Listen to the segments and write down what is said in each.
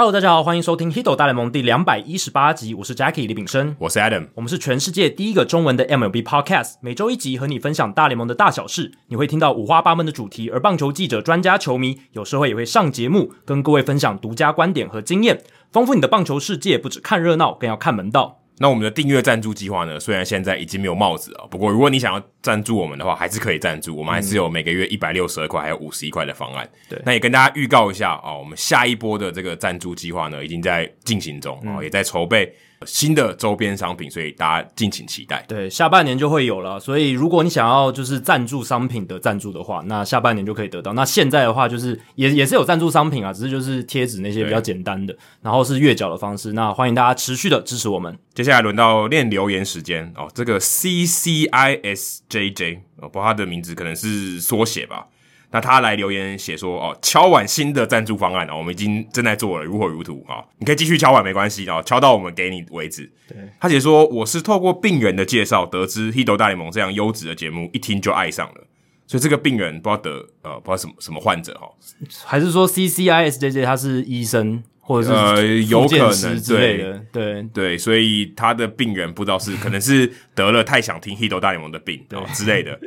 Hello，大家好，欢迎收听《Hito 大联盟》第两百一十八集，我是 Jackie 李炳生，我是 Adam，我们是全世界第一个中文的 MLB Podcast，每周一集和你分享大联盟的大小事，你会听到五花八门的主题，而棒球记者、专家、球迷有时候也会上节目，跟各位分享独家观点和经验，丰富你的棒球世界。不只看热闹，更要看门道。那我们的订阅赞助计划呢？虽然现在已经没有帽子了，不过如果你想要赞助我们的话，还是可以赞助。我们还是有每个月一百六十二块，还有五十一块的方案。对，那也跟大家预告一下啊，我们下一波的这个赞助计划呢，已经在进行中啊，也在筹备。新的周边商品，所以大家敬请期待。对，下半年就会有了。所以如果你想要就是赞助商品的赞助的话，那下半年就可以得到。那现在的话，就是也也是有赞助商品啊，只是就是贴纸那些比较简单的，然后是月缴的方式。那欢迎大家持续的支持我们。接下来轮到念留言时间哦，这个 C C I S J J 哦，不知道他的名字可能是缩写吧。那他来留言写说哦，敲碗新的赞助方案哦，我们已经正在做了，如火如荼啊！你可以继续敲碗没关系哦，敲到我们给你为止。对，他写说我是透过病人的介绍得知《Hito 大联盟》这样优质的节目，一听就爱上了。所以这个病人不知道得呃不知道什么什么患者哈，还是说 C C I S J J 他是医生或者是呃有可能之类的？对对，对，所以他的病人不知道是可能是得了太想听《Hito 大联盟》的病对、哦、之类的。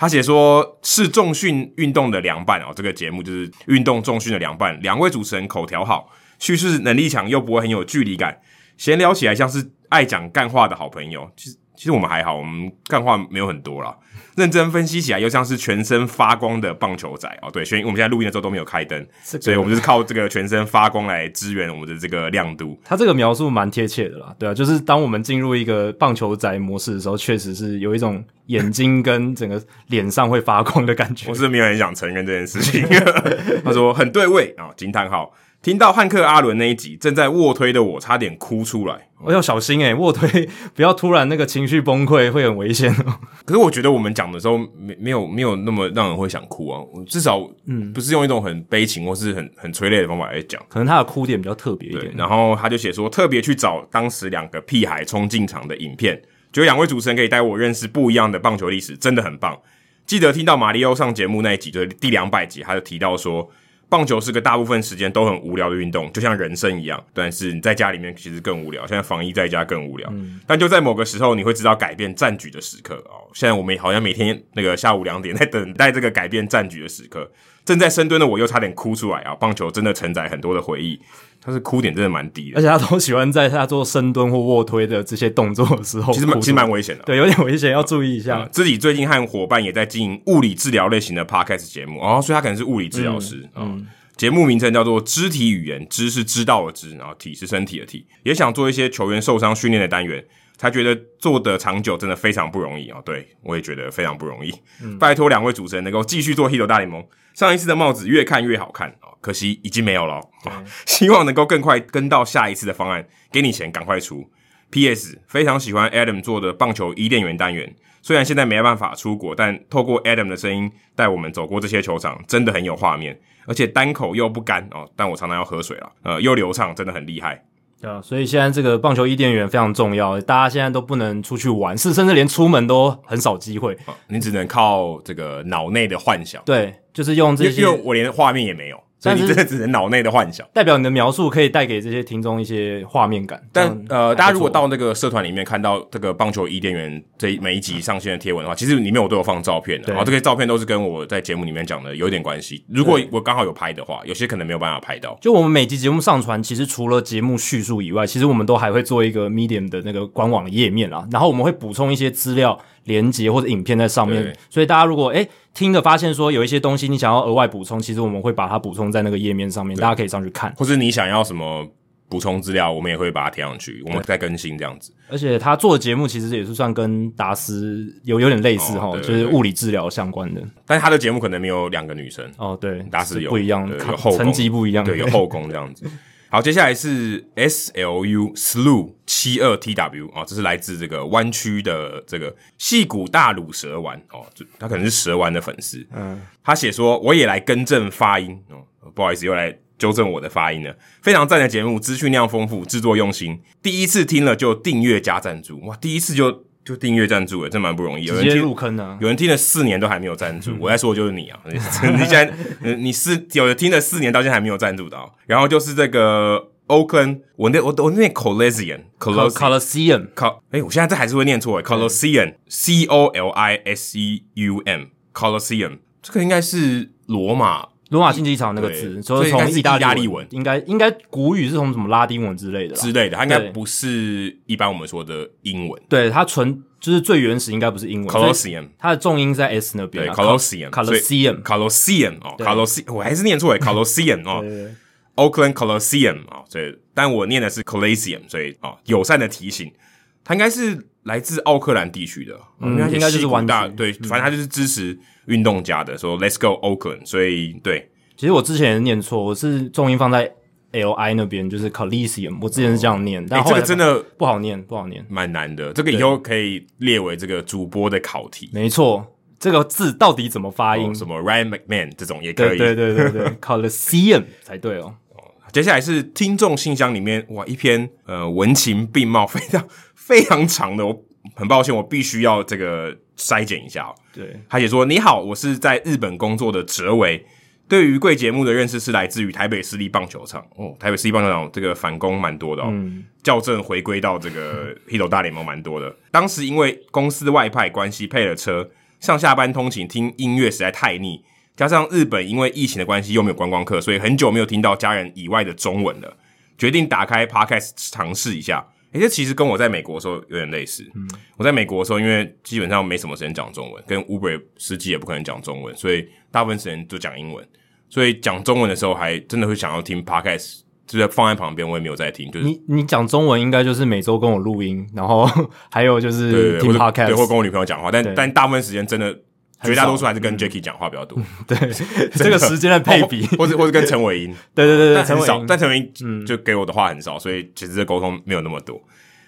他写说，是重训运动的良伴哦，这个节目就是运动重训的良伴。两位主持人口条好，叙事能力强，又不会很有距离感，闲聊起来像是爱讲干话的好朋友。其实，其实我们还好，我们干话没有很多啦。认真分析起来，又像是全身发光的棒球仔哦。对，所以我们现在录音的时候都没有开灯，所以我们就是靠这个全身发光来支援我们的这个亮度。他这个描述蛮贴切的啦，对啊，就是当我们进入一个棒球仔模式的时候，确实是有一种眼睛跟整个脸上会发光的感觉。我是没有很想承认这件事情。他说很对味啊，惊叹号。听到汉克阿伦那一集，正在卧推的我差点哭出来。我要小心诶、欸，卧推 不要突然那个情绪崩溃，会很危险哦。可是我觉得我们讲的时候，没没有没有那么让人会想哭啊。至少嗯，不是用一种很悲情或是很很催泪的方法来讲。可能他的哭点比较特别一点。然后他就写说，特别去找当时两个屁孩冲进场的影片，觉得两位主持人可以带我认识不一样的棒球历史，真的很棒。记得听到马里奥上节目那一集，就是第两百集，他就提到说。棒球是个大部分时间都很无聊的运动，就像人生一样。但是你在家里面其实更无聊，现在防疫在家更无聊。嗯、但就在某个时候，你会知道改变战局的时刻哦。现在我们好像每天那个下午两点在等待这个改变战局的时刻。正在深蹲的我又差点哭出来啊！棒球真的承载很多的回忆，他是哭点真的蛮低的，而且他都喜欢在他做深蹲或卧推的这些动作的时候，其实蛮其实蛮危险的，对，有点危险，要注意一下。嗯、自己最近和伙伴也在经营物理治疗类型的 podcast 节目哦，所以他可能是物理治疗师嗯。嗯节目名称叫做“肢体语言”，知是知道的知，然后体是身体的体。也想做一些球员受伤训练的单元，才觉得做的长久真的非常不容易啊！对，我也觉得非常不容易。嗯、拜托两位主持人能够继续做《Hito 大联盟》，上一次的帽子越看越好看啊，可惜已经没有了。对 希望能够更快跟到下一次的方案，给你钱赶快出。P.S. 非常喜欢 Adam 做的棒球伊甸园单元，虽然现在没办法出国，但透过 Adam 的声音带我们走过这些球场，真的很有画面。而且单口又不干哦，但我常常要喝水了，呃，又流畅，真的很厉害。对啊，所以现在这个棒球伊甸园非常重要，大家现在都不能出去玩，是甚至连出门都很少机会，啊，你只能靠这个脑内的幻想。对，就是用这些，因为我连画面也没有。所以你真的只能脑内的幻想，代表你的描述可以带给这些听众一些画面感。但呃，大家如果到那个社团里面看到这个棒球伊甸园这每一集上线的贴文的话，其实里面我都有放照片的，然后这些照片都是跟我在节目里面讲的有一点关系。如果我刚好有拍的话，有些可能没有办法拍到。就我们每集节目上传，其实除了节目叙述以外，其实我们都还会做一个 Medium 的那个官网页面啦，然后我们会补充一些资料。连接或者影片在上面，所以大家如果诶听的发现说有一些东西你想要额外补充，其实我们会把它补充在那个页面上面，大家可以上去看。或者你想要什么补充资料，我们也会把它贴上去，我们再更新这样子。而且他做的节目其实也是算跟达斯有有点类似哈，哦、就是物理治疗相关的。但是他的节目可能没有两个女生哦，对，达斯有不一样，层级不一样，对，有后宫这样子。好，接下来是 S L U Slew 七二 T W 啊，这是来自这个湾区的这个戏骨大鲁蛇丸哦，他可能是蛇丸的粉丝。嗯，他写说我也来更正发音哦，不好意思，又来纠正我的发音了。非常赞的节目，资讯量丰富，制作用心。第一次听了就订阅加赞助，哇，第一次就。就订阅赞助了，真蛮不容易。有人入坑呢、啊，有人听了四年都还没有赞助。嗯、我在说的就是你啊，你现在你是有的听了四年到现在还没有赞助到。然后就是这个 Oakland，我那我我念 Coliseum，Coliseum，考，哎，我现在这还是会念错，Coliseum，C O L I S E U M，Coliseum，这个应该是罗马罗马竞技场那个字，所以从意大利文，应该应该古语是从什么拉丁文之类的之类的，它应该不是一般我们说的英文，对，它纯就是最原始应该不是英文 Colosseum，它的重音在 S 那边，对，Colosseum，Colosseum，Colosseum 哦，卡洛西，我还是念错诶，Colosseum 哦。Oakland Colosseum 哦，所以但我念的是 Colosseum，所以哦，友善的提醒，它应该是来自奥克兰地区的，嗯，应该就是玩大，对，反正他就是支持运动家的，说 Let's go Oakland，所以对，其实我之前念错，我是重音放在 L I 那边，就是 Coliseum，我之前是这样念，但这个真的不好念，不好念，蛮难的，这个以后可以列为这个主播的考题，没错。这个字到底怎么发音？哦、什么 Ryan McMahon 这种也可以，对对对对对，Coliseum 才对哦。接下来是听众信箱里面哇一篇呃文情并茂 非常非常长的，我很抱歉我必须要这个筛减一下哦。对，他写说，你好，我是在日本工作的哲维，对于贵节目的认识是来自于台北市立棒球场哦，台北市立棒球场这个反攻蛮多的哦，嗯、校正回归到这个 Hito 大联盟蛮多的。当时因为公司外派关系配了车。上下班通勤听音乐实在太腻，加上日本因为疫情的关系又没有观光客，所以很久没有听到家人以外的中文了。决定打开 Podcast 尝试一下。诶、欸，这其实跟我在美国的时候有点类似。嗯，我在美国的时候，因为基本上没什么时间讲中文，跟 Uber 司机也不可能讲中文，所以大部分时间就讲英文。所以讲中文的时候，还真的会想要听 Podcast。就是放在旁边，我也没有在听。就是你你讲中文，应该就是每周跟我录音，然后 还有就是听 podcast，对，或跟我女朋友讲话。但但大部分时间真的绝大多数还是跟 Jacky 讲话比较多。对，这个时间的配比，或者或者跟陈伟英。对对对，很少。但陈伟英就给我的话很少，所以其实这沟通没有那么多。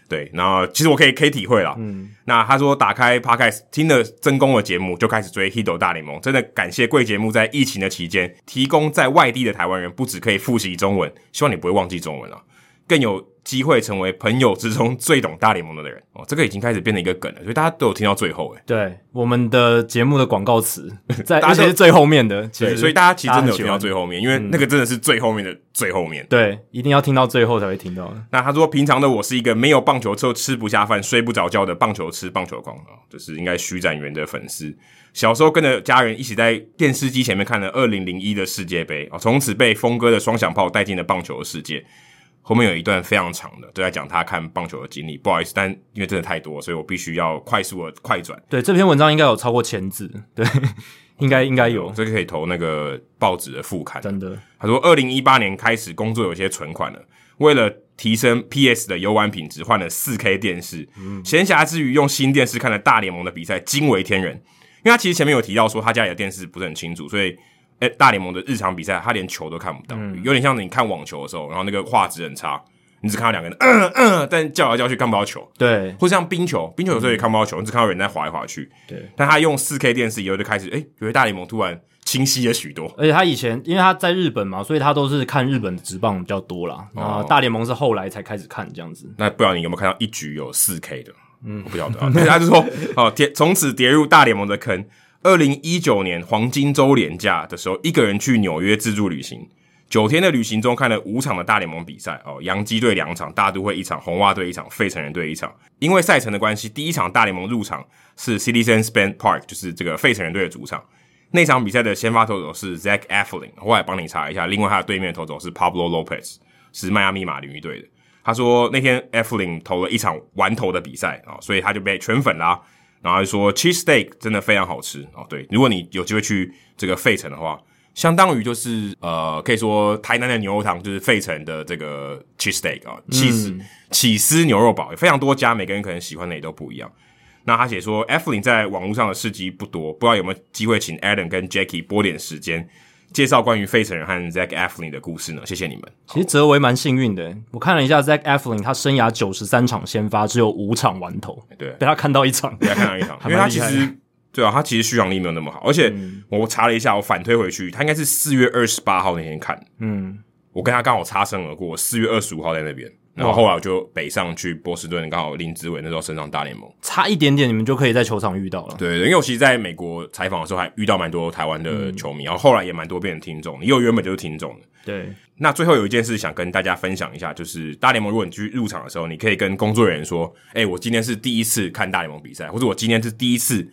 对，然后其实我可以可以体会了。嗯，那他说打开 Podcast 听了真功的节目，就开始追 h i d o 大联盟。真的感谢贵节目在疫情的期间，提供在外地的台湾人不只可以复习中文，希望你不会忘记中文了，更有机会成为朋友之中最懂大联盟的人哦，这个已经开始变成一个梗了，所以大家都有听到最后诶。对，我们的节目的广告词 在而且是最后面的，其实所以大家其实真的有听到最后面，因为那个真的是最后面的最后面。对，一定要听到最后才会听到。那他说，平常的我是一个没有棒球就吃不下饭、睡不着觉的棒球吃、棒球狂啊，就是应该徐展元的粉丝。小时候跟着家人一起在电视机前面看了二零零一的世界杯啊，从此被峰哥的双响炮带进了棒球的世界。后面有一段非常长的，都在讲他看棒球的经历。不好意思，但因为真的太多，所以我必须要快速的快转。对，这篇文章应该有超过千字，对，应该应该有。这个可以投那个报纸的副刊。真的，他说，二零一八年开始工作，有些存款了，为了提升 PS 的游玩品质，换了四 K 电视。嗯，闲暇之余用新电视看了大联盟的比赛，惊为天人。因为他其实前面有提到说，他家里的电视不是很清楚，所以。哎，大联盟的日常比赛，他连球都看不到，嗯、有点像你看网球的时候，然后那个画质很差，你只看到两个人，嗯嗯，但叫来叫去看不到球。对，或像冰球，冰球有时候也看不到球，嗯、你只看到人在滑来滑去。对，但他用四 K 电视以后就开始，哎，觉得大联盟突然清晰了许多。而且他以前因为他在日本嘛，所以他都是看日本的职棒比较多啦。啊、哦，大联盟是后来才开始看这样子。那不知道你有没有看到一局有四 K 的？嗯，我不晓得啊。他就说，哦，跌从此跌入大联盟的坑。二零一九年黄金周连假的时候，一个人去纽约自助旅行，九天的旅行中看了五场的大联盟比赛哦，洋基队两场，大都会一场，红袜队一场，费城人队一场。因为赛程的关系，第一场大联盟入场是 Citizens Bank Park，就是这个费城人队的主场。那场比赛的先发投手是 Zach e f f l i n 后来帮你查一下。另外他的对面投手是 Pablo Lopez，是迈阿密马林鱼队的。他说那天 e f f l i n 投了一场完投的比赛啊，所以他就被圈粉啦。然后就说 cheese steak 真的非常好吃哦，对，如果你有机会去这个费城的话，相当于就是呃，可以说台南的牛肉汤就是费城的这个 cheese steak 啊，起司起司牛肉堡，有非常多家，每个人可能喜欢的也都不一样。那他写说 Eflin 在网络上的事迹不多，不知道有没有机会请 Adam 跟 Jackie 拨点时间。介绍关于费城人和 Zach Eflin 的故事呢？谢谢你们。其实泽维蛮幸运的，我看了一下 Zach Eflin，他生涯九十三场先发，只有五场完投，对，被他看到一场，被他看到一场，因为他其实对啊，他其实续航力没有那么好，而且我查了一下，我反推回去，他应该是四月二十八号那天看，嗯，我跟他刚好擦身而过，四月二十五号在那边，然后后来我就北上去波士顿，刚好林志伟那时候升上大联盟，差一点点你们就可以在球场遇到了。对，因为我其实在美国采访的时候还遇到蛮多台湾的球迷，嗯、然后后来也蛮多变成听众，因为我原本就是听众的。对，那最后有一件事想跟大家分享一下，就是大联盟，如果你去入场的时候，你可以跟工作人员说：“哎，我今天是第一次看大联盟比赛，或者我今天是第一次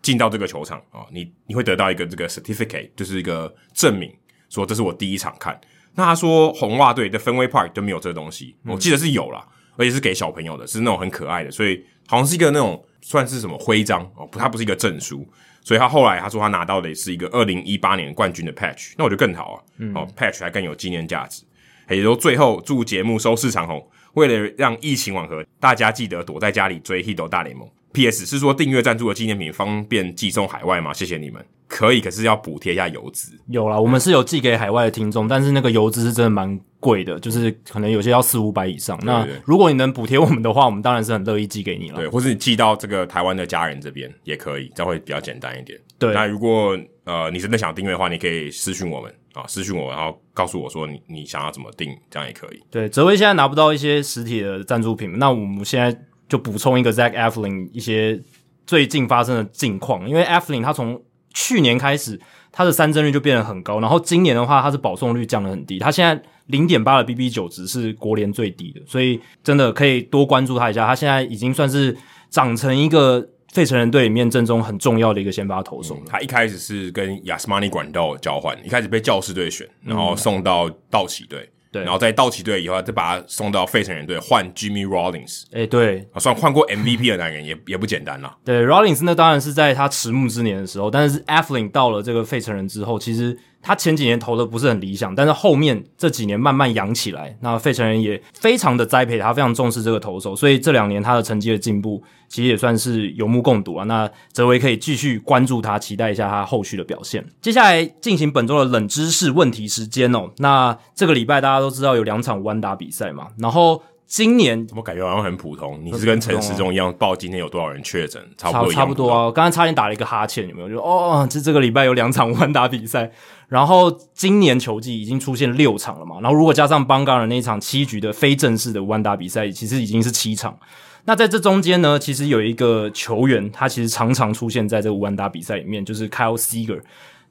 进到这个球场哦。”你你会得到一个这个 certificate，就是一个证明，说这是我第一场看。那他说红袜队的 Fenway Park 都没有这个东西，我记得是有啦，而且是给小朋友的，是那种很可爱的，所以好像是一个那种算是什么徽章哦，不，它不是一个证书，所以他后来他说他拿到的是一个二零一八年冠军的 patch，那我觉得更好啊，哦，patch 还更有纪念价值。也就最后祝节目收视长虹，为了让疫情缓和，大家记得躲在家里追《Hito 大联盟》。P.S. 是说订阅赞助的纪念品方便寄送海外吗？谢谢你们。可以，可是要补贴一下邮资。有啦，我们是有寄给海外的听众，但是那个邮资是真的蛮贵的，就是可能有些要四五百以上。对对对，那如果你能补贴我们的话，我们当然是很乐意寄给你了。对，或是你寄到这个台湾的家人这边也可以，这样会比较简单一点。对，那如果呃你真的想订阅的话，你可以私讯我们啊，私讯我，然后告诉我说你你想要怎么订，这样也可以。对，泽威现在拿不到一些实体的赞助品，那我们现在就补充一个 Zach Eflin 一些最近发生的近况，因为 Eflin 他从去年开始。他的三振率就变得很高，然后今年的话，他是保送率降得很低，他现在零点八的 BB 九值是国联最低的，所以真的可以多关注他一下。他现在已经算是长成一个费城人队里面阵中很重要的一个先发投手了。他一开始是跟 Yasmani Grandal 交换，一开始被教士队选，然后送到道奇队。对，然后在道奇队以后，再把他送到费城人队换 Jimmy Rollins。诶，对，啊算换过 MVP 的男人也也不简单啦。对，Rollins 那当然是在他迟暮之年的时候，但是 Eflin 到了这个费城人之后，其实。他前几年投的不是很理想，但是后面这几年慢慢养起来。那费城人也非常的栽培他，非常重视这个投手，所以这两年他的成绩的进步，其实也算是有目共睹啊。那哲维可以继续关注他，期待一下他后续的表现。接下来进行本周的冷知识问题时间哦。那这个礼拜大家都知道有两场弯打比赛嘛，然后。今年怎么感觉好像很普通？你是跟陈时中一样报今天有多少人确诊，差不多差不多啊。刚刚差点打了一个哈欠，有没有？就哦，这这个礼拜有两场 弯打比赛，然后今年球季已经出现六场了嘛。然后如果加上邦刚的那一场七局的非正式的弯打比赛，其实已经是七场。那在这中间呢，其实有一个球员，他其实常常出现在这个弯打比赛里面，就是 Kyle Seager。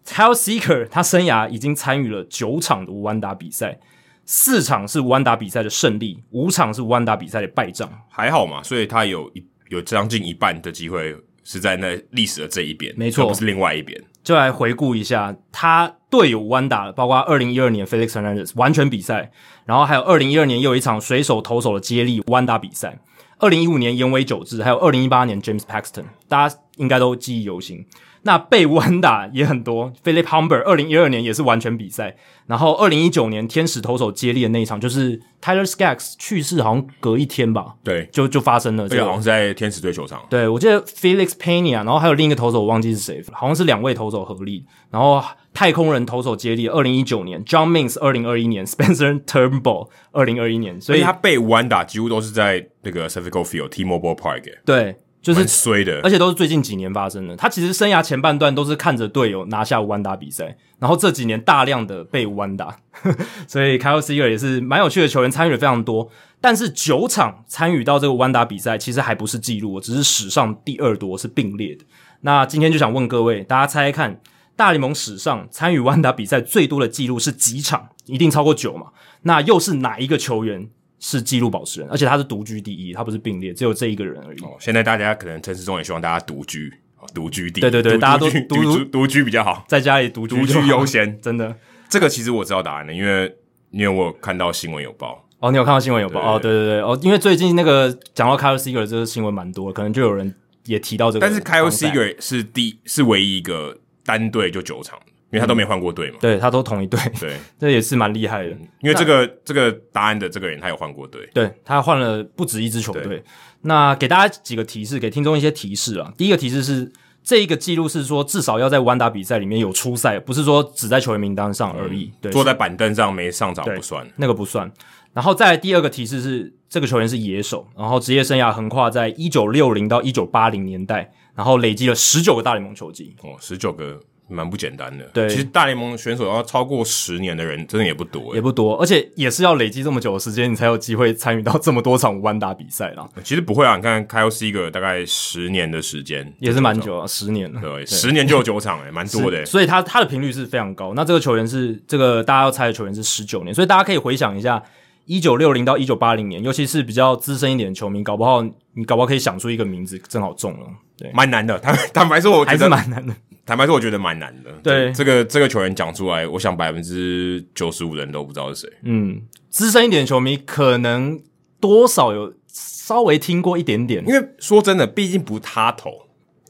Kyle Seager 他生涯已经参与了九场的弯打比赛。四场是弯打比赛的胜利，五场是弯打比赛的败仗，还好嘛，所以他有一有将近一半的机会是在那历史的这一边，没错，不是另外一边。就来回顾一下，他队友弯打，包括二零一二年 Felix Hernandez 完全比赛，然后还有二零一二年又有一场水手投手的接力弯打比赛，二零一五年岩尾久志，还有二零一八年 James Paxton，大家应该都记忆犹新。那被弯打也很多，Philip Humber 二零一二年也是完全比赛，然后二零一九年天使投手接力的那一场，就是 Tyler Skaggs 去世，好像隔一天吧，对，就就发生了，这个，好像是在天使队球场。对，我记得 Felix Pena，然后还有另一个投手，我忘记是谁，好像是两位投手合力，然后太空人投手接力，二零一九年 John Means 二零二一年，Spencer Turnbull 二零二一年，所以，他被弯打几乎都是在那个 Citi Field T-Mobile Park。对。就是衰的，而且都是最近几年发生的。他其实生涯前半段都是看着队友拿下弯打比赛，然后这几年大量的被弯打，所以 Kyle Seager 也是蛮有趣的球员，参与了非常多。但是九场参与到这个弯打比赛，其实还不是记录，只是史上第二多，是并列的。那今天就想问各位，大家猜猜看，大联盟史上参与弯打比赛最多的记录是几场？一定超过九嘛？那又是哪一个球员？是纪录保持人，而且他是独居第一，他不是并列，只有这一个人而已。哦，现在大家可能陈时中也希望大家独居，独居第一。对对对，大家都独独居比较好，在家里独居，独居优先。真的，这个其实我知道答案的，因为因为我有看到新闻有报。哦，你有看到新闻有报？哦，对对对，哦，因为最近那个讲到 Kyle Seager 这个新闻蛮多，可能就有人也提到这个。但是 Kyle Seager 是第是唯一一个单队就九场。因为他都没换过队嘛，对，他都同一队，对，这也是蛮厉害的。因为这个这个答案的这个人，他有换过队，对，他换了不止一支球队。那给大家几个提示，给听众一些提示啊。第一个提示是，这一个记录是说，至少要在弯打比赛里面有出赛，不是说只在球员名单上而已。对，坐在板凳上没上场不算，那个不算。然后再来第二个提示是，这个球员是野手，然后职业生涯横跨在一九六零到一九八零年代，然后累积了十九个大联盟球季。哦，十九个。蛮不简单的。对，其实大联盟选手要超过十年的人，真的也不多，也不多，而且也是要累积这么久的时间，你才有机会参与到这么多场弯打比赛啦。其实不会啊，你看 Kyle Seager 大概十年的时间，也是蛮久啊，十年了。对，十年就有九场，诶，蛮多的。所以他他的频率是非常高。那这个球员是这个大家要猜的球员是十九年，所以大家可以回想一下。一九六零到一九八零年，尤其是比较资深一点的球迷，搞不好你搞不好可以想出一个名字，正好中了。对，蛮难的。坦坦白说，我觉得还是蛮难的。坦白说，我觉得蛮难的。对，这个这个球员讲出来，我想百分之九十五的人都不知道是谁。嗯，资深一点的球迷可能多少有稍微听过一点点，因为说真的，毕竟不他投。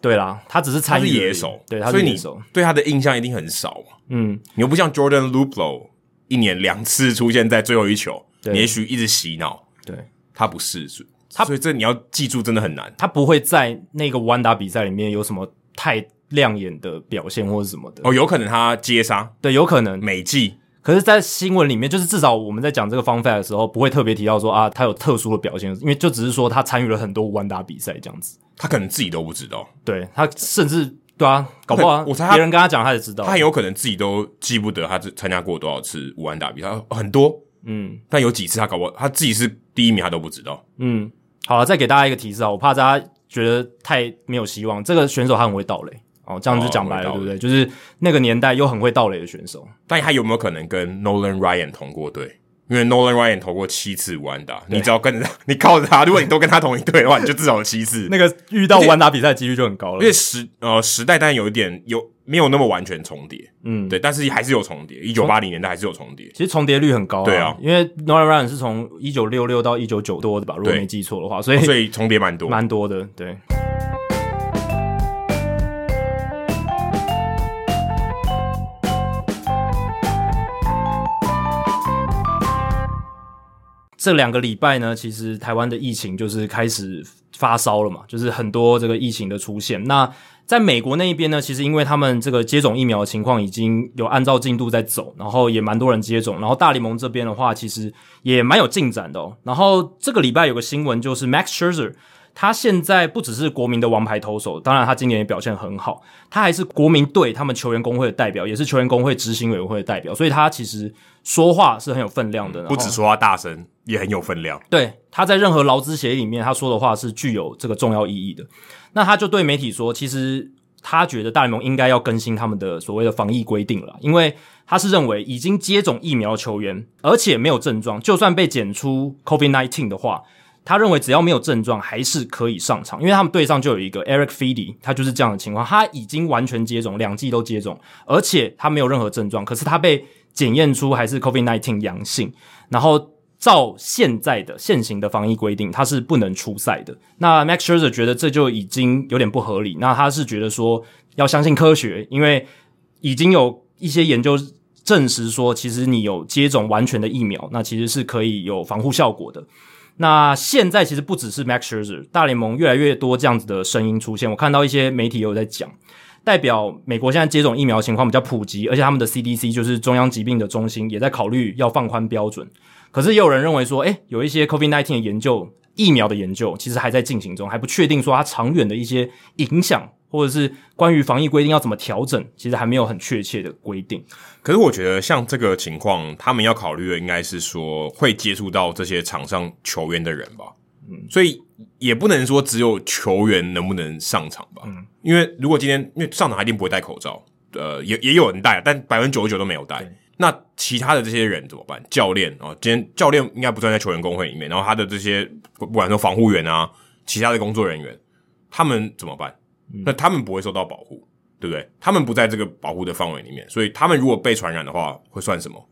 对啦，他只是参与野手，对，他是野手，对他的印象一定很少。嗯，你又不像 Jordan Luplow，一年两次出现在最后一球。你也许一直洗脑，对，他不是，他所以这你要记住，真的很难。他不会在那个弯打比赛里面有什么太亮眼的表现或者什么的。哦，有可能他接杀，对，有可能美记。可是，在新闻里面，就是至少我们在讲这个 fun fact 的时候，不会特别提到说啊，他有特殊的表现，因为就只是说他参与了很多万打比赛这样子。他可能自己都不知道，对，他甚至对啊，搞不好我猜别人跟他讲，他也知道。他很有可能自己都记不得他参加过多少次完打比赛，很多。嗯，但有几次他搞不好他自己是第一名，他都不知道。嗯，好了，再给大家一个提示啊，我怕大家觉得太没有希望。这个选手他很会倒垒哦，这样就讲白了，哦、对不对？就是那个年代又很会盗垒的选手。但他有没有可能跟 Nolan Ryan 同过队？因为 Nolan Ryan 投过七次无安打，你只要跟着他，你靠着他，如果你都跟他同一队的话，你就至少有七次。那个遇到无安打比赛的几率就很高了。因为时呃时代当然有一点有没有那么完全重叠，嗯，对，但是还是有重叠。一九八零年代还是有重叠，其实重叠率很高，对啊，因为 Nolan Ryan 是从一九六六到一九九多的吧，如果没记错的话，所以所以重叠蛮多，蛮多的，对。这两个礼拜呢，其实台湾的疫情就是开始发烧了嘛，就是很多这个疫情的出现。那在美国那一边呢，其实因为他们这个接种疫苗的情况已经有按照进度在走，然后也蛮多人接种。然后大联盟这边的话，其实也蛮有进展的哦。然后这个礼拜有个新闻，就是 Max Scherzer。他现在不只是国民的王牌投手，当然他今年也表现很好，他还是国民队他们球员工会的代表，也是球员工会执行委员会的代表，所以他其实说话是很有分量的。不只说话大声，也很有分量。对，他在任何劳资协议里面，他说的话是具有这个重要意义的。那他就对媒体说，其实他觉得大联盟应该要更新他们的所谓的防疫规定了，因为他是认为已经接种疫苗的球员，而且没有症状，就算被检出 COVID-19 的话。他认为只要没有症状还是可以上场，因为他们队上就有一个 Eric Feedy，他就是这样的情况，他已经完全接种，两剂都接种，而且他没有任何症状，可是他被检验出还是 COVID-19 阳性，然后照现在的现行的防疫规定，他是不能出赛的。那 Max Scherzer 觉得这就已经有点不合理，那他是觉得说要相信科学，因为已经有一些研究证实说，其实你有接种完全的疫苗，那其实是可以有防护效果的。那现在其实不只是 Max Scherzer，大联盟越来越多这样子的声音出现。我看到一些媒体也有在讲，代表美国现在接种疫苗情况比较普及，而且他们的 CDC 就是中央疾病的中心也在考虑要放宽标准。可是也有人认为说，诶，有一些 COVID-19 的研究，疫苗的研究其实还在进行中，还不确定说它长远的一些影响。或者是关于防疫规定要怎么调整，其实还没有很确切的规定。可是我觉得像这个情况，他们要考虑的应该是说会接触到这些场上球员的人吧。嗯，所以也不能说只有球员能不能上场吧。嗯，因为如果今天因为上场一定不会戴口罩，呃，也也有人戴，但百分之九十九都没有戴。那其他的这些人怎么办？教练啊，今天教练应该不算在球员工会里面，然后他的这些不管说防护员啊，其他的工作人员，他们怎么办？那他们不会受到保护，对不对？他们不在这个保护的范围里面，所以他们如果被传染的话，会算什么？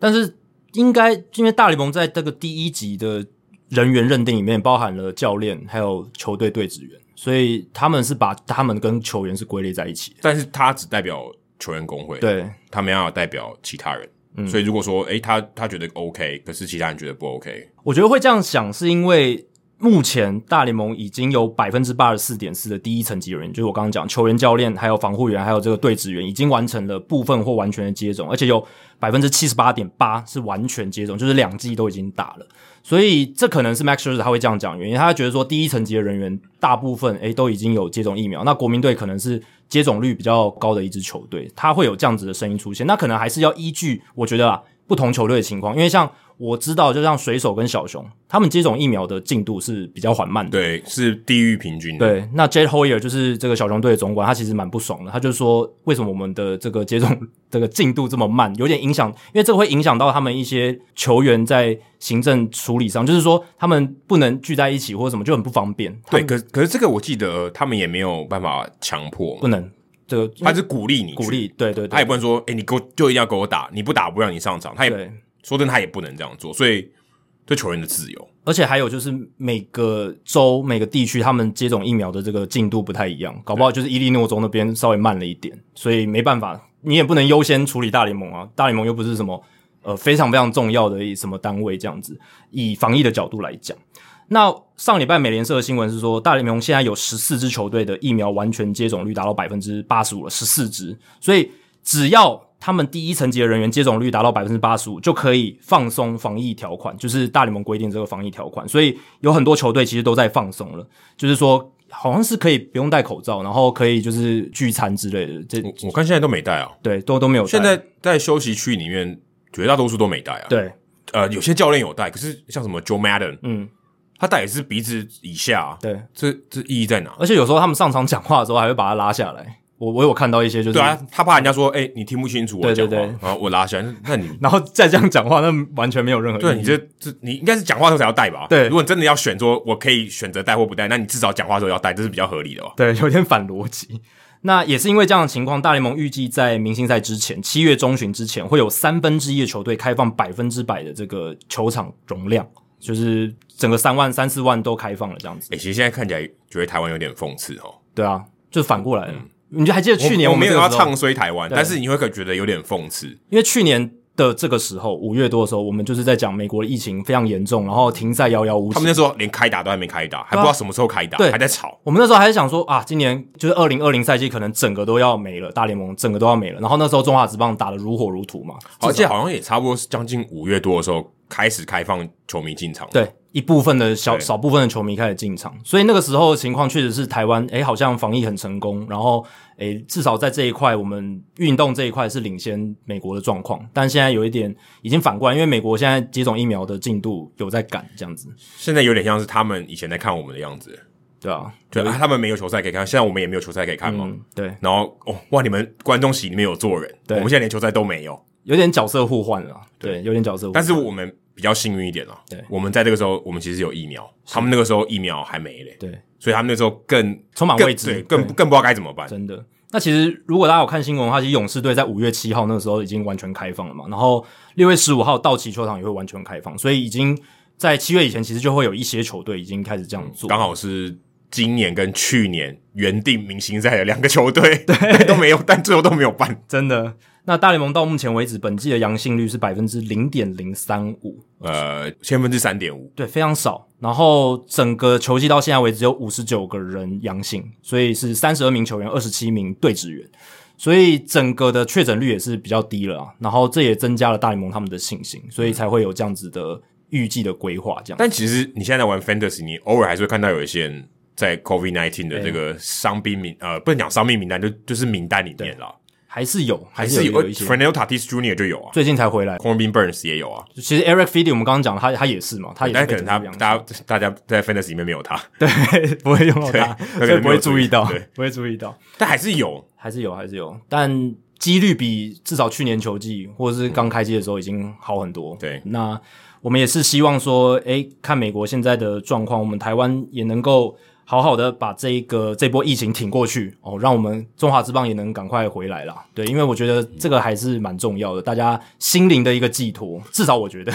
但是应该因为大联盟在这个第一级的人员认定里面包含了教练还有球队队职员，所以他们是把他们跟球员是归类在一起的。但是他只代表球员工会，对，他没有代表其他人。嗯，所以如果说诶他他觉得 OK，可是其他人觉得不 OK，我觉得会这样想是因为。目前大联盟已经有百分之八十四点四的第一层级人员，就是我刚刚讲球员、教练、还有防护员，还有这个队职员，已经完成了部分或完全的接种，而且有百分之七十八点八是完全接种，就是两剂都已经打了。所以这可能是 Max s c h e r 他会这样讲原因，他觉得说第一层级的人员大部分诶都已经有接种疫苗，那国民队可能是接种率比较高的一支球队，他会有这样子的声音出现，那可能还是要依据我觉得啊不同球队的情况，因为像。我知道，就像水手跟小熊，他们接种疫苗的进度是比较缓慢的。对，是低于平均的。对，那 Jed Hoyer 就是这个小熊队的总管，他其实蛮不爽的。他就说，为什么我们的这个接种 这个进度这么慢，有点影响，因为这个会影响到他们一些球员在行政处理上，就是说他们不能聚在一起或者什么，就很不方便。对，可可是这个我记得他们也没有办法强迫，不能。这个他是鼓励你，鼓励，对对对，他也不能说，诶，你给我就一定要给我打，你不打不让你上场，他也。说真的，他也不能这样做，所以对球员的自由，而且还有就是每个州、每个地区，他们接种疫苗的这个进度不太一样，搞不好就是伊利诺州那边稍微慢了一点，所以没办法，你也不能优先处理大联盟啊，大联盟又不是什么呃非常非常重要的一什么单位这样子。以防疫的角度来讲，那上礼拜美联社的新闻是说，大联盟现在有十四支球队的疫苗完全接种率达到百分之八十五了，十四支，所以只要。他们第一层级的人员接种率达到百分之八十五，就可以放松防疫条款，就是大联盟规定这个防疫条款。所以有很多球队其实都在放松了，就是说好像是可以不用戴口罩，然后可以就是聚餐之类的。这我看现在都没戴啊，对，都都没有戴。现在在休息区里面，绝大多数都没戴啊。对，呃，有些教练有戴，可是像什么 Joe Madden，嗯，他戴也是鼻子以下啊。对，这这意义在哪？而且有时候他们上场讲话的时候，还会把它拉下来。我我有看到一些，就是对啊，他怕人家说，哎、欸，你听不清楚我讲话，对对对，然后我拉下来，那你 然后再这样讲话，那完全没有任何意义。对，你这这你应该是讲话的时候才要戴吧？对，如果你真的要选说，我可以选择戴或不戴，那你至少讲话的时候要戴，这是比较合理的哦。对，有点反逻辑。那也是因为这样的情况，大联盟预计在明星赛之前，七月中旬之前，会有三分之一的球队开放百分之百的这个球场容量，就是整个三万三四万都开放了这样子。哎、欸，其实现在看起来觉得台湾有点讽刺哦。对啊，就反过来了。嗯你就还记得去年我，我没有要唱衰台湾，但是你会觉得有点讽刺，因为去年的这个时候五月多的时候，我们就是在讲美国的疫情非常严重，然后停赛遥遥无期。他们那时候连开打都还没开打，还不知道什么时候开打，对，还在吵。我们那时候还是想说啊，今年就是二零二零赛季可能整个都要没了，大联盟整个都要没了。然后那时候中华职棒打得如火如荼嘛，而且好像也差不多是将近五月多的时候开始开放球迷进场。对。一部分的小少部分的球迷开始进场，所以那个时候的情况确实是台湾，诶，好像防疫很成功，然后，诶，至少在这一块，我们运动这一块是领先美国的状况。但现在有一点已经反过来，因为美国现在接种疫苗的进度有在赶，这样子。现在有点像是他们以前在看我们的样子，对啊，对啊，他们没有球赛可以看，现在我们也没有球赛可以看嘛、嗯。对，然后哦，哇，你们观众席里面有坐人，对，我们现在连球赛都没有，有点角色互换了，对，有点角色互换。但是我们。比较幸运一点了，对，我们在这个时候，我们其实有疫苗，他们那个时候疫苗还没嘞，对，所以他们那时候更充满未知，对，更更不知道该怎么办。真的，那其实如果大家有看新闻的话，其实勇士队在五月七号那个时候已经完全开放了嘛，然后六月十五号道奇球场也会完全开放，所以已经在七月以前，其实就会有一些球队已经开始这样做，刚好是今年跟去年原定明星赛的两个球队，对，都没有，但最后都没有办，真的。那大联盟到目前为止，本季的阳性率是百分之零点零三五，呃，千分之三点五，对，非常少。然后整个球季到现在为止有五十九个人阳性，所以是三十二名球员，二十七名队职员，所以整个的确诊率也是比较低了啊。然后这也增加了大联盟他们的信心，所以才会有这样子的预计的规划。这样，但其实你现在在玩 Fantasy，你偶尔还是会看到有一些人在 COVID nineteen 的这个伤兵名，呃，不能讲伤兵名单，就就是名单里面了。还是有，还是有，有一些。Fernando Tatis Jr. 就有啊，最近才回来。Corbin Burnes 也有啊。其实 Eric Fedde 我们刚刚讲的，他他也是嘛，他也是。但可能他大家大家在 Fantasy 里面没有他，对，不会用到他，所以不会注意到，对，不会注意到。但还是有，还是有，还是有，但几率比至少去年球季或者是刚开机的时候已经好很多。对，那我们也是希望说，诶，看美国现在的状况，我们台湾也能够。好好的把这一个这波疫情挺过去哦，让我们中华之棒也能赶快回来啦。对，因为我觉得这个还是蛮重要的，大家心灵的一个寄托。至少我觉得，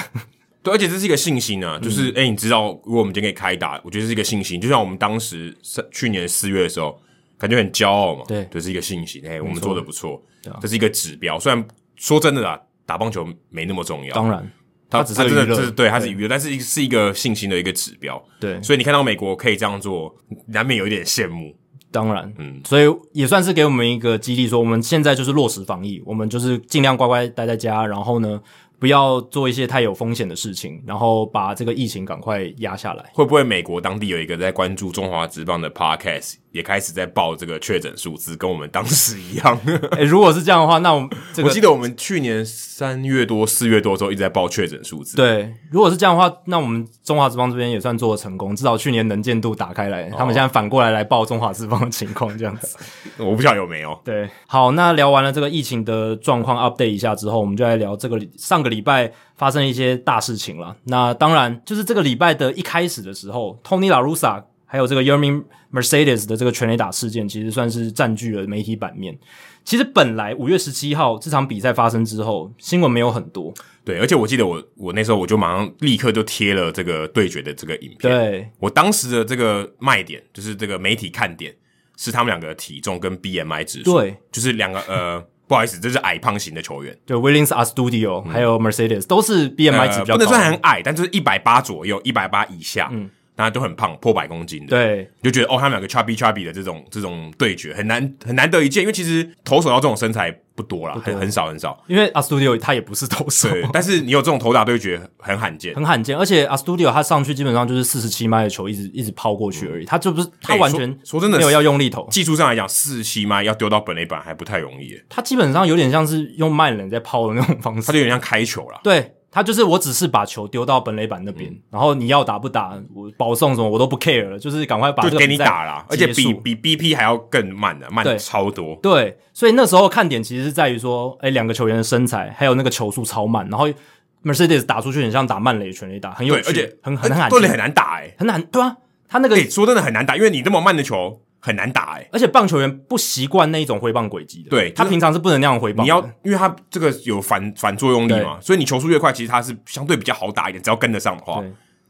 对，而且这是一个信心啊，就是诶、嗯欸、你知道，如果我们今天可以开打，我觉得是一个信心。就像我们当时去年四月的时候，感觉很骄傲嘛，对，这是一个信心。诶、欸、我们做的不错，这是一个指标。虽然说真的啦，打棒球没那么重要，当然。它只是娱乐，对，它是娱乐，但是是一个信心的一个指标。对，所以你看到美国可以这样做，难免有一点羡慕。当然，嗯，所以也算是给我们一个激励，说我们现在就是落实防疫，我们就是尽量乖乖待在家，然后呢，不要做一些太有风险的事情，然后把这个疫情赶快压下来。会不会美国当地有一个在关注中华职棒的 Podcast？也开始在报这个确诊数字，跟我们当时一样。哎、欸，如果是这样的话，那我们、这个、我记得我们去年三月多、四月多的时候一直在报确诊数字。对，如果是这样的话，那我们中华之邦这边也算做的成功，至少去年能见度打开来，哦、他们现在反过来来报中华之邦的情况，这样子。我不晓得有没有。对，好，那聊完了这个疫情的状况，update 一下之后，我们就来聊这个上个礼拜发生一些大事情了。那当然就是这个礼拜的一开始的时候，Tony La Russa。还有这个 Yermin Mercedes 的这个全垒打事件，其实算是占据了媒体版面。其实本来五月十七号这场比赛发生之后，新闻没有很多。对，而且我记得我我那时候我就马上立刻就贴了这个对决的这个影片。对，我当时的这个卖点就是这个媒体看点是他们两个的体重跟 BMI 指数。对，就是两个呃，不好意思，这是矮胖型的球员。对，Williams Astudillo、嗯、还有 Mercedes 都是 BMI 值比较高，呃、不能算很矮，但就是一百八左右，一百八以下。嗯。大家都很胖，破百公斤的，对，就觉得哦，他们两个 chubby chubby 的这种这种对决很难很难得一见，因为其实投手要这种身材不多啦，很很少很少。因为 Astudillo 他也不是投手，对，但是你有这种投打对决很罕见，很罕见。而且 Astudillo 他上去基本上就是四十七迈的球一直一直抛过去而已，嗯、他就不是他完全、欸、说，说真的没有要用力投。技术上来讲，四十七迈要丢到本垒板还不太容易。他基本上有点像是用慢人在抛的那种方式，他就有点像开球了。对。他就是我，只是把球丢到本垒板那边，嗯、然后你要打不打，我保送什么我都不 care 了，就是赶快把这个就给你打了，而且比比 BP 还要更慢的，慢超多。对，所以那时候看点其实是在于说，哎，两个球员的身材，还有那个球速超慢，然后 Mercedes 打出去很像打慢垒全垒打，很有趣，而且很很难，对垒很难打，哎，很难，对啊，他那个、欸、说真的很难打，因为你那么慢的球。很难打哎、欸，而且棒球员不习惯那一种挥棒轨迹的。对，他平常是不能那样挥棒。你要，因为他这个有反反作用力嘛，所以你球速越快，其实他是相对比较好打一点。只要跟得上的话，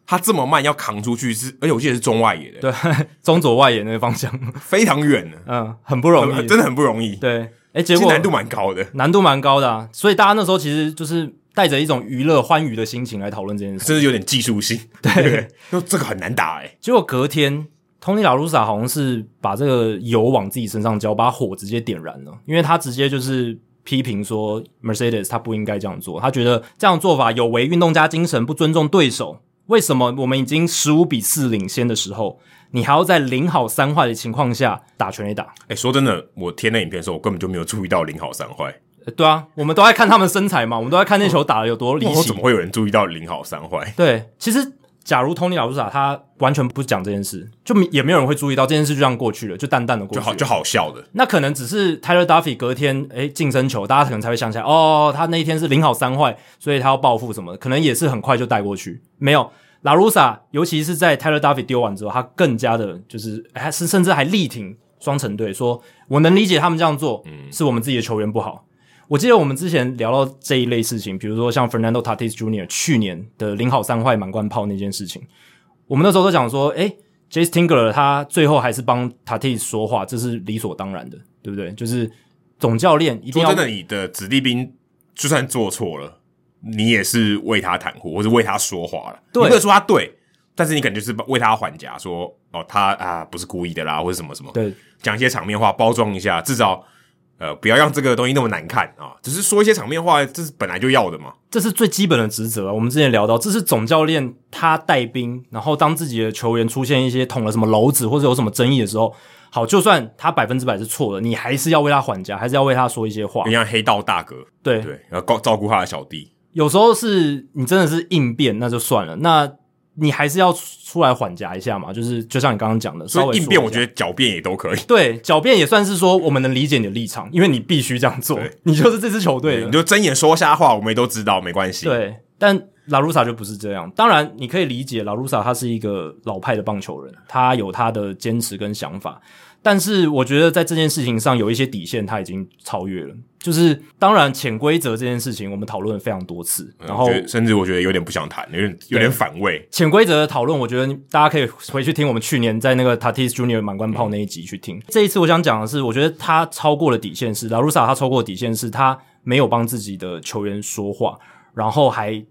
他这么慢要扛出去是，而且我记得是中外野的，对，中左外野那个方向 非常远的，嗯，很不容易，真的很不容易。对，诶，结果难度蛮高的，难度蛮高的啊。所以大家那时候其实就是带着一种娱乐欢愉的心情来讨论这件事，甚至有点技术性。对，就这个很难打诶。结果隔天。Tony La Russa 好像是把这个油往自己身上浇，把火直接点燃了，因为他直接就是批评说 Mercedes 他不应该这样做，他觉得这样做法有违运动家精神，不尊重对手。为什么我们已经十五比四领先的时候，你还要在零好三坏的情况下打全垒打？哎、欸，说真的，我贴那影片的时候，我根本就没有注意到零好三坏。对啊，我们都在看他们身材嘛，我们都在看那球打得有多离奇。怎么会有人注意到零好三坏？对，其实。假如 Tony La Russa 他完全不讲这件事，就也没有人会注意到这件事，就这样过去了，就淡淡的过去了，就好就好笑的。那可能只是 Tyler Duffy 隔天诶净身球，大家可能才会想起来哦，他那一天是零好三坏，所以他要报复什么的？可能也是很快就带过去。没有 La Russa，尤其是在 Tyler Duffy 丢完之后，他更加的就是还是甚至还力挺双城队，说我能理解他们这样做，嗯，是我们自己的球员不好。我记得我们之前聊到这一类事情，比如说像 Fernando Tatis Jr. 去年的零好三坏满贯炮那件事情。我们那时候都讲说，诶 Jayce Tingler 他最后还是帮 Tatis 说话，这是理所当然的，对不对？就是总教练一定要。说真的，你的子弟兵就算做错了，你也是为他袒护，或是为他说话了。对，你不能说他对，但是你肯定是为他还价，说哦，他啊不是故意的啦，或者什么什么。对，讲一些场面话，包装一下，至少。呃，不要让这个东西那么难看啊！只是说一些场面话，这是本来就要的嘛。这是最基本的职责啊。我们之前聊到，这是总教练他带兵，然后当自己的球员出现一些捅了什么篓子或者有什么争议的时候，好，就算他百分之百是错的，你还是要为他还价，还是要为他说一些话。你像黑道大哥，对对，要照照顾他的小弟。有时候是你真的是应变，那就算了。那你还是要出来缓夹一下嘛，就是就像你刚刚讲的，所以应变，我觉得狡辩也都可以。对，狡辩也算是说我们能理解你的立场，因为你必须这样做，你就是这支球队，你就睁眼说瞎话，我们也都知道，没关系。对，但拉鲁萨就不是这样。当然，你可以理解拉鲁萨他是一个老派的棒球人，他有他的坚持跟想法。但是我觉得在这件事情上有一些底线，他已经超越了。就是当然潜规则这件事情，我们讨论了非常多次，然后甚至我觉得有点不想谈，有点有点反胃。潜规则的讨论，我觉得大家可以回去听我们去年在那个 Tatis Junior 满贯炮那一集去听。嗯、这一次我想讲的是，我觉得他超过了底线是 La Russa，他超过的底线是他没有帮自己的球员说话，然后还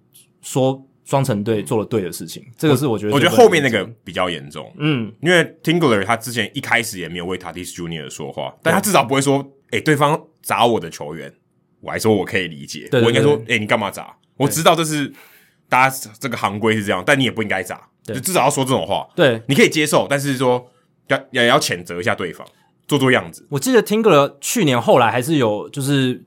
说双城队做了对的事情，这个是我觉得我觉得后面那个比较严重，嗯，因为 Tingler 他之前一开始也没有为 Tatis Junior 说话，但他至少不会说，哎、欸，对方砸我的球员，我还说我可以理解，我应该说，哎、欸，你干嘛砸？我知道这是大家这个行规是这样，但你也不应该砸，就至少要说这种话，对，你可以接受，但是说要也要谴责一下对方。做做样子，我记得 Tingler 去年后来还是有，就是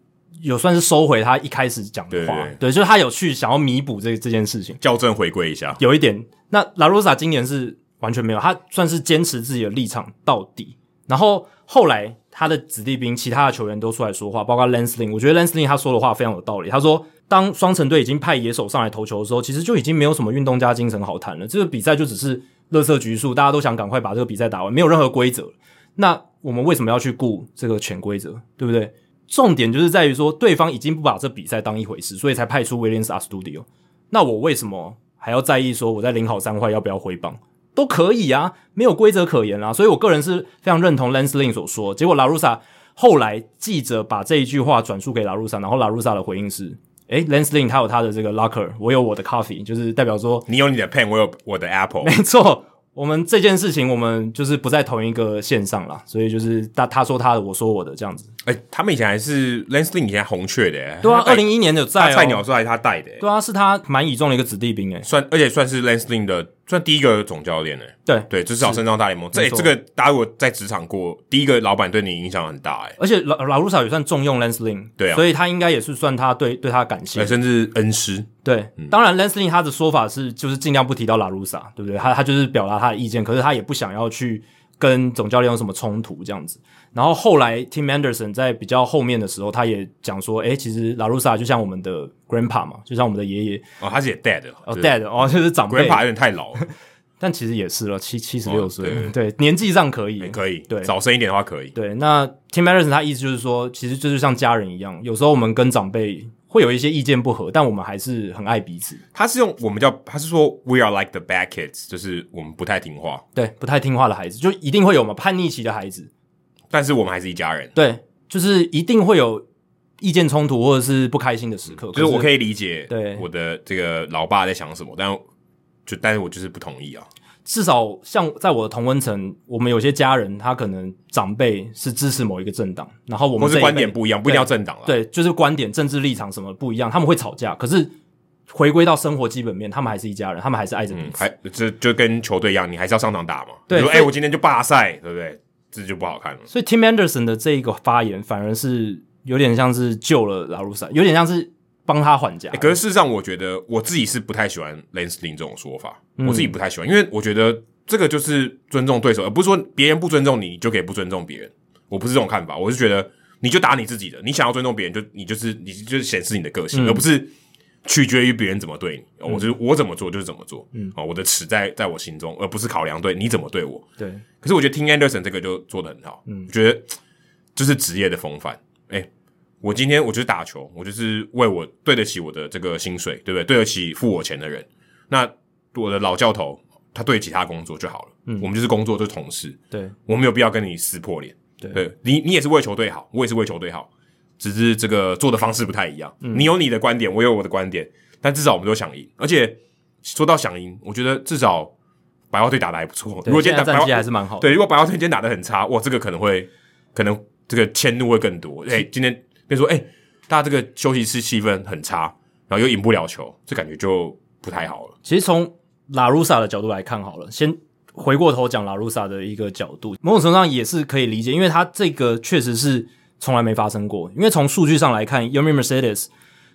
有算是收回他一开始讲的话，对，就是他有去想要弥补这这件事情，校正回归一下，有一点。那拉鲁萨今年是完全没有，他算是坚持自己的立场到底。然后后来他的子弟兵，其他的球员都出来说话，包括 Lynn，我觉得 Lynn 他说的话非常有道理。他说，当双城队已经派野手上来投球的时候，其实就已经没有什么运动家精神好谈了。这个比赛就只是乐色局数，大家都想赶快把这个比赛打完，没有任何规则。那我们为什么要去顾这个潜规则，对不对？重点就是在于说，对方已经不把这比赛当一回事，所以才派出 Williams Astudillo。那我为什么还要在意说我在零好三坏要不要挥棒？都可以啊，没有规则可言啊。所以我个人是非常认同 Lance Lynn 所说。结果拉鲁萨后来记者把这一句话转述给拉鲁萨，然后拉鲁萨的回应是：诶 Lynn 他有他的这个 locker，我有我的 coffee，就是代表说你有你的 pen，我有我的 apple。没错。我们这件事情，我们就是不在同一个线上啦，所以就是他他说他的，我说我的这样子。哎、欸，他们以前还是 lansling 以前红雀的、欸，对啊，二零一一年有在、喔，菜鸟时候还是他带的、欸，对啊，是他蛮倚重的一个子弟兵诶、欸，算而且算是 lansling 的。算第一个总教练呢、欸？对对，至少升上大联盟。这这个大家如果在职场过，第一个老板对你影响很大诶、欸、而且老老鲁萨也算重用 lansling 对啊，所以他应该也是算他对对他的感谢，甚至恩师。对，嗯、当然 lansling 他的说法是就是尽量不提到拉鲁萨，对不对？他他就是表达他的意见，可是他也不想要去跟总教练有什么冲突这样子。然后后来 Tim Anderson 在比较后面的时候，他也讲说，哎，其实拉鲁萨就像我们的 Grandpa 嘛，就像我们的爷爷。哦，他是也 Dad 哦 Dad 哦，就是长辈。Grandpa 有点太老了。但其实也是了，七七十六岁，对，年纪上可以，可以，对，早生一点的话可以。对，那 Tim Anderson 他意思就是说，其实就是像家人一样，有时候我们跟长辈会有一些意见不合，但我们还是很爱彼此。他是用我们叫，他是说 We are like the bad kids，就是我们不太听话，对，不太听话的孩子，就一定会有嘛叛逆期的孩子，但是我们还是一家人，对，就是一定会有意见冲突或者是不开心的时刻，就是我可以理解，对我的这个老爸在想什么，但。就，但是我就是不同意啊。至少像在我的同温层，我们有些家人，他可能长辈是支持某一个政党，然后我们是观点不一样，不一定要政党了。对，就是观点、政治立场什么不一样，他们会吵架。可是回归到生活基本面，他们还是一家人，他们还是爱着彼此。还这就跟球队一样，你还是要上场打嘛。对，说哎、欸，我今天就罢赛，对不对？这就不好看了。所以 Tim Anderson 的这一个发言，反而是有点像是救了拉鲁萨，有点像是。帮他还价、欸。可是事实上，我觉得我自己是不太喜欢 Lance Lynn 这种说法、嗯。我自己不太喜欢，因为我觉得这个就是尊重对手，而不是说别人不尊重你，你就可以不尊重别人。我不是这种看法，我是觉得你就打你自己的，你想要尊重别人，就你就是你就是显示你的个性、嗯，而不是取决于别人怎么对你。嗯、我就是我怎么做就是怎么做。嗯，哦，我的尺在在我心中，而不是考量对你怎么对我。对。可是我觉得 Tim Anderson 这个就做的很好。嗯，我觉得就是职业的风范。哎、欸。我今天我就是打球，我就是为我对得起我的这个薪水，对不对？对得起付我钱的人。那我的老教头，他对得起他工作就好了。嗯，我们就是工作，就是同事。对，我没有必要跟你撕破脸。对，对你你也是为球队好，我也是为球队好，只是这个做的方式不太一样。嗯，你有你的观点，我有我的观点，但至少我们都想赢。而且说到想赢，我觉得至少白袜队打的还不错。如果今天打战绩还是蛮好的。对，如果白袜队今天打的很差，哇，这个可能会可能这个迁怒会更多。哎，今天。别说，哎、欸，大家这个休息室气氛很差，然后又赢不了球，这感觉就不太好了。其实从拉鲁萨的角度来看，好了，先回过头讲拉鲁萨的一个角度，某种程度上也是可以理解，因为他这个确实是从来没发生过。因为从数据上来看，Yermin Mercedes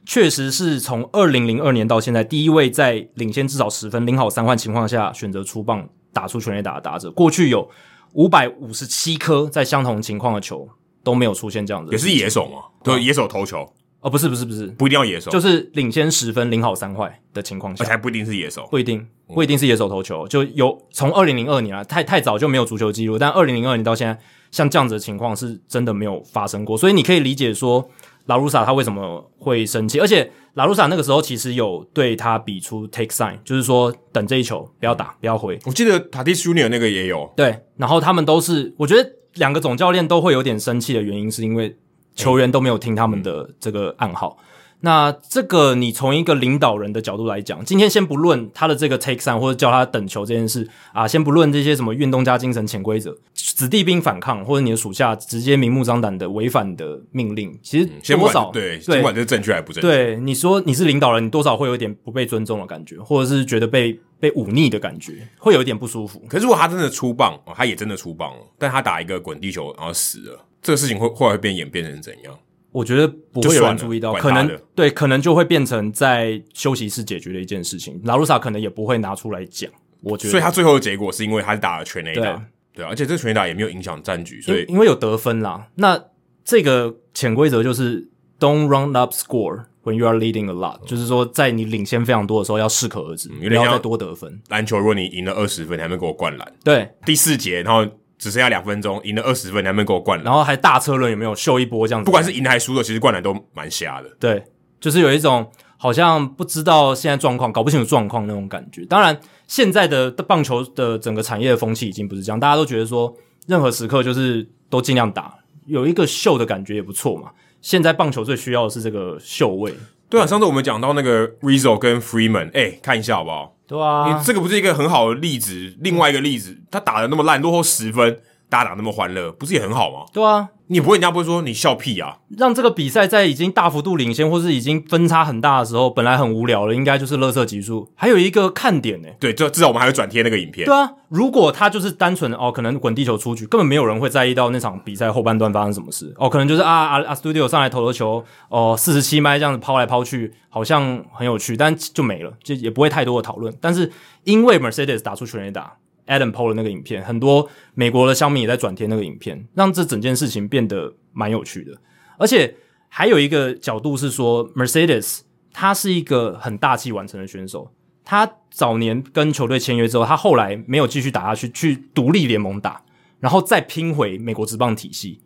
确实是从二零零二年到现在第一位在领先至少十分、零好三换情况下选择出棒打出全垒打的打者。过去有五百五十七颗在相同情况的球。都没有出现这样子，也是野手嘛？对，野手投球哦，不是不是不是，不一定要野手，就是领先十分，领好三坏的情况下，还不一定是野手，不一定不一定是野手投球，就有从二零零二年啊，太太早就没有足球记录，但二零零二年到现在，像这样子的情况是真的没有发生过，所以你可以理解说拉鲁萨他为什么会生气，而且拉鲁萨那个时候其实有对他比出 take sign，就是说等这一球不要打不要回，我记得塔蒂斯 Junior 那个也有，对，然后他们都是我觉得。两个总教练都会有点生气的原因，是因为球员都没有听他们的这个暗号。那这个你从一个领导人的角度来讲，今天先不论他的这个 take 上或者叫他等球这件事啊，先不论这些什么运动家精神潜规则，子弟兵反抗或者你的属下直接明目张胆的违反的命令，其实多少、嗯、对，尽管这是正确还不正确，对你说你是领导人，你多少会有一点不被尊重的感觉，或者是觉得被被忤逆的感觉，会有一点不舒服。可是如果他真的出棒，哦，他也真的出棒了，但他打一个滚地球然后死了，这个事情会会会变演变成怎样？我觉得不会有人注意到，可能对，可能就会变成在休息室解决的一件事情。拉鲁萨可能也不会拿出来讲。我觉得，所以他最后的结果是因为他是打了全垒打，对，对，而且这个全垒打也没有影响战局，所以因，因为有得分啦。那这个潜规则就是 don't run up score when you are leading a lot，、嗯、就是说在你领先非常多的时候要适可而止，不、嗯、要再多得分。篮球如果你赢了二十分，你还没给我灌篮，对，第四节然后。只剩下两分钟，赢了二十分，你还没给我灌篮，然后还大车轮有没有秀一波这样子？不管是赢还是输的，其实灌篮都蛮瞎的。对，就是有一种好像不知道现在状况，搞不清楚状况那种感觉。当然，现在的棒球的整个产业的风气已经不是这样，大家都觉得说任何时刻就是都尽量打，有一个秀的感觉也不错嘛。现在棒球最需要的是这个秀味。对啊，上次我们讲到那个 Rizzo 跟 Freeman，哎、欸，看一下好不好？对啊，你这个不是一个很好的例子。另外一个例子，他打的那么烂，落后十分，大家打那么欢乐，不是也很好吗？对啊，你不会，人家不会说你笑屁啊。让这个比赛在已经大幅度领先，或是已经分差很大的时候，本来很无聊了，应该就是乐色级数。还有一个看点呢，对，就至少我们还会转贴那个影片。对啊，如果他就是单纯的哦，可能滚地球出局，根本没有人会在意到那场比赛后半段发生什么事。哦，可能就是啊啊啊，Studio 上来投的球，哦，四十七迈这样子抛来抛去，好像很有趣，但就没了，就也不会太多的讨论。但是因为 Mercedes 打出全垒打。Adam PO 的那个影片，很多美国的乡民也在转贴那个影片，让这整件事情变得蛮有趣的。而且还有一个角度是说，Mercedes 他是一个很大器晚成的选手。他早年跟球队签约之后，他后来没有继续打下去，去独立联盟打，然后再拼回美国职棒体系。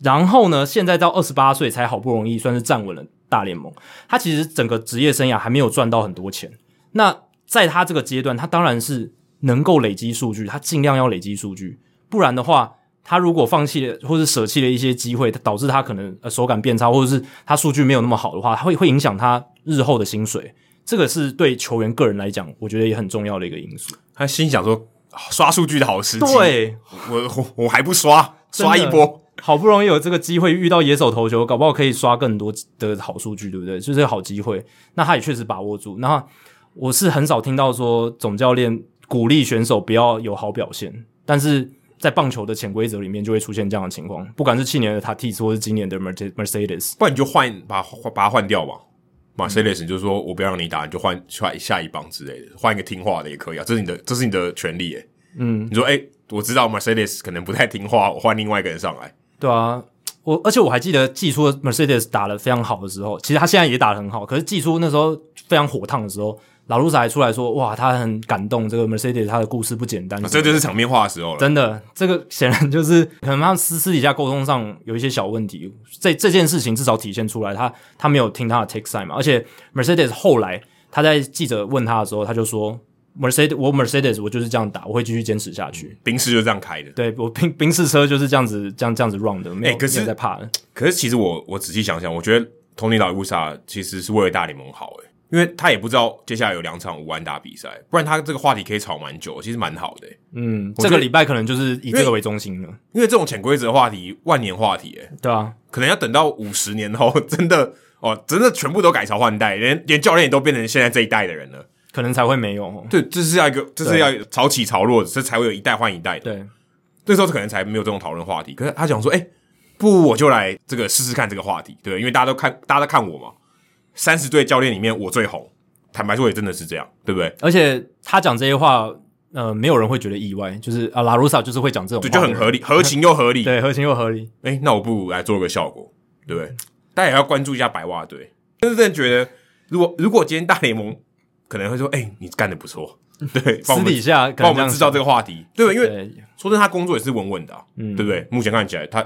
然后呢，现在到二十八岁才好不容易算是站稳了大联盟。他其实整个职业生涯还没有赚到很多钱。那在他这个阶段，他当然是。能够累积数据，他尽量要累积数据，不然的话，他如果放弃了或者舍弃了一些机会，导致他可能呃手感变差，或者是他数据没有那么好的话，会会影响他日后的薪水。这个是对球员个人来讲，我觉得也很重要的一个因素。他心想说，刷数据的好时机，对，我我我还不刷，刷一波，好不容易有这个机会遇到野手投球，搞不好可以刷更多的好数据，对不对？就是个好机会，那他也确实把握住。那我是很少听到说总教练。鼓励选手不要有好表现，但是在棒球的潜规则里面就会出现这样的情况。不管是去年的 Tatis 或是今年的 Mercedes，不然你就换把把它换掉吧。Mercedes 就是说我不要让你打，你就换换下一棒之类的，换一个听话的也可以啊。这是你的，这是你的权利诶。嗯，你说诶、欸，我知道 Mercedes 可能不太听话，我换另外一个人上来。对啊，我而且我还记得季初 Mercedes 打得非常好的时候，其实他现在也打得很好，可是季初那时候非常火烫的时候。老卢才出来说：“哇，他很感动，这个 Mercedes 他的故事不简单。啊”这就是场面话的时候了。真的，这个显然就是可能他私私底下沟通上有一些小问题。这这件事情至少体现出来，他他没有听他的 take side 嘛。而且 Mercedes 后来他在记者问他的时候，他就说：“Mercedes，我 Mercedes 我就是这样打，我会继续坚持下去。冰室就这样开的，对我冰冰室车就是这样子，这样这样子 run 的，没有、欸、可是没有在怕的。可是其实我我仔细想想，我觉得 Tony La Russa 其实是为了大联盟好诶。”因为他也不知道接下来有两场五万打比赛，不然他这个话题可以吵蛮久，其实蛮好的、欸。嗯，这个礼拜可能就是以这个为中心了，因为这种潜规则话题万年话题、欸，诶对啊，可能要等到五十年后，真的 哦，真的全部都改朝换代，连连教练也都变成现在这一代的人了，可能才会没有。对，这是要一个，这是要潮起潮落，这才会有一代换一代的。对，这时候可能才没有这种讨论话题。可是他想说，哎、欸，不，我就来这个试试看这个话题，对，因为大家都看，大家都看我嘛，三十队教练里面我最红。坦白说，也真的是这样，对不对？而且他讲这些话，呃，没有人会觉得意外，就是啊，拉鲁萨就是会讲这种话，对，就很合理，合情又合理，对，合情又合理。诶，那我不如来做个效果，对不对？大家也要关注一下白袜队。真的觉得，如果如果今天大联盟可能会说，诶，你干得不错，对，私底下帮我们制造这个话题，对，因为说真的，他工作也是稳稳的，嗯，对不对？目前看起来，他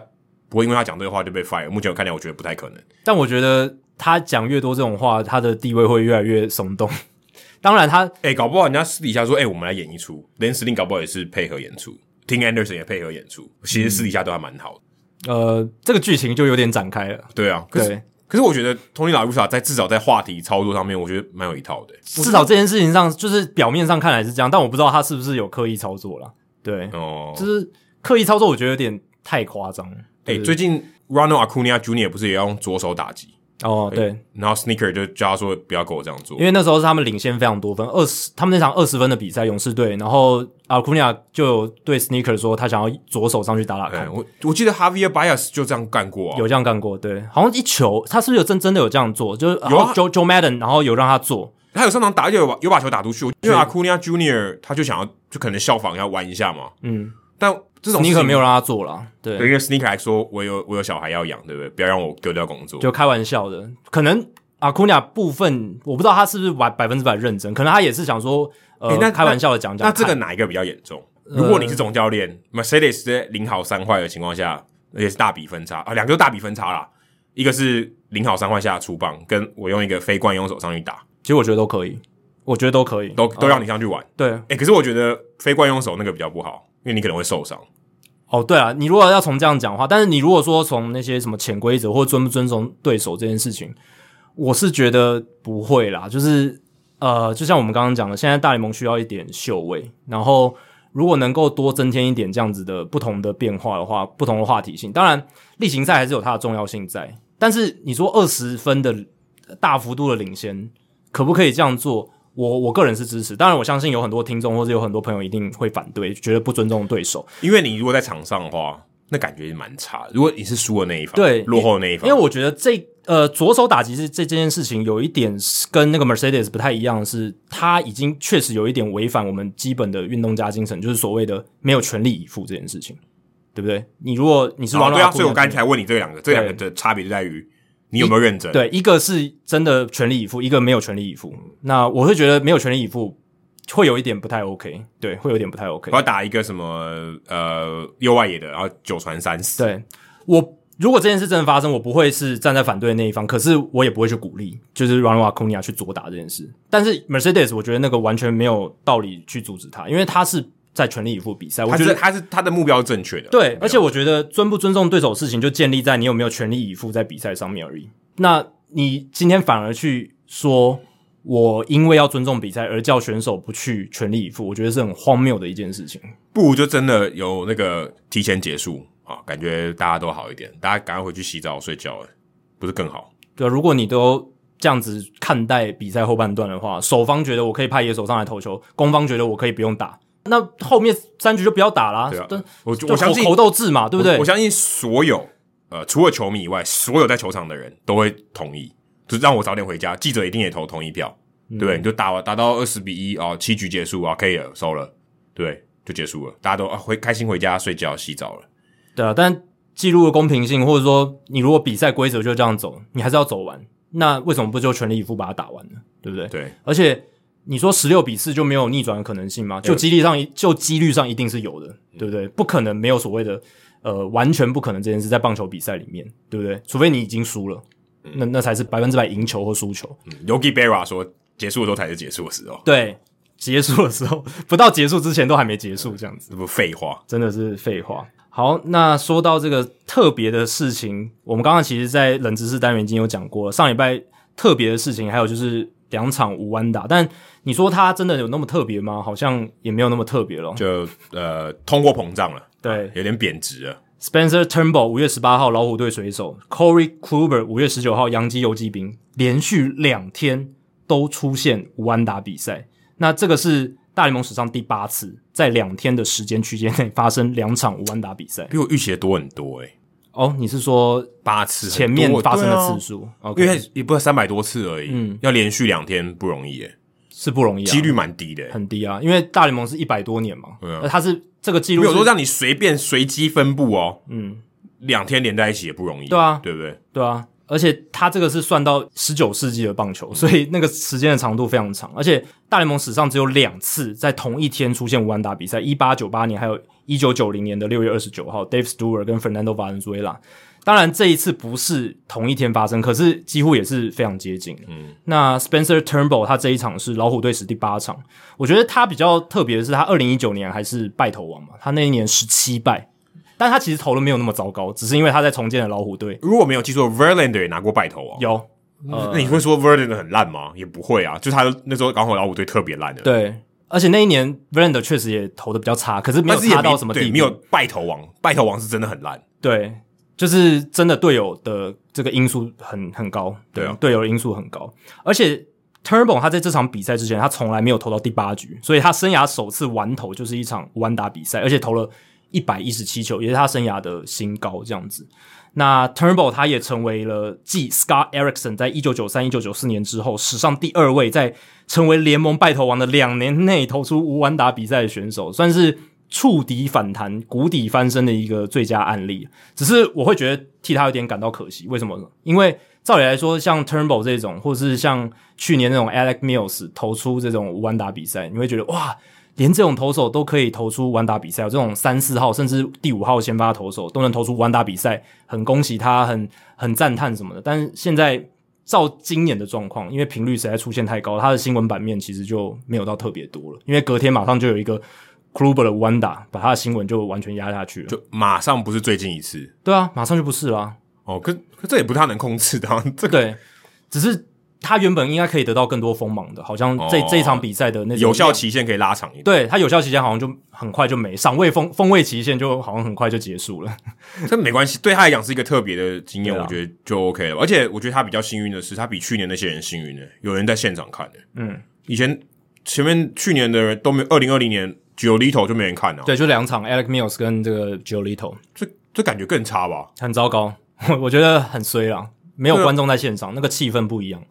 不会因为他讲这个话就被 fire。目前我看起来，我觉得不太可能。但我觉得。他讲越多这种话，他的地位会越来越松动。当然他，他、欸、诶搞不好人家私底下说，诶、欸、我们来演一出，连司令搞不好也是配合演出，Tim Anderson 也配合演出，其实私底下都还蛮好的。呃，这个剧情就有点展开了。对啊，可是可是我觉得 Tony La Russa 在至少在话题操作上面，我觉得蛮有一套的。至少这件事情上，就是表面上看来是这样，但我不知道他是不是有刻意操作啦。对，哦，就是刻意操作，我觉得有点太夸张。哎、欸，最近 Ronald Acuna Jr. 不是也要用左手打击？哦，对，然后 Sneaker 就叫他说不要跟我这样做，因为那时候是他们领先非常多分，二十，他们那场二十分的比赛，勇士队，然后 Acuna 就有对 Sneaker 说他想要左手上去打打看。我我记得 Javier Baez 就这样干过、啊，有这样干过，对，好像一球，他是不是有真真的有这样做？就是有 Joe Joe Madden，然后有让他做，他有上场打，有把有把球打出去，因为 Acuna Junior 他就想要就可能效仿要玩一下嘛，嗯，但。这种 Sneaker 没有让他做了，对，对，因为 Sneaker 还说，我有我有小孩要养，对不对？不要让我丢掉工作，就开玩笑的。可能 Acuna 部分我不知道他是不是百百分之百认真，可能他也是想说，呃，欸、那开玩笑的讲讲。那这个哪一个比较严重？如果你是总教练、呃、，Mercedes 在零好三坏的情况下，而且是大比分差啊，两个都大比分差啦。一个是零好三坏下出棒，跟我用一个非惯用手上去打，其实我觉得都可以，我觉得都可以，都都让你上去玩。呃、对，哎、欸，可是我觉得非惯用手那个比较不好，因为你可能会受伤。哦，对啊，你如果要从这样讲的话，但是你如果说从那些什么潜规则或尊不尊重对手这件事情，我是觉得不会啦。就是呃，就像我们刚刚讲的，现在大联盟需要一点秀味，然后如果能够多增添一点这样子的不同的变化的话，不同的话题性，当然例行赛还是有它的重要性在。但是你说二十分的大幅度的领先，可不可以这样做？我我个人是支持，当然我相信有很多听众或者有很多朋友一定会反对，觉得不尊重对手。因为你如果在场上的话，那感觉蛮差。如果你是输的那一方，对，落后的那一方，因为我觉得这呃左手打击是这这件事情有一点跟那个 Mercedes 不太一样，是他已经确实有一点违反我们基本的运动家精神，就是所谓的没有全力以赴这件事情，对不对？你如果你是王、哦、对啊，所以我刚才才问你这两个，这两个的差别就在于。你有没有认真？对，一个是真的全力以赴，一个没有全力以赴。那我会觉得没有全力以赴会有一点不太 OK，对，会有点不太 OK。我要打一个什么呃右外野的，然后九传三死。对，我如果这件事真的发生，我不会是站在反对的那一方，可是我也不会去鼓励，就是 Ronald Acuna 去左打这件事。但是 Mercedes，我觉得那个完全没有道理去阻止他，因为他是。在全力以赴比赛，我觉得他是他的目标正确的。对，而且我觉得尊不尊重对手的事情，就建立在你有没有全力以赴在比赛上面而已。那你今天反而去说，我因为要尊重比赛而叫选手不去全力以赴，我觉得是很荒谬的一件事情。不如就真的有那个提前结束啊，感觉大家都好一点，大家赶快回去洗澡睡觉了，不是更好？对，如果你都这样子看待比赛后半段的话，守方觉得我可以派野手上来投球，攻方觉得我可以不用打。那后面三局就不要打了。对啊，我我相信猴斗志嘛，对不对？我，我相信所有呃，除了球迷以外，所有在球场的人都会同意，就是让我早点回家。记者一定也投同意票，嗯、对不对？你就打打到二十比一啊，七局结束啊，可以了，收了，对，就结束了，大家都啊回开心回家睡觉洗澡了。对啊，但记录的公平性，或者说你如果比赛规则就这样走，你还是要走完，那为什么不就全力以赴把它打完呢？对不对？对，而且。你说十六比四就没有逆转的可能性吗？就几率上，就几率上一定是有的，对不对？不可能没有所谓的呃完全不可能这件事在棒球比赛里面，对不对？除非你已经输了，那那才是百分之百赢球或输球。嗯，Yogi Berra 说结束的时候才是结束的时候，对，结束的时候不到结束之前都还没结束，这样子，这不废话，真的是废话。好，那说到这个特别的事情，我们刚刚其实在冷知识单元已经有讲过了，上礼拜特别的事情还有就是。两场无安打，但你说他真的有那么特别吗？好像也没有那么特别了。就呃，通货膨胀了，对，啊、有点贬值了。Spencer Turnbull 五月十八号老虎队水手，Corey Kluber 五月十九号洋基游击兵，连续两天都出现无安打比赛。那这个是大联盟史上第八次在两天的时间区间内发生两场无安打比赛，比我预期的多很多诶、欸哦，你是说八次前面发生的次数？因为也不是三百多次而已，嗯，要连续两天不容易耶，是不容易，几率蛮低的，很低啊。因为大联盟是一百多年嘛，对啊，它是这个记录，没有说让你随便随机分布哦，嗯，两天连在一起也不容易，对啊，对不对？对啊，而且它这个是算到十九世纪的棒球，所以那个时间的长度非常长，而且大联盟史上只有两次在同一天出现五安打比赛，一八九八年还有。一九九零年的六月二十九号，Dave Stewart 跟 Fernando Valenzuela，当然这一次不是同一天发生，可是几乎也是非常接近。嗯，那 Spencer Turnbull 他这一场是老虎队史第八场，我觉得他比较特别的是，他二零一九年还是败投王嘛，他那一年十七败，但他其实投的没有那么糟糕，只是因为他在重建的老虎队。如果没有记错，Verlander 也拿过败投王。有，呃、那你会说 Verlander 很烂吗？也不会啊，就他那时候刚好老虎队特别烂的。对，而且那一年 Verlander 确实也投的比较差，可是没有差到什么地步。没有败投王，败投王是真的很烂。对，就是真的队友的这个因素很很高。对啊，队友的因素很高，而且。Turnbull 他在这场比赛之前，他从来没有投到第八局，所以他生涯首次完投就是一场完打比赛，而且投了一百一十七球，也是他生涯的新高。这样子，那 Turnbull 他也成为了继 Scott Erickson 在一九九三、一九九四年之后，史上第二位在成为联盟败投王的两年内投出无完打比赛的选手，算是触底反弹、谷底翻身的一个最佳案例。只是我会觉得替他有点感到可惜，为什么呢？因为照理来说，像 Turnbull 这种，或者是像去年那种 Alex Mills 投出这种无安打比赛，你会觉得哇，连这种投手都可以投出无安打比赛，这种三四号甚至第五号先发投手都能投出无安打比赛，很恭喜他，很很赞叹什么的。但是现在照今年的状况，因为频率实在出现太高，它的新闻版面其实就没有到特别多了。因为隔天马上就有一个 Kluber 的 Wanda，把他的新闻就完全压下去了，就马上不是最近一次，对啊，马上就不是了啊。哦，可可这也不是他能控制的，啊，这个对，只是他原本应该可以得到更多锋芒的，好像这、哦、这一场比赛的那有效期限可以拉长一点，对他有效期限好像就很快就没，赏味风风味期限就好像很快就结束了，这没关系，对他来讲是一个特别的经验，我觉得就 OK 了。而且我觉得他比较幸运的是，他比去年那些人幸运的，有人在现场看的。嗯，以前前面去年的人都没，二零二零年 Giolito 就没人看了，对，就两场 Alec Mills 跟这个 Giolito，这这感觉更差吧，很糟糕。我觉得很衰啊，没有观众在现场，那个气氛不一样。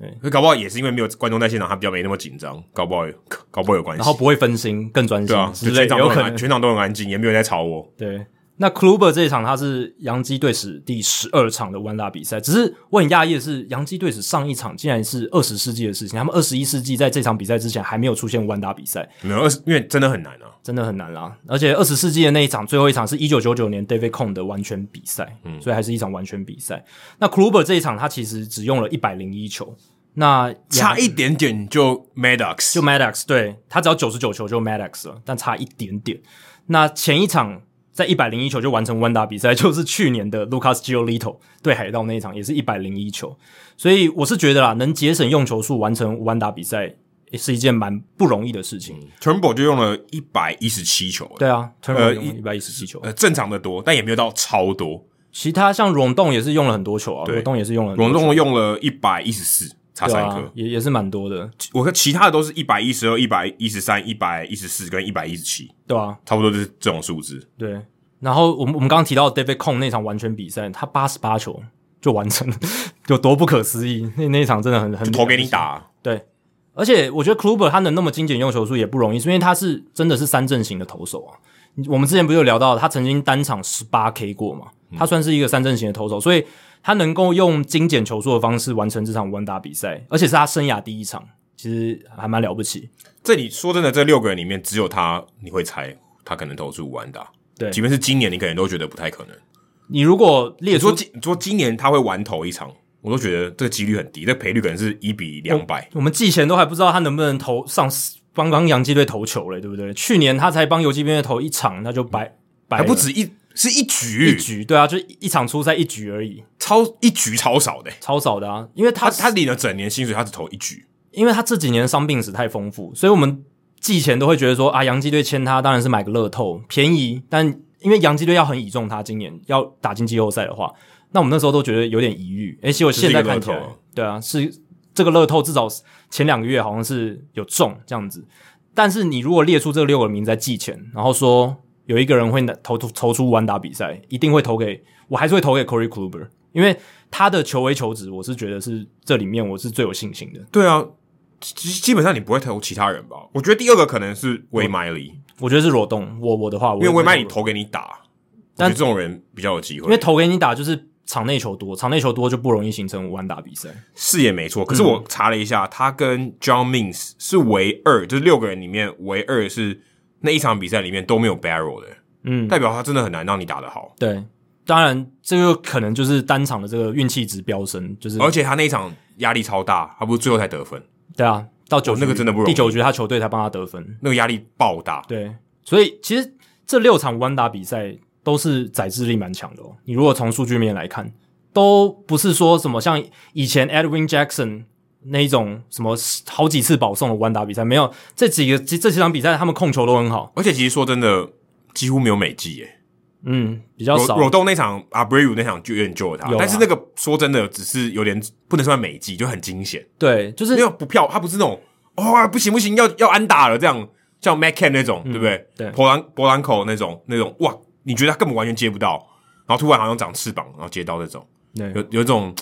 对，搞不好也是因为没有观众在现场，他比较没那么紧张，搞不好搞不好有关系。然后不会分心，更专心。对啊，全场都很全场都很安静，也没有人在吵我。对。那 Kluber 这一场他是洋基队史第十二场的无安打比赛，只是我很讶异的是，洋基队史上一场竟然是二十世纪的事情，他们二十一世纪在这场比赛之前还没有出现无安打比赛，没有二十，因为真的很难啊，真的很难啦。而且二十世纪的那一场最后一场是一九九九年 David Cone 的完全比赛，嗯，所以还是一场完全比赛。那 Kluber 这一场他其实只用了一百零一球，那差一点点就 Maddox，就 Maddox，对，他只要九十九球就 Maddox 了，但差一点点。那前一场。在一百零一球就完成无安打比赛，就是去年的 Lucas Giolito 对海盗那一场，也是一百零一球。所以我是觉得啦，能节省用球数完成无安打比赛，也是一件蛮不容易的事情。Turnbull 就用了一百一十七球，对啊，Turnbull 用一百一十七球，呃，正常的多，但也没有到超多。其他像溶洞也是用了很多球啊，溶洞也是用了溶洞用了一百一十四，差三颗，也也是蛮多的。我看其他的都是一百一十二、一百一十三、一百一十四跟一百一十七，对啊，差不多就是这种数字。对。然后我们我们刚刚提到 David Cone 那场完全比赛，他八十八球就完成了，有多不可思议！那那一场真的很很投给你打，对。而且我觉得 Kluber 他能那么精简用球数也不容易，是因为他是真的是三阵型的投手啊。我们之前不是有聊到他曾经单场十八 K 过嘛？他算是一个三阵型的投手，所以他能够用精简球数的方式完成这场五安打比赛，而且是他生涯第一场，其实还蛮了不起。这里说真的，这六个人里面只有他，你会猜他可能投出五安打。对，即便是今年，你可能都觉得不太可能。你如果列出说今说今年他会完投一场，我都觉得这个几率很低，这赔率可能是一比两百。我们季前都还不知道他能不能投上帮帮洋基队投球嘞，对不对？去年他才帮游击兵队投一场，那就白白还不止一是一局一局，对啊，就一场初赛一局而已，超一局超少的，超少的啊！因为他他，他领了整年薪水，他只投一局，因为他这几年伤病史太丰富，所以我们季前都会觉得说啊，洋基队签他当然是买个乐透，便宜，但。因为洋基队要很倚重他，今年要打进季后赛的话，那我们那时候都觉得有点疑虑。诶，结果现在看起来，对啊，是这个乐透至少前两个月好像是有中这样子。但是你如果列出这六个名在季前，然后说有一个人会投投出五安打比赛，一定会投给我，还是会投给 Corey Kluber，因为他的球威球职，我是觉得是这里面我是最有信心的。对啊，基基本上你不会投其他人吧？我觉得第二个可能是 Wade Miley。我觉得是罗动，我我的话，因为威麦里投给你打，但这种人比较有机会。因为投给你打就是场内球多，场内球多就不容易形成五安打比赛。是也没错，可是我查了一下，嗯、他跟 John Means 是唯二，就是六个人里面唯二是那一场比赛里面都没有 barrel 的，嗯，代表他真的很难让你打得好。对，当然这个可能就是单场的这个运气值飙升，就是而且他那一场压力超大，他不是最后才得分。对啊。到九、哦、那个真的不容易，第九局他球队才帮他得分，那个压力爆大。对，所以其实这六场无安打比赛都是载智力蛮强的哦。你如果从数据面来看，都不是说什么像以前 Edwin Jackson 那一种什么好几次保送的弯打比赛，没有这几个这这几场比赛他们控球都很好，而且其实说真的，几乎没有美记耶。嗯，比较少。柔道那场阿布雷乌那场就有点救了他，啊、但是那个说真的，只是有点不能算美技，就很惊险。对，就是没有不票，他不是那种哇、哦、不行不行，要要安打了这样，像 McCann 那种，嗯、对不对？对，波兰波兰口那种那种哇，你觉得他根本完全接不到，然后突然好像长翅膀，然后接到那种，对，有有一种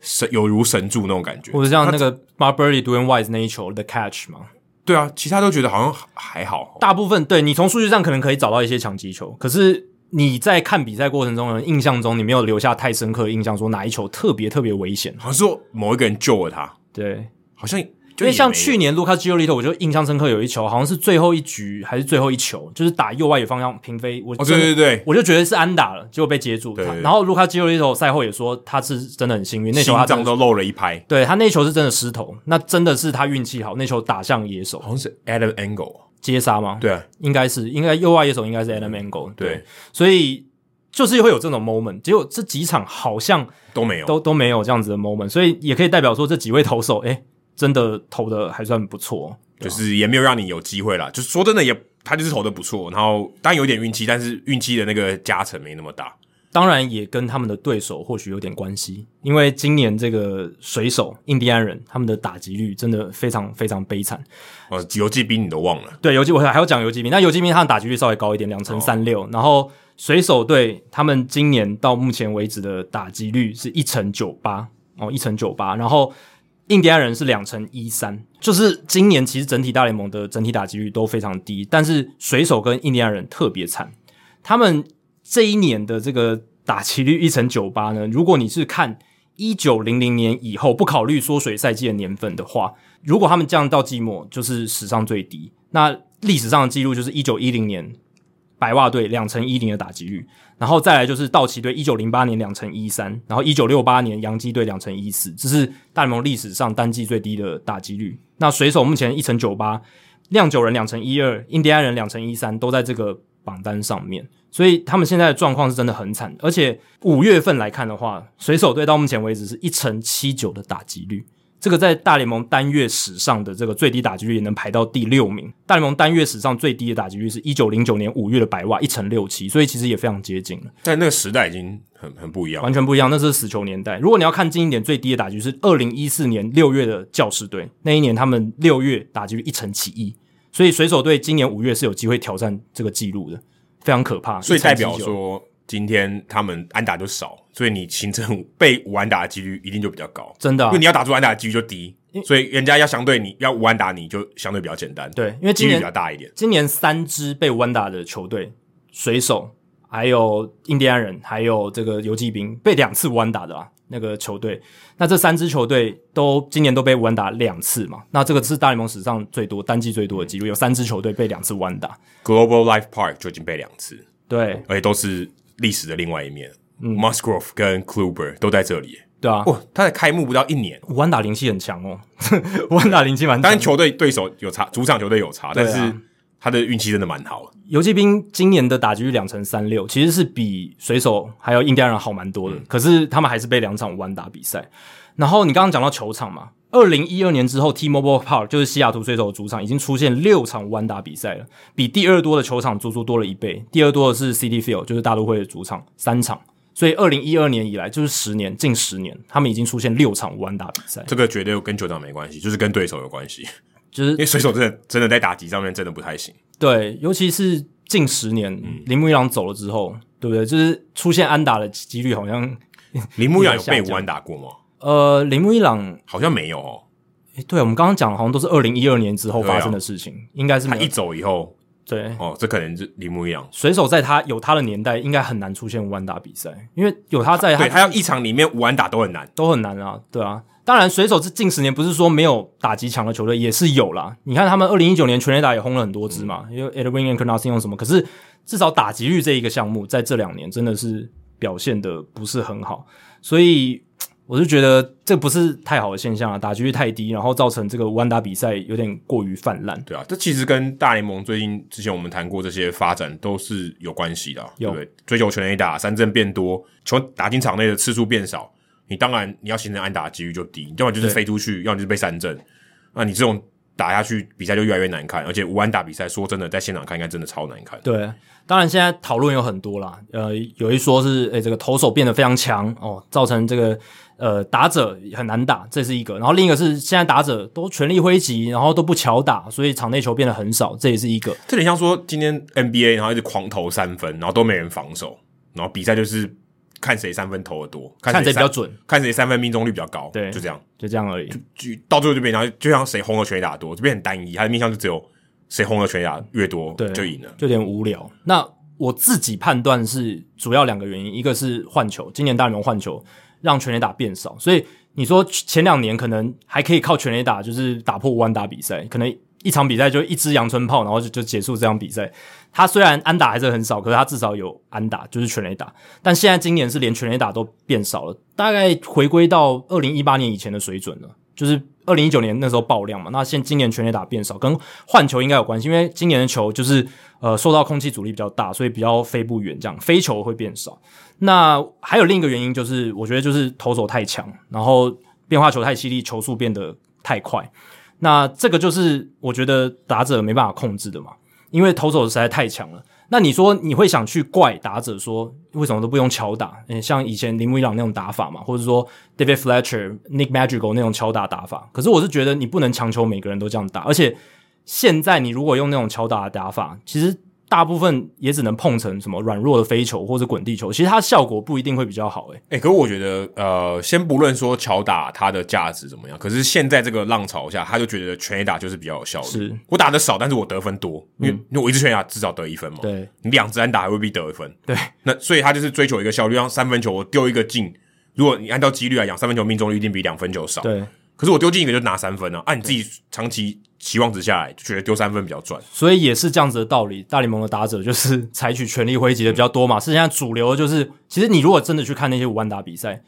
神有如神助那种感觉，或者像那个 Marbury Dwayne Wise 那一球 The Catch 嘛。对啊，其他都觉得好像还好。大部分对你从数据上可能可以找到一些强击球，可是。你在看比赛过程中的印象中，你没有留下太深刻的印象，说哪一球特别特别危险？好像说某一个人救了他，对，好像因为像去年卢卡基奥利特，我就印象深刻，有一球好像是最后一局还是最后一球，就是打右外野方向平飞，我哦对对对，我就觉得是安打了，结果被接住。对，然后卢卡基奥利特赛后也说他是真的很幸运，那球他心脏都漏了一拍，对他那球是真的失投，那真的是他运气好，那球打向野手，好像是 Adam Angle 接杀吗？对，应该是应该右外野手应该是 Adam Angle，对，所以。就是会有这种 moment，结果这几场好像都没有，都都没有这样子的 moment，所以也可以代表说这几位投手，诶，真的投的还算不错，就是也没有让你有机会啦。就是说真的也，也他就是投的不错，然后当然有点运气，但是运气的那个加成没那么大。当然也跟他们的对手或许有点关系，因为今年这个水手印第安人他们的打击率真的非常非常悲惨。哦，游击兵你都忘了？对，游击我还要讲游击兵，那游击兵他的打击率稍微高一点，两成三六，然后。水手队他们今年到目前为止的打击率是一成九八哦，一成九八，然后印第安人是两成一三，就是今年其实整体大联盟的整体打击率都非常低，但是水手跟印第安人特别惨，他们这一年的这个打击率一成九八呢，如果你是看一九零零年以后不考虑缩水赛季的年份的话，如果他们降到季末就是史上最低，那历史上的记录就是一九一零年。白袜队两成一零的打击率，然后再来就是道奇队一九零八年两成一三，然后一九六八年洋基队两成一四，这是大联盟历史上单季最低的打击率。那水手目前一成九八，酿酒人两成一二，印第安人两成一三，都在这个榜单上面，所以他们现在的状况是真的很惨。而且五月份来看的话，水手队到目前为止是一成七九的打击率。这个在大联盟单月史上的这个最低打击率也能排到第六名。大联盟单月史上最低的打击率是一九零九年五月的白袜一成六七，所以其实也非常接近了。但那个时代已经很很不一样，完全不一样。那是死球年代。如果你要看近一点，最低的打击率是二零一四年六月的教士队，那一年他们六月打击率一成七一，所以水手队今年五月是有机会挑战这个记录的，非常可怕。所以代表说。今天他们安打就少，所以你形成被无安打的几率一定就比较高，真的、啊，因为你要打出安打的几率就低，所以人家要相对你要无安打，你就相对比较简单。对，因为今年几率比较大一点。今年三支被无安打的球队，水手、还有印第安人，还有这个游骑兵被两次无安打的啊，那个球队，那这三支球队都今年都被无安打两次嘛？那这个是大联盟史上最多单季最多的记录，有三支球队被两次无安打。Global Life Park 就已经被两次，对，而且都是。历史的另外一面，嗯，Musgrove 跟 Kluber 都在这里，对啊，哇，他的开幕不到一年，武安打灵气很强哦，武安打灵气蛮强，当然球队对手有差，主场球队有差，但是他的运气真的蛮好。的。游骑兵今年的打击率两成三六，其实是比水手还有印第安人好蛮多的，嗯，可是他们还是被两场武安打比赛。然后你刚刚讲到球场嘛，二零一二年之后，T-Mobile Park 就是西雅图水手的主场，已经出现六场无安打比赛了，比第二多的球场足足多了一倍。第二多的是 Citi Field，就是大都会的主场，三场。所以二零一二年以来，就是十年，近十年，他们已经出现六场无安打比赛。这个绝对跟球场没关系，就是跟对手有关系。就是因为水手真的真的在打击上面真的不太行。对，尤其是近十年，铃木一朗走了之后，对不对？就是出现安打的几率好像铃木一朗有被无安打过吗？呃，铃木一朗好像没有哦。诶，对，我们刚刚讲的好像都是二零一二年之后发生的事情，啊、应该是他一走以后，对哦，这可能是铃木一朗。水手在他有他的年代，应该很难出现无安打比赛，因为有他在他，对他要一场里面五安打都很难，都很难啊，对啊。当然，水手这近十年不是说没有打击强的球队，也是有啦。你看他们二零一九年全垒打也轰了很多支嘛，嗯、因为 Edwin Encarnacion 用什么？可是至少打击率这一个项目，在这两年真的是表现的不是很好，所以。我就觉得这不是太好的现象啊，打击率太低，然后造成这个无安打比赛有点过于泛滥。对啊，这其实跟大联盟最近之前我们谈过这些发展都是有关系的，有对不对？追求全垒打，三振变多，球打进场内的次数变少，你当然你要形成安打几率就低，要么就是飞出去，要么就是被三振。那你这种打下去，比赛就越来越难看，而且无安打比赛，说真的，在现场看应该真的超难看。对。当然，现在讨论有很多啦。呃，有一说是，诶、欸，这个投手变得非常强哦，造成这个呃打者很难打，这是一个。然后另一个是，现在打者都全力挥击，然后都不巧打，所以场内球变得很少，这也是一个。这点像说，今天 NBA 然后一直狂投三分，然后都没人防守，然后比赛就是看谁三分投的多，看谁比较准，看谁三分命中率比较高，对，就这样，就这样而已。就就到最后就变成，就像谁轰的全打多，这边很单一，他的面向就只有。谁轰的全打越多，对，就赢了，就有点无聊。那我自己判断是主要两个原因，一个是换球，今年大联盟换球让全垒打变少，所以你说前两年可能还可以靠全垒打，就是打破无安打比赛，可能一场比赛就一支阳春炮，然后就就结束这场比赛。他虽然安打还是很少，可是他至少有安打，就是全垒打。但现在今年是连全垒打都变少了，大概回归到二零一八年以前的水准了，就是。二零一九年那时候爆量嘛，那现今年全垒打变少，跟换球应该有关系，因为今年的球就是呃受到空气阻力比较大，所以比较飞不远，这样飞球会变少。那还有另一个原因就是，我觉得就是投手太强，然后变化球太犀利，球速变得太快。那这个就是我觉得打者没办法控制的嘛，因为投手实在太强了。那你说你会想去怪打者说为什么都不用巧打？嗯，像以前铃木一朗那种打法嘛，或者说 David Fletcher、Nick Madrigal 那种敲打打法。可是我是觉得你不能强求每个人都这样打，而且现在你如果用那种敲打的打法，其实。大部分也只能碰成什么软弱的飞球或者滚地球，其实它效果不一定会比较好诶、欸。诶、欸，可是我觉得，呃，先不论说乔打它的价值怎么样，可是现在这个浪潮下，他就觉得全垒打就是比较有效率。是我打的少，但是我得分多，因为、嗯、因为我一直全垒打至少得一分嘛。对，你两支安打还未必得一分。对，那所以他就是追求一个效率，让三分球我丢一个进，如果你按照几率来讲，三分球命中率一定比两分球少。对。可是我丢进一个就拿三分啊，按、啊、你自己长期期望值下来，就觉得丢三分比较赚，所以也是这样子的道理。大联盟的打者就是 采取全力挥击的比较多嘛，是、嗯、现在主流的就是，其实你如果真的去看那些五万打比赛，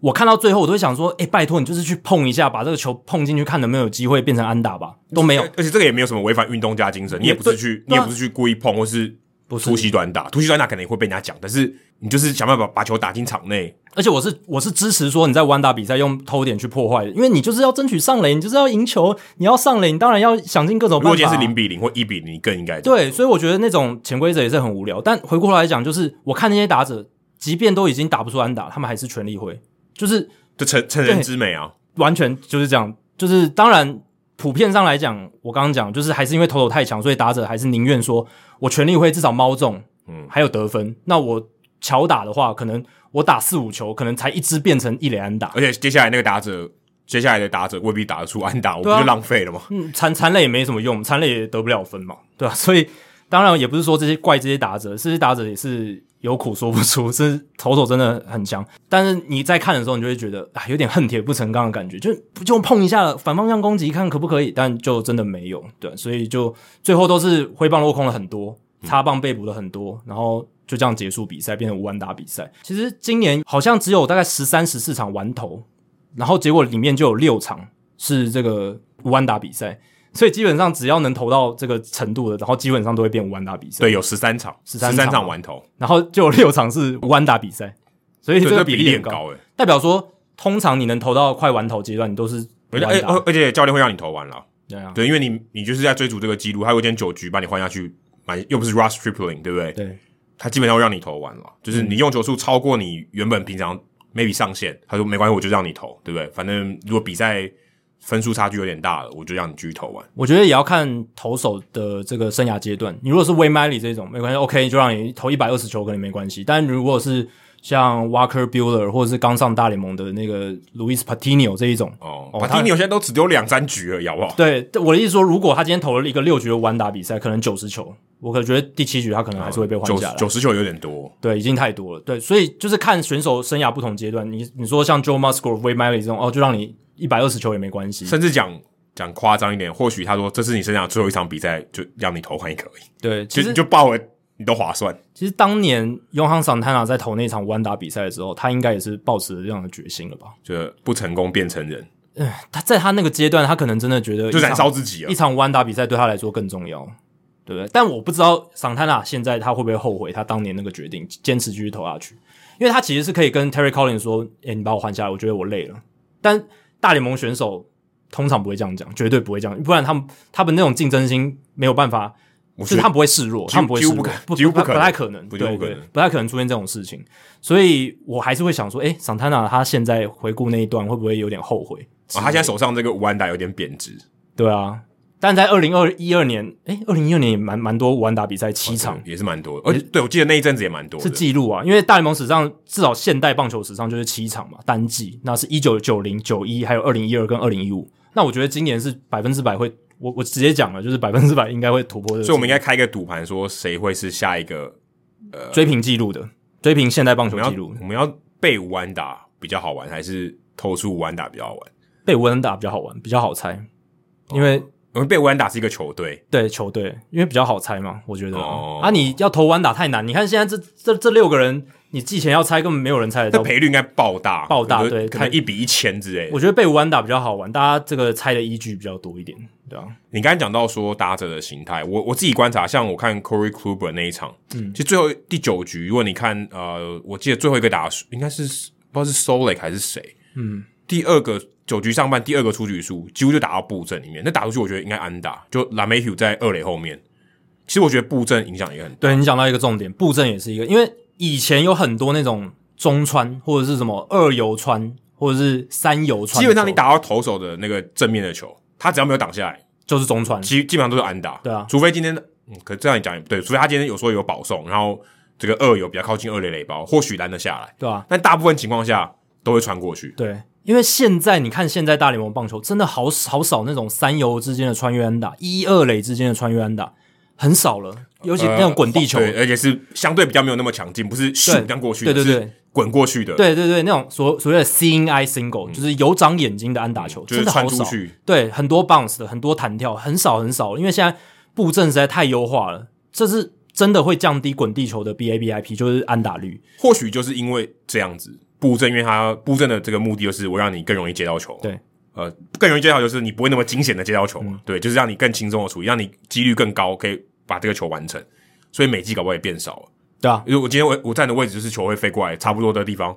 我看到最后我都会想说，哎、欸，拜托你就是去碰一下，把这个球碰进去，看能不能有机会变成安打吧，都没有。而且这个也没有什么违反运动家精神，你也不是去，你也不是去故意碰或是。不是突袭短打，突袭短打可能也会被人家讲，但是你就是想办法把球打进场内。而且我是我是支持说你在弯打比赛用偷点去破坏，因为你就是要争取上垒，你就是要赢球，你要上垒，你当然要想尽各种办法。如果今天是零比零或一比零，你更应该对。所以我觉得那种潜规则也是很无聊。但回过头来讲，就是我看那些打者，即便都已经打不出安打，他们还是全力挥，就是就成成人之美啊，完全就是这样。就是当然。普遍上来讲，我刚刚讲就是还是因为投手太强，所以打者还是宁愿说我全力挥至少猫中，嗯，还有得分。那我巧打的话，可能我打四五球，可能才一支变成一垒安打。而且接下来那个打者，接下来的打者未必打得出安打，我不就浪费了吗？嗯，残残垒也没什么用，残垒也得不了分嘛，对吧、啊？所以当然也不是说这些怪这些打者，这些打者也是。有苦说不出，是投手真的很强，但是你在看的时候，你就会觉得啊，有点恨铁不成钢的感觉，就就碰一下反方向攻击，看可不可以，但就真的没有，对，所以就最后都是挥棒落空了很多，擦棒被捕了很多，然后就这样结束比赛，变成无安打比赛。其实今年好像只有大概十三、十四场完投，然后结果里面就有六场是这个无安打比赛。所以基本上只要能投到这个程度的，然后基本上都会变无安打比赛。对，有十三场，十三场完投，然后就有六场是无安打比赛。所以这个比例很高，诶、欸、代表说通常你能投到快完投阶段，你都是。而且而且教练会让你投完了。对啊，对，因为你你就是在追逐这个记录，还有一点九局把你换下去，蛮又不是 Ross Stripling，对不对？对，他基本上会让你投完了，就是你用球数超过你原本平常 maybe 上限，他说没关系，我就让你投，对不对？反正如果比赛。分数差距有点大了，我就让你继续投完。我觉得也要看投手的这个生涯阶段。你如果是 Wade Miley 这种没关系，OK，就让你投一百二十球可能没关系。但如果是像 Walker Buehler 或者是刚上大联盟的那个 Luis Patino 这一种，哦，哦，Patino 现在都只丢两三局而已，好不好？对，我的意思说，如果他今天投了一个六局的完打比赛，可能九十球，我可能觉得第七局他可能还是会被换下来。九十球有点多，对，已经太多了。对，所以就是看选手生涯不同阶段。你你说像 Joe Musgrove、Wade Miley 这种，哦，就让你。一百二十球也没关系，甚至讲讲夸张一点，或许他说这是你生涯最后一场比赛，就让你投换也可以。对，其实就，就爆了你都划算。其实当年永航桑塔纳在投那场弯打比赛的时候，他应该也是抱持这样的决心了吧？就不成功变成人。嗯，他在他那个阶段，他可能真的觉得就燃烧自己了。一场弯打比赛对他来说更重要，对不对？但我不知道桑塔纳现在他会不会后悔他当年那个决定，坚持继续投下去。因为他其实是可以跟 Terry Collins 说：“诶，你把我换下来，我觉得我累了。”但大联盟选手通常不会这样讲，绝对不会这样，不然他们他们那种竞争心没有办法。就是他们不会示弱，他们不会示弱，不不不太可能，对对，不太可能出现这种事情，所以我还是会想说，诶，桑塔纳他现在回顾那一段会不会有点后悔？啊，他现在手上这个五安打有点贬值，对啊，但在二零二一二年，诶，二零一二年也蛮蛮多五安打比赛，七场也是蛮多，而且对我记得那一阵子也蛮多，是记录啊，因为大联盟史上至少现代棒球史上就是七场嘛，单季，那是一九九零、九一，还有二零一二跟二零一五，那我觉得今年是百分之百会。我我直接讲了，就是百分之百应该会突破的，所以我们应该开一个赌盘，说谁会是下一个呃追平记录的，追平现代棒球记录。我们要背五安打比较好玩，还是投出五安打比较好玩？背五安打比较好玩，比较好猜，因为我们背无安打是一个球队，对球队，因为比较好猜嘛，我觉得、哦、啊，你要投无安打太难。你看现在这这这六个人。你季前要猜，根本没有人猜得到。赔率应该爆大，爆大，对，可能一比一千之类的。我觉得被无安打比较好玩，大家这个猜的依据比较多一点，对啊。你刚才讲到说打者的形态，我我自己观察，像我看 Corey Kluber 那一场，嗯，其实最后第九局，如果你看，呃，我记得最后一个打数应该是不知道是 Solak 还是谁，嗯，第二个九局上半第二个出局数几乎就打到布阵里面，那打出去我觉得应该安打，就 LeMahieu 在二垒后面。其实我觉得布阵影响也很大。对，你讲到一个重点，布阵也是一个，因为以前有很多那种。中穿或者是什么二游穿或者是三游穿，基本上你打到投手的那个正面的球，他只要没有挡下来，就是中穿，基基本上都是安打。对啊，除非今天，嗯，可这样讲也不对，除非他今天有说有保送，然后这个二游比较靠近二垒垒包，或许拦得下来，对啊，但大部分情况下都会穿过去。对，因为现在你看，现在大联盟棒球真的好好少那种三游之间的穿越安打，一二垒之间的穿越安打很少了，尤其那种滚地球，呃，对，而且是相对比较没有那么强劲，不是咻这样过去，对对对。滚过去的，对对对，那种所所谓的 seeing eye single，、嗯、就是有长眼睛的安打球，嗯、真的好少。对，很多 bounce 的，很多弹跳，很少很少。因为现在布阵实在太优化了，这是真的会降低滚地球的 BABIP，就是安打率。或许就是因为这样子布阵，因为它布阵的这个目的就是我让你更容易接到球。对，呃，更容易接到就是你不会那么惊险的接到球嘛。嗯、对，就是让你更轻松的处理，让你几率更高，可以把这个球完成。所以美季搞不好也变少了。对啊，因为我今天我我站的位置就是球会飞过来差不多的地方，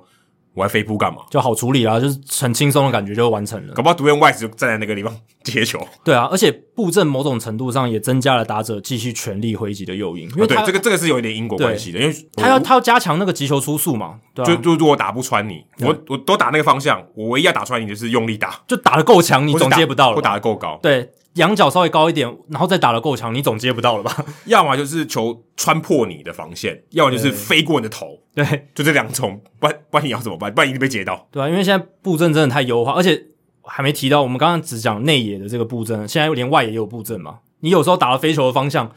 我还飞扑干嘛？就好处理啦，就是很轻松的感觉就完成了。搞不好独眼外子就站在那个地方接球。对啊，而且布阵某种程度上也增加了打者继续全力挥击的诱因。因为、哦、对，这个这个是有一点因果关系的，因为他要他要加强那个击球出速嘛。对啊、就就如果打不穿你，我我都打那个方向，我唯一要打穿你就是用力打，就打的够强，你总接不到了。或打的够高，对。仰角稍微高一点，然后再打的够强，你总接不到了吧？要么就是球穿破你的防线，要么就是飞过你的头。对，就这两种，不然不然你要怎么办？不然一定被截到。对啊，因为现在布阵真的太优化，而且还没提到，我们刚刚只讲内野的这个布阵，现在连外野也有布阵嘛。你有时候打了飞球的方向，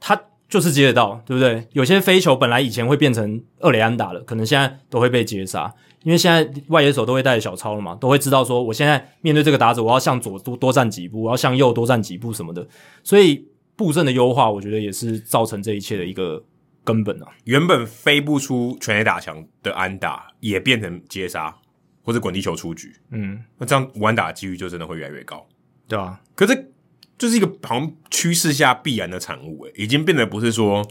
它就是接得到，对不对？有些飞球本来以前会变成二垒安打的，可能现在都会被截杀。因为现在外野手都会带着小抄了嘛，都会知道说，我现在面对这个打者，我要向左多多站几步，我要向右多站几步什么的。所以布阵的优化，我觉得也是造成这一切的一个根本啊。原本飞不出全垒打墙的安打，也变成接杀或者滚地球出局。嗯，那这样无安打的几率就真的会越来越高，对啊。可是就是一个好像趋势下必然的产物，诶，已经变得不是说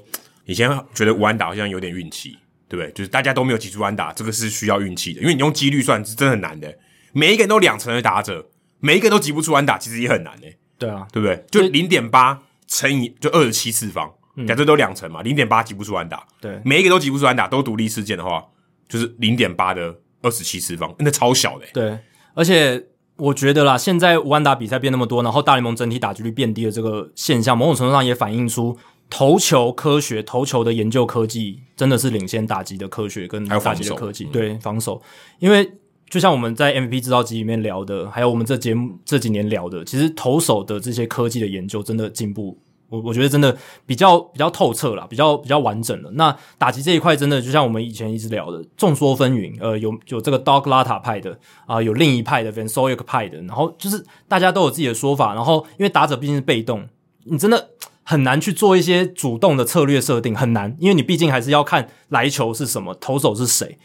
以前觉得无安打好像有点运气。对不对？就是大家都没有击出安打，这个是需要运气的，因为你用几率算是真的很难的。每一个人都两成的打者，每一个人都击不出安打，其实也很难诶。对啊，对不对？就零点八乘以就二十七次方，嗯、假设都两成嘛，零点八击不出安打。对，每一个都击不出安打，都独立事件的话，就是零点八的二十七次方，那超小的。对，而且我觉得啦，现在无安打比赛变那么多，然后大联盟整体打击率变低的这个现象，某种程度上也反映出。投球科学、投球的研究科技真的是领先打击的科学跟打击的科技。对防守，因为就像我们在 MVP 制造机里面聊的，还有我们这节目这几年聊的，其实投手的这些科技的研究真的进步，我我觉得真的比较比较透彻了，比较比较完整了。那打击这一块真的就像我们以前一直聊的，众说纷纭。呃，有有这个 dog latta 派的啊、有另一派的 Van Soyek 派的，然后就是大家都有自己的说法。然后因为打者毕竟是被动，你真的。很难去做一些主动的策略设定，很难，因为你毕竟还是要看来球是什么，投手是谁。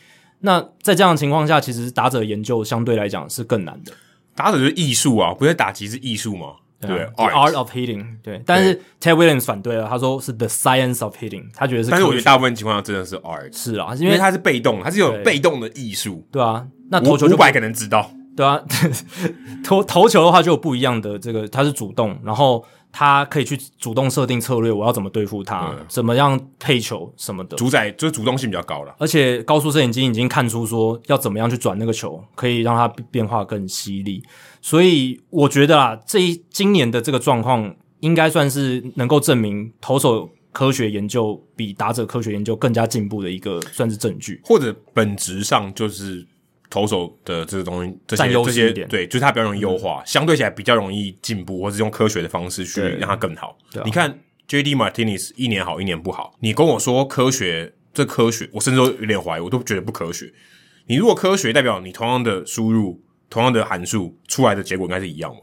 那在这样的情况下，其实打者研究相对来讲是更难的。打者就是艺术啊，不是打击是艺术吗？对，The art of hitting。对，但是 Ted Williams 反对了，他说是 the science of hitting，他觉得是。但是我觉得大部分情况下真的是 art。是啊，因为他是被动，他是有被动的艺术。对啊，那投球就五百可能知道。对啊，投投球的话就有不一样的这个，他是主动，然后。他可以去主动设定策略，我要怎么对付他，嗯、怎么样配球什么的，主宰就是主动性比较高了。而且高速摄影机已经看出说要怎么样去转那个球，可以让它变化更犀利。所以我觉得啊，这一今年的这个状况应该算是能够证明投手科学研究比打者科学研究更加进步的一个算是证据，或者本质上就是。投手的这个东西，这些这些对，就是他比较容易优化，嗯、相对起来比较容易进步，或是用科学的方式去让它更好。你看 J.D. Martinez 一年好一年不好，你跟我说科学，这科学我甚至都有点怀疑，我都觉得不科学。你如果科学，代表你同样的输入，同样的函数出来的结果应该是一样吗？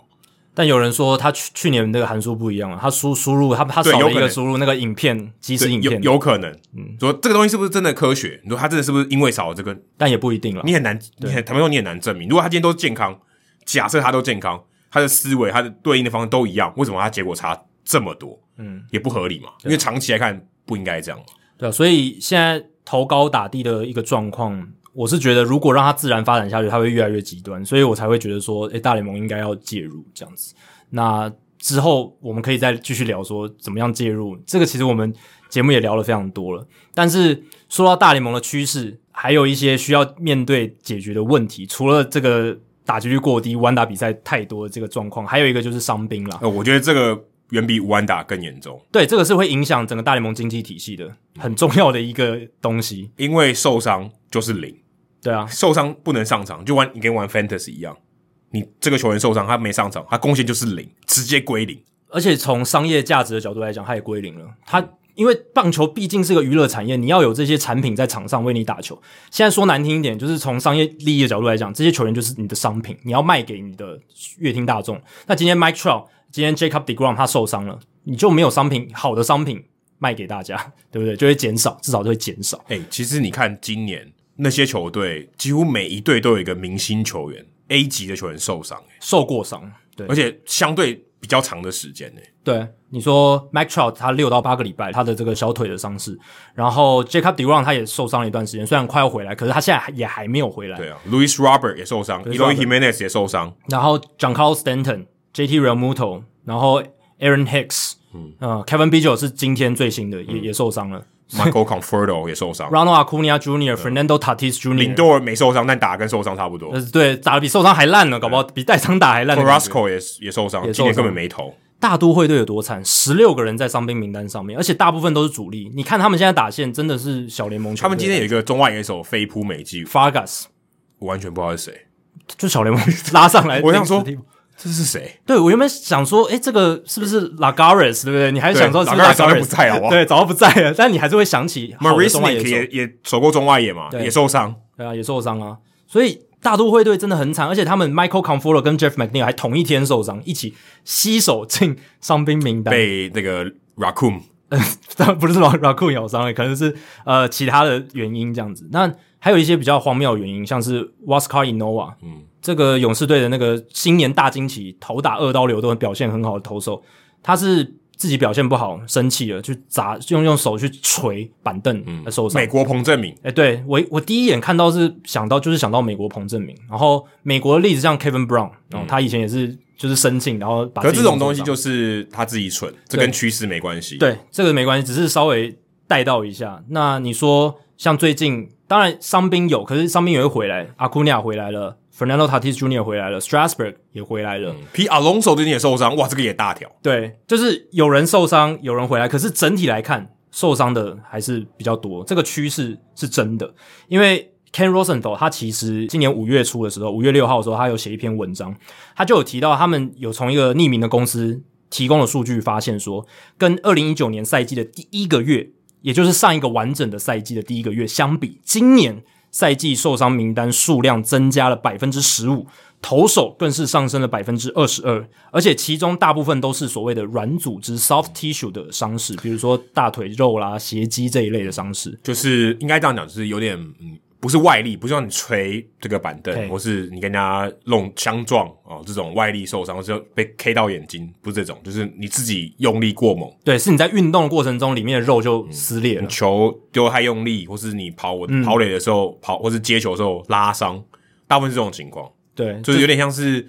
但有人说他去去年那个函数不一样了，他输输入他他少了一个输入那个影片即时影片有有可能，嗯，说这个东西是不是真的科学？你说他真的是不是因为少了这个？但也不一定了，你很难，你很坦白说你很难证明。如果他今天都健康，假设他都健康，他的思维他的对应的方式都一样，为什么他结果差这么多？嗯，也不合理嘛，因为长期来看不应该这样嘛。对啊，所以现在投高打低的一个状况。我是觉得，如果让它自然发展下去，它会越来越极端，所以我才会觉得说，诶，大联盟应该要介入这样子。那之后我们可以再继续聊说怎么样介入。这个其实我们节目也聊了非常多了。但是说到大联盟的趋势，还有一些需要面对解决的问题，除了这个打击率过低、无安打比赛太多的这个状况，还有一个就是伤兵啦。呃，我觉得这个远比无安打更严重。对，这个是会影响整个大联盟经济体系的很重要的一个东西，因为受伤就是零。对啊，受伤不能上场，就玩你跟玩 Fantasy 一样，你这个球员受伤，他没上场，他贡献就是零，直接归零。而且从商业价值的角度来讲，他也归零了。他因为棒球毕竟是个娱乐产业，你要有这些产品在场上为你打球。现在说难听一点，就是从商业利益的角度来讲，这些球员就是你的商品，你要卖给你的乐听大众。那今天 Mike Trout，今天 Jacob deGrom 他受伤了，你就没有商品，好的商品卖给大家，对不对？就会减少，至少就会减少。哎、欸，其实你看今年。那些球队几乎每一队都有一个明星球员，A 级的球员受伤，受过伤，对，而且相对比较长的时间呢。对，你说 Mike Trout 他六到八个礼拜他的这个小腿的伤势，然后 Jacob deGrom 他也受伤了一段时间，虽然快要回来，可是他现在也还没有回来。对啊，Louis Robert 也受伤，Eloy Jimenez 也受伤，然后 Giancarlo Stanton、JT Realmuto，然后 Aaron Hicks，嗯，呃，Kevin Biggio 是今天最新的，也也受伤了。Michael Conforto 也受伤，Ronald Acuna Jr.、Fernando Tatis Jr. 林多尔没受伤，但打跟受伤差不多。对，打的比受伤还烂呢，搞不好比带伤打还烂。Carrasco 也也受伤，今年根本没投。大都会队有多惨？十六个人在伤兵名单上面，而且大部分都是主力。你看他们现在打线真的是小联盟球。他们今天有一个中外野手飞扑美记 Fargas，我完全不知道是谁，就小联盟拉上来。我想说。这是谁？对，我原本想说，哎，这个是不是 Lagares，对不对？你还是想说是 Lagares 早就不在了，对，早就不在了。但你还是会想起 Marisnick 也也守过中外野嘛，也受伤。对啊，也受伤啊。所以大都会队真的很惨，而且他们 Michael Conforto 跟 Jeff McNeil 还同一天受伤，一起携手进伤兵名单，被那个当然 不是 Raccoon 咬伤了，可能是呃其他的原因这样子。那还有一些比较荒谬的原因，像是 Wascar Inova，嗯。这个勇士队的那个新年大惊奇，头打二刀流都表现很好的投手，他是自己表现不好，生气了，去砸，用用手去捶板凳，嗯，受伤。美国彭政闵，诶对我我第一眼看到是想到就是想到美国彭正明，然后美国的例子像 Kevin Brown，然后他以前也是就是生气，然后把。可是这种东西就是他自己蠢，这跟趋势没关系。对，这个没关系，只是稍微带到一下。那你说像最近，当然伤兵有，可是伤兵也会回来，阿库尼亚回来了。Fernando Tatis Jr. 回来了，Strasburg 也回来了。P. Alonso 最近也受伤，哇，这个也大条。对，就是有人受伤，有人回来，可是整体来看，受伤的还是比较多。这个趋势是真的，因为 Ken Rosenthal 他其实今年五月初的时候，五月六号的时候，他有写一篇文章，他就有提到他们有从一个匿名的公司提供的数据，发现说，跟二零一九年赛季的第一个月，也就是上一个完整的赛季的第一个月相比，今年。赛季受伤名单数量增加了百分之十五，投手更是上升了百分之二十二，而且其中大部分都是所谓的软组织 （soft tissue） 的伤势，比如说大腿肉啦、斜肌这一类的伤势，就是应该这样讲，就是有点嗯。不是外力，不是让你捶这个板凳，或是你跟人家弄相撞哦，这种外力受伤，或是被 K 到眼睛，不是这种，就是你自己用力过猛。对，是你在运动的过程中，里面的肉就撕裂了，嗯、球丢太用力，或是你跑我跑垒的时候、嗯、跑，或是接球的时候拉伤，大部分是这种情况。对，就是有点像是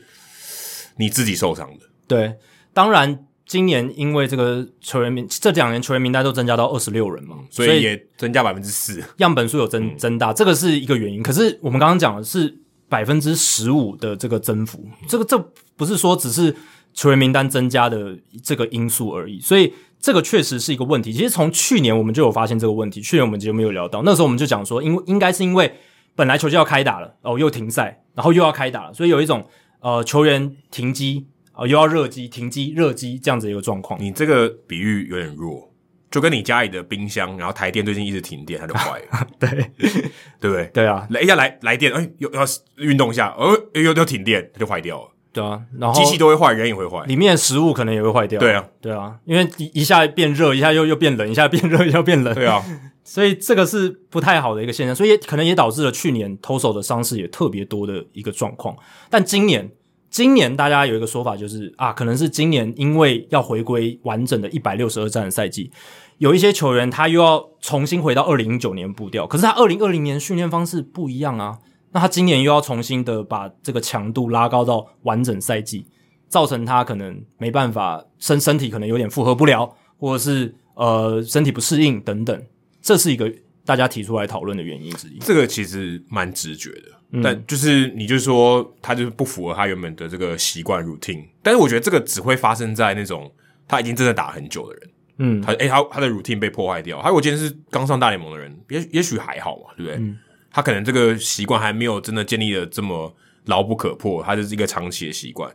你自己受伤的。对，当然。今年因为这个球员名，这两年球员名单都增加到二十六人嘛，所以也增加百分之四，样本数有增增大，这个是一个原因。可是我们刚刚讲的是百分之十五的这个增幅，这个这不是说只是球员名单增加的这个因素而已，所以这个确实是一个问题。其实从去年我们就有发现这个问题，去年我们节目有聊到，那时候我们就讲说，因为应该是因为本来球季要开打了，哦又停赛，然后又要开打了，所以有一种呃球员停机。哦，又要热机、停机、热机这样子一个状况。你这个比喻有点弱，就跟你家里的冰箱，然后台电最近一直停电，它就坏了。对，对不对？对啊，来一下来来电，哎，又要运动一下，哦，又又停电，它就坏掉了。对啊，然后机器都会坏，人也会坏，里面的食物可能也会坏掉。对啊，对啊，因为一一下变热，一下又又变冷，一下变热，一下变冷。对啊，所以这个是不太好的一个现象，所以也可能也导致了去年投手的伤势也特别多的一个状况。但今年。今年大家有一个说法，就是啊，可能是今年因为要回归完整的一百六十二战的赛季，有一些球员他又要重新回到二零一九年步调，可是他二零二零年训练方式不一样啊，那他今年又要重新的把这个强度拉高到完整赛季，造成他可能没办法身身体可能有点负荷不了，或者是呃身体不适应等等，这是一个大家提出来讨论的原因之一。这个其实蛮直觉的。但就是你就是说他就是不符合他原本的这个习惯 routine，但是我觉得这个只会发生在那种他已经真的打很久的人，嗯，他诶、欸、他他的 routine 被破坏掉，还有我今天是刚上大联盟的人，也也许还好嘛，对不对？嗯，他可能这个习惯还没有真的建立的这么牢不可破，他就是一个长期的习惯，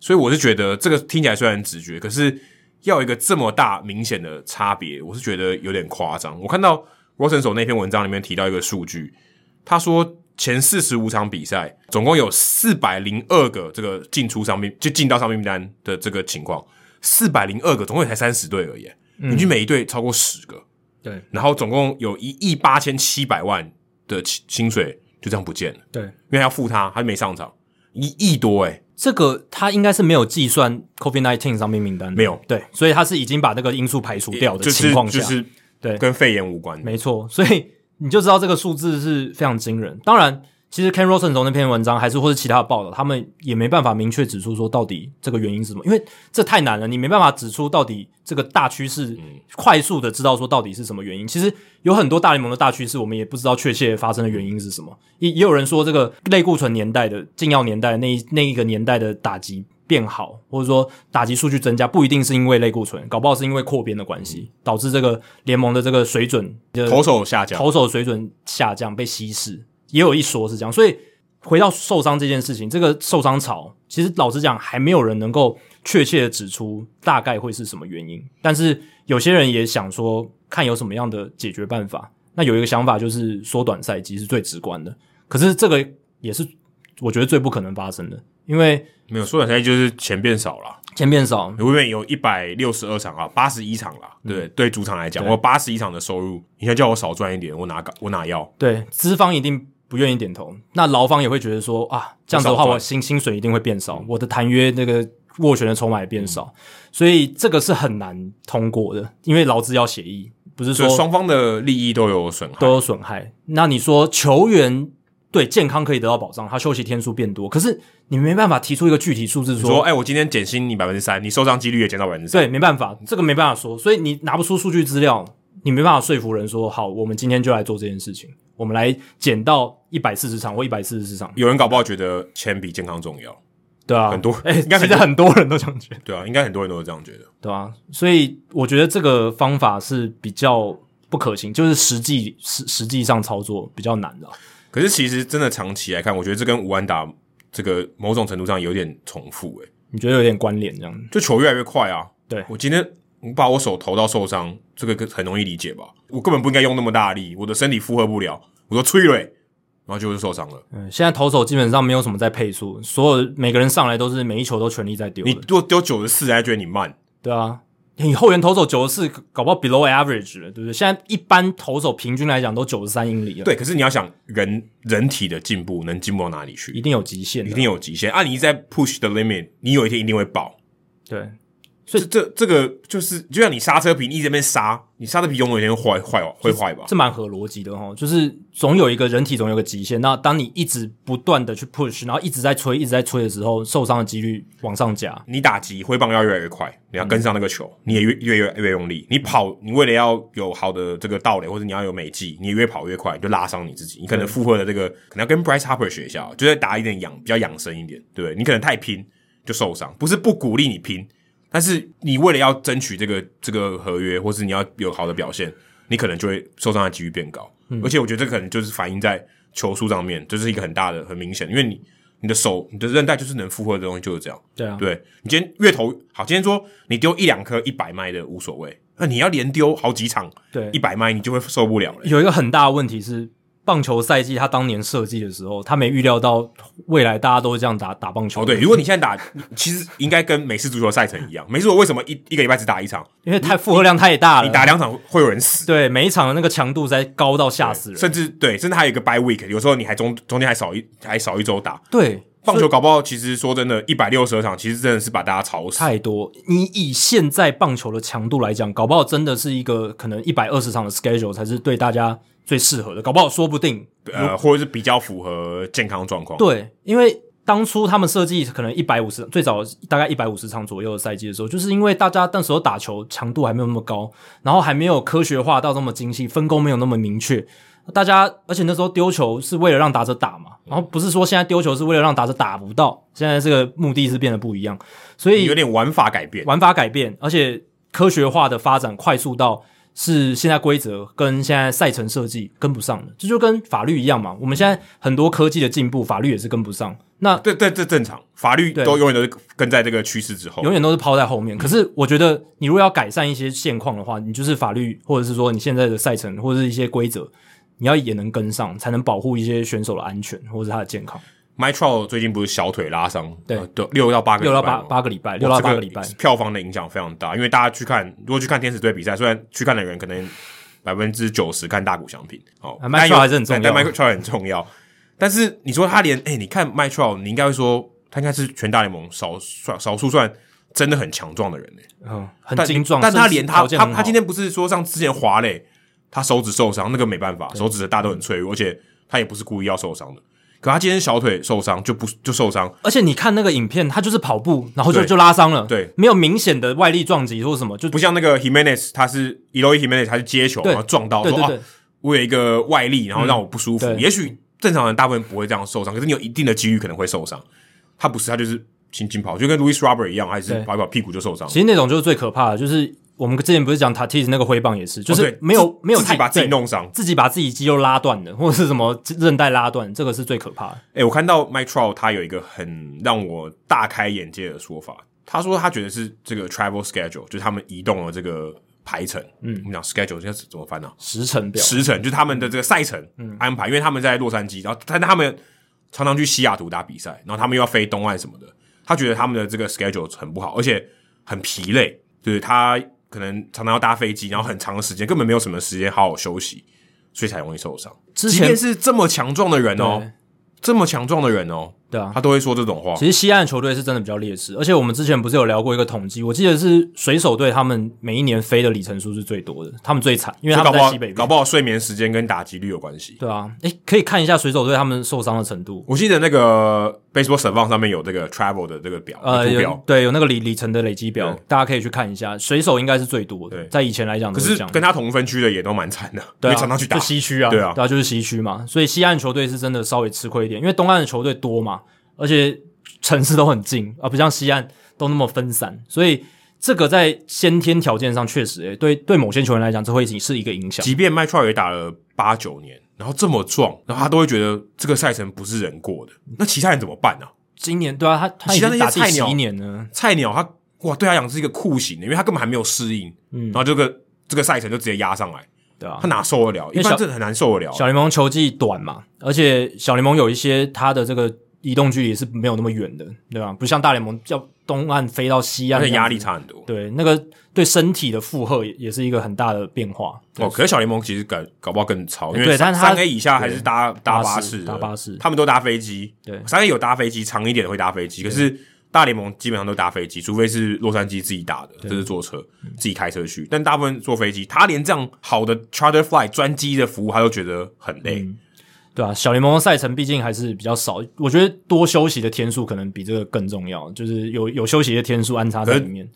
所以我是觉得这个听起来虽然直觉，可是要一个这么大明显的差别，我是觉得有点夸张。我看到 Rosenthal 那篇文章里面提到一个数据，他说。前四十五场比赛，总共有四百零二个这个进出伤病，就进到伤病名单的这个情况，四百零二个，总共也才三十队而已，平均每一队超过十个。对，然后总共有一亿八千七百万的薪水就这样不见了。对，因为要付他，他就没上场，一亿多诶。这个他应该是没有计算 COVID-19 伤病名单，没有。对，所以他是已经把那个因素排除掉的情况下，就是对，跟肺炎无关。没错，所以。你就知道这个数字是非常惊人。当然，其实 Ken Rosenthal 那篇文章，还是或是其他的报道，他们也没办法明确指出说到底这个原因是什么，因为这太难了，你没办法指出到底这个大趋势，快速的知道说到底是什么原因。其实有很多大联盟的大趋势，我们也不知道确切发生的原因是什么。也也有人说，这个类固醇年代的禁药年代那一那一个年代的打击变好，或者说打击数据增加，不一定是因为类固醇，搞不好是因为扩编的关系，导致这个联盟的这个水准，投手下降，投手水准下降被稀释，也有一说是这样。所以回到受伤这件事情，这个受伤潮，其实老实讲，还没有人能够确切的指出大概会是什么原因。但是有些人也想说，看有什么样的解决办法。那有一个想法就是缩短赛季是最直观的，可是这个也是我觉得最不可能发生的。因为没有缩短赛季，就是钱变少了，钱变少，因为有一百六十二场啊，八十一场了，对、嗯、对，主场来讲，我八十一场的收入，你现在叫我少赚一点，我哪我哪要？对，资方一定不愿意点头，那劳方也会觉得说啊，这样子的话，我薪薪水一定会变少，我的谈约那个斡旋的筹码也变少，嗯、所以这个是很难通过的，因为劳资要协议，不是说双方的利益都有损害，都有损害。那你说球员？对，健康可以得到保障，他休息天数变多，可是你没办法提出一个具体数字说，说，哎，我今天减薪你百分之三，你受伤几率也减到百分之三。对，没办法，这个没办法说，所以你拿不出数据资料，你没办法说服人说，好，我们今天就来做这件事情，我们来减到一百四十场或一百四十场。有人搞不好觉得钱比健康重要，对啊，很多，哎，应该其实很多人都这样觉得，对啊，应该很多人都是这样觉得，对啊，所以我觉得这个方法是比较不可行，就是实际实实际上操作比较难的。可是其实真的长期来看，我觉得这跟吴安达这个某种程度上有点重复诶、欸。你觉得有点关联这样？就球越来越快啊！对，我今天我把我手投到受伤，这个很容易理解吧？我根本不应该用那么大力，我的身体负荷不了，我说催泪，然后就是受伤了。嗯，现在投手基本上没有什么在配速，所有每个人上来都是每一球都全力在丢。你如果丢九十四，还觉得你慢？对啊。你后援投手九十四，搞不好 below average 了，对不对？现在一般投手平均来讲都九十三英里了。对，可是你要想人人体的进步能进步到哪里去？一定有极限，一定有极限。啊，你一直在 push the limit，你有一天一定会爆。对。所以这这，这个就是，就像你刹车皮，你一直在那边刹，你刹车皮总有一天会坏坏会坏吧？这蛮合逻辑的哈，就是总有一个人体总有个极限。那当你一直不断的去 push，然后一直在吹，一直在吹的时候，受伤的几率往上加。你打击挥棒要越来越快，你要跟上那个球，嗯、你也越越越越用力。你跑，你为了要有好的这个道垒，或者你要有美技，你越跑越快，你就拉伤你自己。你可能负荷的这个可能要跟 Bryce Harper 学一下，就是打一点养比较养生一点，对不对？你可能太拼就受伤，不是不鼓励你拼。但是你为了要争取这个这个合约，或是你要有好的表现，你可能就会受伤的几率变高。嗯、而且我觉得这可能就是反映在球速上面，这、就是一个很大的、很明显。因为你你的手、你的韧带就是能负荷的东西就是这样。对啊，对你今天月头好，今天说你丢一两颗一百迈的无所谓，那你要连丢好几场，对一百迈你就会受不了了。有一个很大的问题是。棒球赛季，他当年设计的时候，他没预料到未来大家都会这样打打棒球。哦，对，如果你现在打，其实应该跟美式足球赛程一样。美式足球为什么一一个礼拜只打一场？因为太负荷量太大了，你打两场会有人死。对，每一场的那个强度在高到吓死人，甚至对，甚至还有一个 bye week，有时候你还中中间还少一还少一周打。对，棒球搞不好，其实说真的，一百六十二场，其实真的是把大家吵死。太多，你以现在棒球的强度来讲，搞不好真的是一个可能一百二十场的 schedule 才是对大家。最适合的，搞不好说不定，呃，或者是比较符合健康状况。对，因为当初他们设计可能一百五十，最早大概一百五十场左右的赛季的时候，就是因为大家那时候打球强度还没有那么高，然后还没有科学化到那么精细，分工没有那么明确，大家而且那时候丢球是为了让打者打嘛，然后不是说现在丢球是为了让打者打不到，现在这个目的是变得不一样，所以有点玩法改变，玩法改变，而且科学化的发展快速到。是现在规则跟现在赛程设计跟不上的，这就跟法律一样嘛。我们现在很多科技的进步，法律也是跟不上。那对对，这正常，法律都永远都是跟在这个趋势之后，永远都是抛在后面。可是我觉得，你如果要改善一些现况的话，你就是法律，或者是说你现在的赛程或者是一些规则，你要也能跟上，才能保护一些选手的安全或者他的健康。Trout 最近不是小腿拉伤，对，六到八个，六到八八个礼拜，六到八个礼拜，票房的影响非常大。因为大家去看，如果去看天使队比赛，虽然去看的人可能百分之九十看大谷翔平，哦 Trout 还是很重要，但 Trout 很重要。但是你说他连，哎，你看 Trout，你应该会说他应该是全大联盟少算少数算真的很强壮的人呢，嗯，很精壮。但他连他他他今天不是说像之前华磊，他手指受伤，那个没办法，手指的大都很脆弱，而且他也不是故意要受伤的。可他今天小腿受伤就不就受伤，而且你看那个影片，他就是跑步，然后就就拉伤了，对，没有明显的外力撞击或什么，就不像那个 Jimenez，他是 Eloy Jimenez，他是接球然后撞到，说啊，我有一个外力，然后让我不舒服。也许正常人大部分不会这样受伤，可是你有一定的几率可能会受伤。他不是，他就是轻轻跑，就跟 Louis Robert 一样，还是跑一跑屁股就受伤。其实那种就是最可怕的，就是。我们之前不是讲塔蒂斯那个挥棒也是，就是没有、哦、没有自己把自己弄伤，自己把自己肌肉拉断的，或者是什么韧带拉断，这个是最可怕的。诶、欸，我看到 Mike Trout 他有一个很让我大开眼界的说法，他说他觉得是这个 travel schedule，就是他们移动了这个排程。嗯，我们讲 schedule 现在怎么翻呢、啊？时程表，时程就是他们的这个赛程安排，嗯、因为他们在洛杉矶，然后但他们常常去西雅图打比赛，然后他们又要飞东岸什么的，他觉得他们的这个 schedule 很不好，而且很疲累，就是他。可能常常要搭飞机，然后很长的时间，根本没有什么时间好好休息，所以才容易受伤。之前即便是这么强壮的人哦，这么强壮的人哦。对啊，他都会说这种话。其实西岸球队是真的比较劣势，而且我们之前不是有聊过一个统计，我记得是水手队他们每一年飞的里程数是最多的，他们最惨，因为他们在西北，搞不好睡眠时间跟打击率有关系。对啊，诶，可以看一下水手队他们受伤的程度。我记得那个 Baseball Savant 上面有这个 Travel 的这个表，呃，图表对，有那个里里程的累积表，大家可以去看一下。水手应该是最多的，在以前来讲，可是跟他同分区的也都蛮惨的，对，常常去打西区啊，对啊，对啊，就是西区嘛，所以西岸球队是真的稍微吃亏一点，因为东岸的球队多嘛。而且城市都很近，而不像西岸都那么分散，所以这个在先天条件上确实，诶，对对某些球员来讲，这会是一个影响。即便 Mike Trout 也打了八九年，然后这么壮，然后他都会觉得这个赛程不是人过的。那其他人怎么办呢、啊？今年对啊，他他已经打第十一年呢。菜鸟他哇，对他讲是一个酷刑的，因为他根本还没有适应，嗯，然后这个这个赛程就直接压上来，对、啊？他哪受得了？一般这很难受得了。小联盟球技短嘛，而且小联盟有一些他的这个移动距离是没有那么远的，对吧？不像大联盟叫东岸飞到西岸，那压力差很多。对，那个对身体的负荷也也是一个很大的变化。哦，可是小联盟其实搞搞不好更超，因为三 A 以下还是搭搭巴士，搭巴士，他们都搭飞机。对，三 A 有搭飞机，长一点的会搭飞机，可是。大联盟基本上都搭飞机，除非是洛杉矶自己打的，就是坐车自己开车去。但大部分坐飞机，他连这样好的 charter flight 专机的服务，他都觉得很累。嗯、对啊，小联盟的赛程毕竟还是比较少，我觉得多休息的天数可能比这个更重要，就是有有休息的天数安插在里面。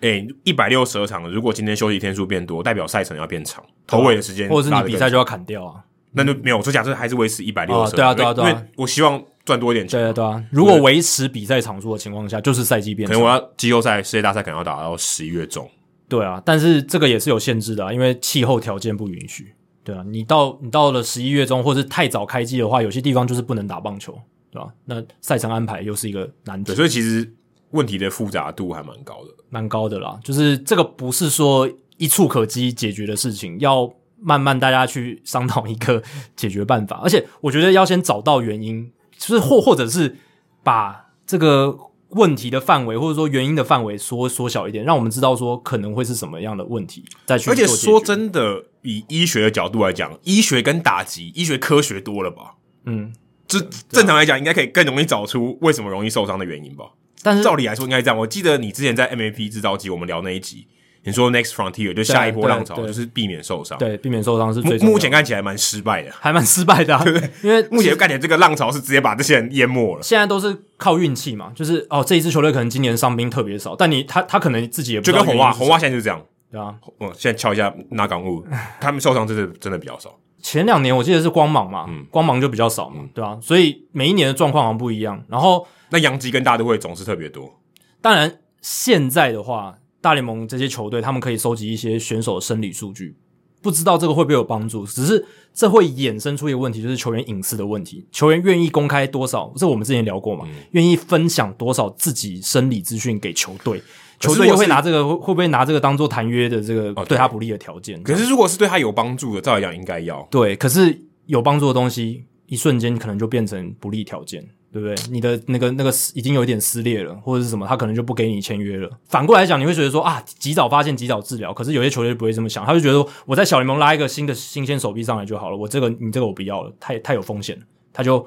诶，一百六十二场，如果今天休息天数变多，代表赛程要变长，头尾的时间，或者是你比赛就要砍掉啊。那就没有，这假设还是维持一百六十二。对啊，对啊，对啊，因为我希望。赚多一点钱，对啊，对啊。如果维持比赛场数的情况下，就是赛季变长。可能我要季后赛、世界大赛可能要打到十一月中。对啊，但是这个也是有限制的啊，因为气候条件不允许。对啊，你到你到了十一月中，或者是太早开机的话，有些地方就是不能打棒球，对吧？那赛程安排又是一个难题。对，所以其实问题的复杂度还蛮高的，蛮高的啦。就是这个不是说一触可及解决的事情，要慢慢大家去商讨一个解决办法。而且我觉得要先找到原因。就是或或者是把这个问题的范围，或者说原因的范围缩缩小一点，让我们知道说可能会是什么样的问题再去。而且说真的，以医学的角度来讲，医学跟打击，医学科学多了吧？嗯，这正常来讲，应该可以更容易找出为什么容易受伤的原因吧？但是照理来说，应该这样。我记得你之前在 MAP 制造机，我们聊那一集。你说 Next Frontier 就下一波浪潮，就是避免受伤。对，避免受伤是最目前看起来蛮失败的，还蛮失败的，对不对？因为 目前看起来这个浪潮是直接把这些人淹没了。现在都是靠运气嘛，就是哦，这一支球队可能今年伤兵特别少，但你他他可能自己也不知道。就跟红袜，红袜现在就是这样，对啊。我现在敲一下那港务，他们受伤真的真的比较少。前两年我记得是光芒嘛，嗯，光芒就比较少嘛，对吧？所以每一年的状况好像不一样。然后那洋基跟大都会总是特别多。当然现在的话。大联盟这些球队，他们可以收集一些选手的生理数据，不知道这个会不会有帮助。只是这会衍生出一个问题，就是球员隐私的问题。球员愿意公开多少？这我们之前聊过嘛？愿、嗯、意分享多少自己生理资讯给球队？球队又会拿这个会会不会拿这个当做谈约的这个对他不利的条件？可是如果是对他有帮助的，照来讲应该要。对，可是有帮助的东西，一瞬间可能就变成不利条件。对不对？你的那个那个已经有一点撕裂了，或者是什么，他可能就不给你签约了。反过来讲，你会觉得说啊，及早发现，及早治疗。可是有些球队不会这么想，他就觉得说我在小联盟拉一个新的新鲜手臂上来就好了。我这个你这个我不要了，太太有风险了。他就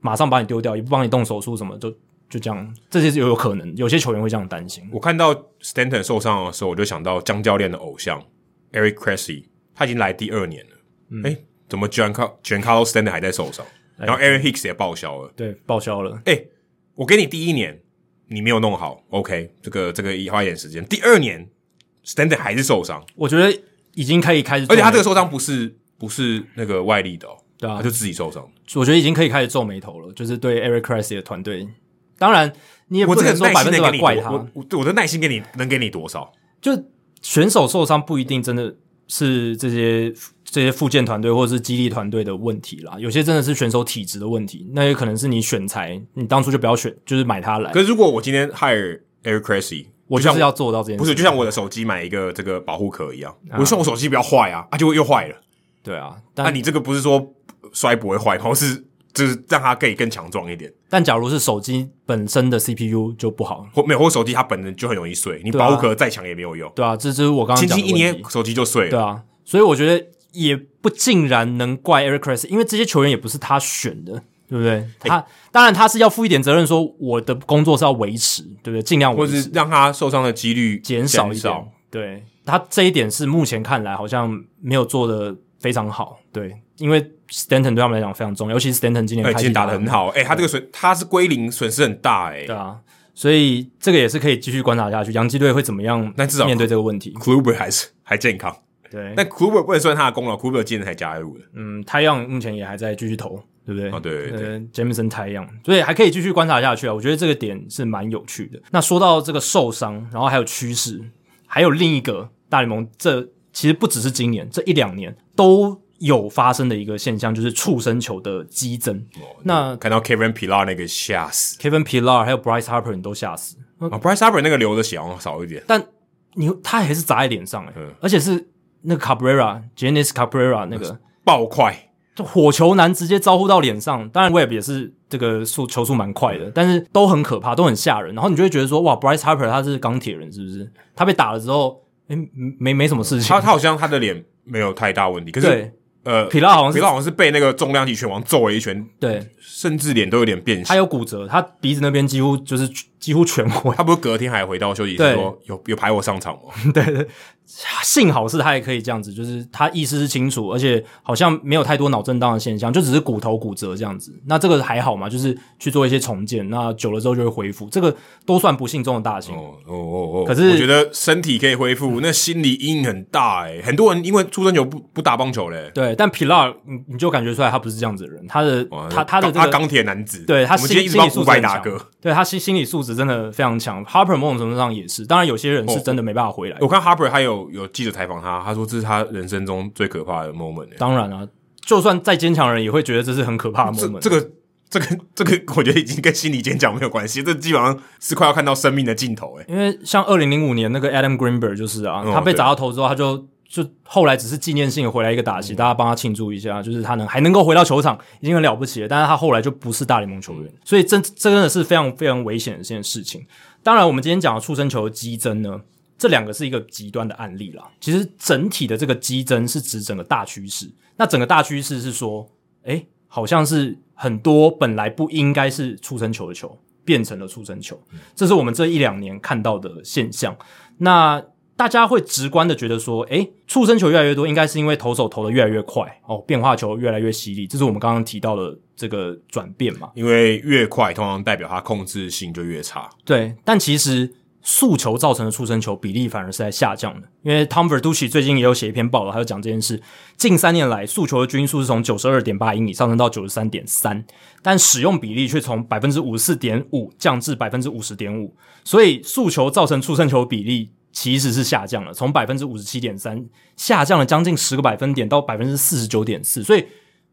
马上把你丢掉，也不帮你动手术什么，就就这样。这些是有有可能，有些球员会这样担心。我看到 Stanton 受伤的时候，我就想到江教练的偶像 Eric Cressey，他已经来第二年了。哎、嗯，怎么 Giancarlo Giancarlo Stanton 还在受伤？然后 Aaron Hicks 也报销了，对，报销了。哎、欸，我给你第一年，你没有弄好，OK，这个这个花一点时间。第二年，Stanton 还是受伤，我觉得已经可以开始，而且他这个受伤不是不是那个外力的哦，对啊，他就自己受伤。我觉得已经可以开始皱眉头了，就是对 Eric Cressey 的团队。当然，你也不能说百分之百怪他，我我，我的耐心给你能给你多少？就选手受伤不一定真的是这些。这些复健团队或者是激励团队的问题啦，有些真的是选手体质的问题，那也可能是你选材，你当初就不要选，就是买他来。可是如果我今天 hire Eric Cressey，我就是要做到这件事，不是就像我的手机买一个这个保护壳一样，啊、我希望我手机不要坏啊，啊，就又坏了。对啊，但、啊、你这个不是说摔不会坏，而是就是让它可以更强壮一点。但假如是手机本身的 CPU 就不好，或没有或手机它本身就很容易碎，你保护壳再强也没有用。对啊，这这是我刚刚轻轻一捏手机就碎了。对啊，所以我觉得。也不尽然能怪 Eric Cressey，因为这些球员也不是他选的，对不对？他、欸、当然他是要负一点责任，说我的工作是要维持，对不对？尽量维持，或者是让他受伤的几率减少一点。对，他这一点是目前看来好像没有做的非常好，对，因为 Stanton 对他们来讲非常重要，尤其是 Stanton 今年开始打得很好，哎、欸、他这个损他是归零损失很大、欸，诶对啊，所以这个也是可以继续观察下去，洋基队会怎么样？那至少面对这个问题，Kluber 还是还健康。对，但 Kluber 不能算他的功劳，Kluber 今年才加入的。嗯，太阳目前也还在继续投，对不对？哦，对对对，Jameson 太阳，所以还可以继续观察下去啊。我觉得这个点是蛮有趣的。那说到这个受伤，然后还有趋势，还有另一个大联盟，这其实不只是今年，这一两年都有发生的一个现象，就是触身球的激增。哦、那看到 Kevin Pillar 那个吓死，Kevin Pillar 还有 Bryce Harper 你都吓死。啊、哦、，Bryce Harper 那个流的血好像少一点，但你他还是砸在脸上诶、欸嗯、而且是。那个 Cabrera，Janis Cabrera 那个爆快，就火球男直接招呼到脸上。当然 Webb 也是这个速球速蛮快的，但是都很可怕，都很吓人。然后你就会觉得说，哇，Bryce Harper 他是钢铁人是不是？他被打了之后，诶、欸，没没什么事情。他他好像他的脸没有太大问题，可是呃，皮拉好像是皮拉好像是被那个重量级拳王揍了一拳，对，甚至脸都有点变形。他有骨折，他鼻子那边几乎就是几乎全毁。他不是隔天还回到休息室说有有排我上场吗？对对。幸好是他也可以这样子，就是他意识是清楚，而且好像没有太多脑震荡的现象，就只是骨头骨折这样子。那这个还好嘛，就是去做一些重建，那久了之后就会恢复，这个都算不幸中的大幸。哦哦哦哦！可是我觉得身体可以恢复，那心理阴影很大诶、欸。很多人因为出生球不不打棒球嘞、欸。对，但 Pilar 你你就感觉出来他不是这样子的人，他的他他的这个钢铁男子，对他心心理素质很强，对他心心理素质真的非常强。Harper 某种程度上也是，当然有些人是真的没办法回来。我看 Harper 还有有记者采访。他他说这是他人生中最可怕的 moment、欸。当然了、啊，就算再坚强的人也会觉得这是很可怕的 moment。这，这个这个这个，我觉得已经跟心理坚强没有关系，这基本上是快要看到生命的尽头、欸。诶，因为像二零零五年那个 Adam Greenberg 就是啊，他被砸到头之后，他就就后来只是纪念性的回来一个打击，大家帮他庆祝一下，就是他能还能够回到球场，已经很了不起了。但是他后来就不是大联盟球员，所以这这真的是非常非常危险的一件事情。当然，我们今天讲的触身球的激增呢。这两个是一个极端的案例啦。其实整体的这个激增是指整个大趋势。那整个大趋势是说，诶，好像是很多本来不应该是触身球的球变成了触身球，这是我们这一两年看到的现象。那大家会直观的觉得说，诶，触身球越来越多，应该是因为投手投得越来越快哦，变化球越来越犀利。这是我们刚刚提到的这个转变嘛？因为越快，通常代表它控制性就越差。对，但其实。速球造成的触身球比例反而是在下降的，因为 Tom Verducci 最近也有写一篇报道，他就讲这件事。近三年来，速球的均速是从九十二点八英里上升到九十三点三，但使用比例却从百分之五十四点五降至百分之五十点五，所以速球造成触身球比例其实是下降了，从百分之五十七点三下降了将近十个百分点到百分之四十九点四，所以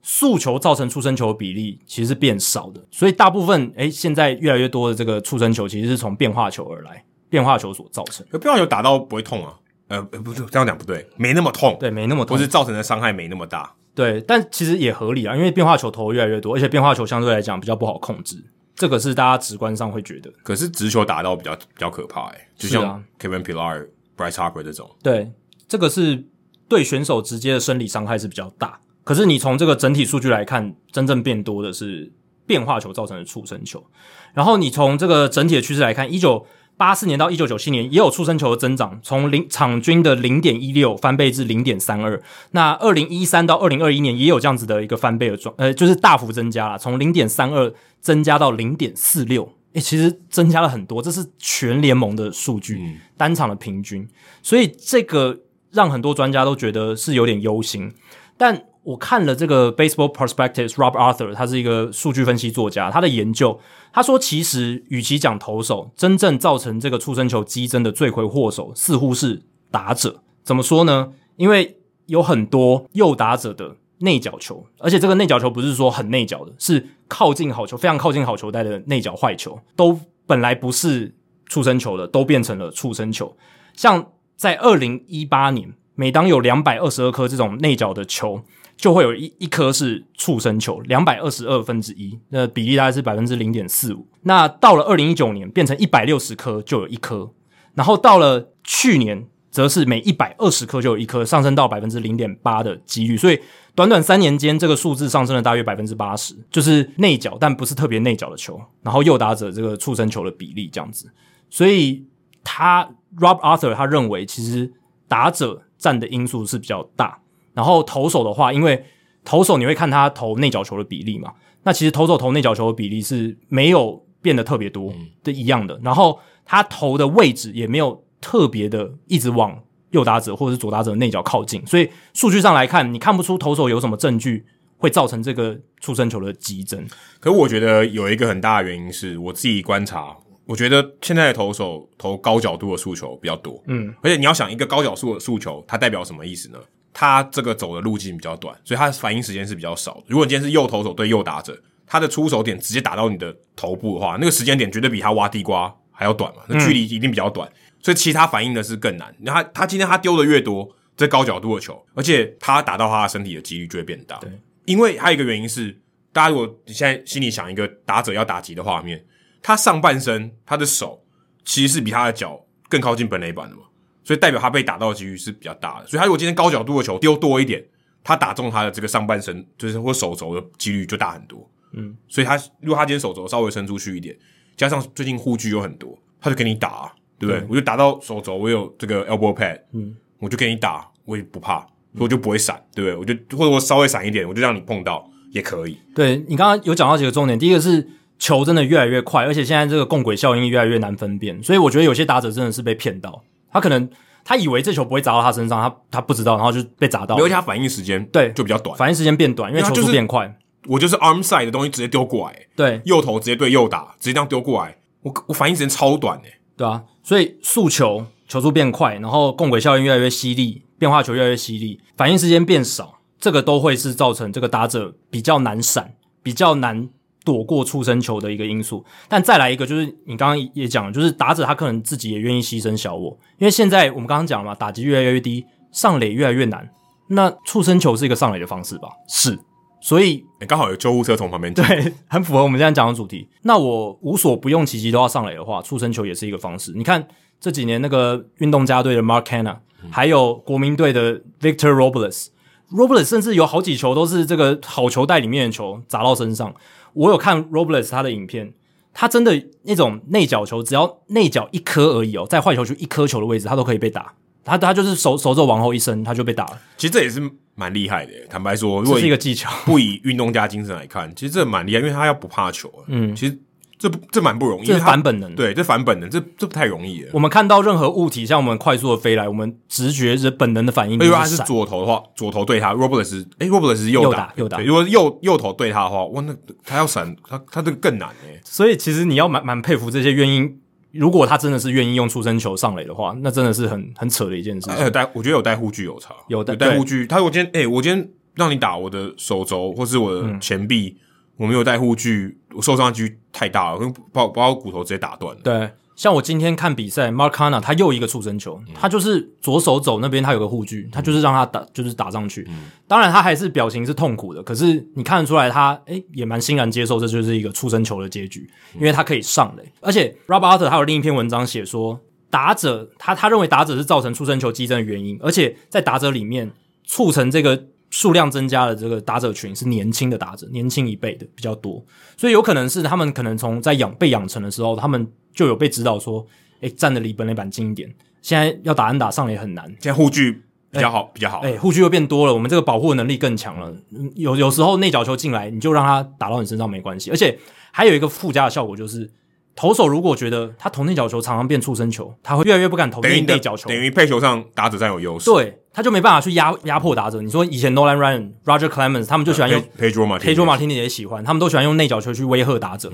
速球造成触身球的比例其实是变少的，所以大部分诶现在越来越多的这个触身球其实是从变化球而来。变化球所造成，变化球打到不会痛啊？呃，不是这样讲不对，没那么痛，对，没那么痛，不是造成的伤害没那么大，对，但其实也合理啊，因为变化球投越来越多，而且变化球相对来讲比较不好控制，这个是大家直观上会觉得。可是直球打到比较比较可怕诶、欸，就像 Kevin Pillar、Bryce Harper 这种，对，这个是对选手直接的生理伤害是比较大。可是你从这个整体数据来看，真正变多的是变化球造成的触身球，然后你从这个整体的趋势来看，一九。八四年到一九九七年也有出生球的增长，从零场均的零点一六翻倍至零点三二。那二零一三到二零二一年也有这样子的一个翻倍的状，呃，就是大幅增加了，从零点三二增加到零点四六。诶，其实增加了很多，这是全联盟的数据，嗯、单场的平均。所以这个让很多专家都觉得是有点忧心，但。我看了这个 Baseball Prospectus，Rob Arthur，他是一个数据分析作家，他的研究，他说，其实与其讲投手，真正造成这个触身球激增的罪魁祸首，似乎是打者。怎么说呢？因为有很多右打者的内角球，而且这个内角球不是说很内角的，是靠近好球，非常靠近好球带的内角坏球，都本来不是触身球的，都变成了触身球。像在二零一八年，每当有两百二十二颗这种内角的球。就会有一一颗是触身球，两百二十二分之一，那比例大概是百分之零点四五。那到了二零一九年，变成一百六十颗就有一颗，然后到了去年，则是每一百二十颗就有一颗，上升到百分之零点八的几率。所以短短三年间，这个数字上升了大约百分之八十，就是内角但不是特别内角的球，然后右打者这个触身球的比例这样子。所以他 Rob Arthur 他认为，其实打者占的因素是比较大。然后投手的话，因为投手你会看他投内角球的比例嘛，那其实投手投内角球的比例是没有变得特别多的一样的。然后他投的位置也没有特别的一直往右打者或者是左打者的内角靠近，所以数据上来看，你看不出投手有什么证据会造成这个出生球的激增。可是我觉得有一个很大的原因是我自己观察，我觉得现在的投手投高角度的速球比较多，嗯，而且你要想一个高角度的速球，它代表什么意思呢？他这个走的路径比较短，所以他的反应时间是比较少的。如果你今天是右投手对右打者，他的出手点直接打到你的头部的话，那个时间点绝对比他挖地瓜还要短嘛，那距离一定比较短，嗯、所以其他反应的是更难。他他今天他丢的越多，这高角度的球，而且他打到他的身体的几率就会变大。对，因为还有一个原因是，大家如果你现在心里想一个打者要打击的画面，他上半身他的手其实是比他的脚更靠近本垒板的嘛，所以代表他被打到的几率是比较大的。所以他如果今天高角度的球丢多一点，他打中他的这个上半身就是或手肘的几率就大很多。嗯，所以他如果他今天手肘稍微伸出去一点，加上最近护具有很多，他就给你打啊，对不对？对，我就打到手肘，我有这个 elbow pad，嗯，我就给你打。我也不怕，我就不会闪，对不对？我就或者我稍微闪一点，我就让你碰到也可以。对，你刚刚有讲到几个重点，第一个是球真的越来越快，而且现在这个共轨效应越来越难分辨，所以我觉得有些打者真的是被骗到，他可能他以为这球不会砸到他身上，他他不知道，然后就被砸到，因为他反应时间对就比较短，反应时间变短，因为球速变快。我就是 arm side 的东西直接丢过来，对，右头直接对右打，直接这样丢过来，我我反应时间超短诶，对啊，所以速球球速变快，然后共轨效应越来越犀利。变化球越来越犀利，反应时间变少，这个都会是造成这个打者比较难闪、比较难躲过触身球的一个因素。但再来一个，就是你刚刚也讲了，就是打者他可能自己也愿意牺牲小我，因为现在我们刚刚讲了嘛，打击越来越低，上垒越来越难。那触身球是一个上垒的方式吧？是，所以刚好有救护车从旁边，对，很符合我们现在讲的主题。那我无所不用其极都要上垒的话，触身球也是一个方式。你看这几年那个运动家队的 Mark Canha 还有国民队的 Victor Robles，Robles 甚至有好几球都是这个好球带里面的球砸到身上。我有看 Robles 他的影片，他真的那种内角球，只要内角一颗而已哦，在坏球区一颗球的位置，他都可以被打。他他就是手手肘往后一伸，他就被打了。其实这也是蛮厉害的，坦白说，如果这是一个技巧。不以运动家精神来看，其实这蛮厉害，因为他要不怕球。嗯，其实。这不这蛮不容易，这是反本能。对，这反本能，这这不太容易。我们看到任何物体向我们快速的飞来，我们直觉是本能的反应。如果他是左头的话，左头对他，Robles，诶 Robles 是右打右打。如果右右头对他的话，哇，那他要闪，他他这个更难诶。所以其实你要蛮蛮佩服这些愿意，如果他真的是愿意用出生球上垒的话，那真的是很很扯的一件事情。哎，带我觉得有带护具有差，有的带护具。他我今天诶，我今天让你打我的手肘或是我的前臂。我没有带护具，我受伤的几率太大了，跟把把我骨头直接打断了。对，像我今天看比赛，Mark Canha 他又一个触身球，嗯、他就是左手肘那边他有个护具，他就是让他打，就是打上去。嗯、当然他还是表情是痛苦的，可是你看得出来他诶也蛮欣然接受这就是一个触身球的结局，因为他可以上垒。而且 Rob Arthur 他有另一篇文章写说，打者他他认为打者是造成触身球激增的原因，而且在打者里面促成这个。数量增加的这个打者群是年轻的打者，年轻一辈的比较多，所以有可能是他们可能从在养被养成的时候，他们就有被指导说，诶，站的离本垒板近一点。现在要打安打上垒很难，现在护具比较好，诶比较好，诶护具又变多了，我们这个保护能力更强了。有有时候内角球进来，你就让他打到你身上没关系，而且还有一个附加的效果就是。投手如果觉得他投内角球常常变触身球，他会越来越不敢投内角球，等于配球上打者占有优势。对，他就没办法去压压迫打者。你说以前 Nolan Ryan、Roger Clemens 他们就喜欢用 Pedro Martinez 也喜欢，他们都喜欢用内角球去威吓打者。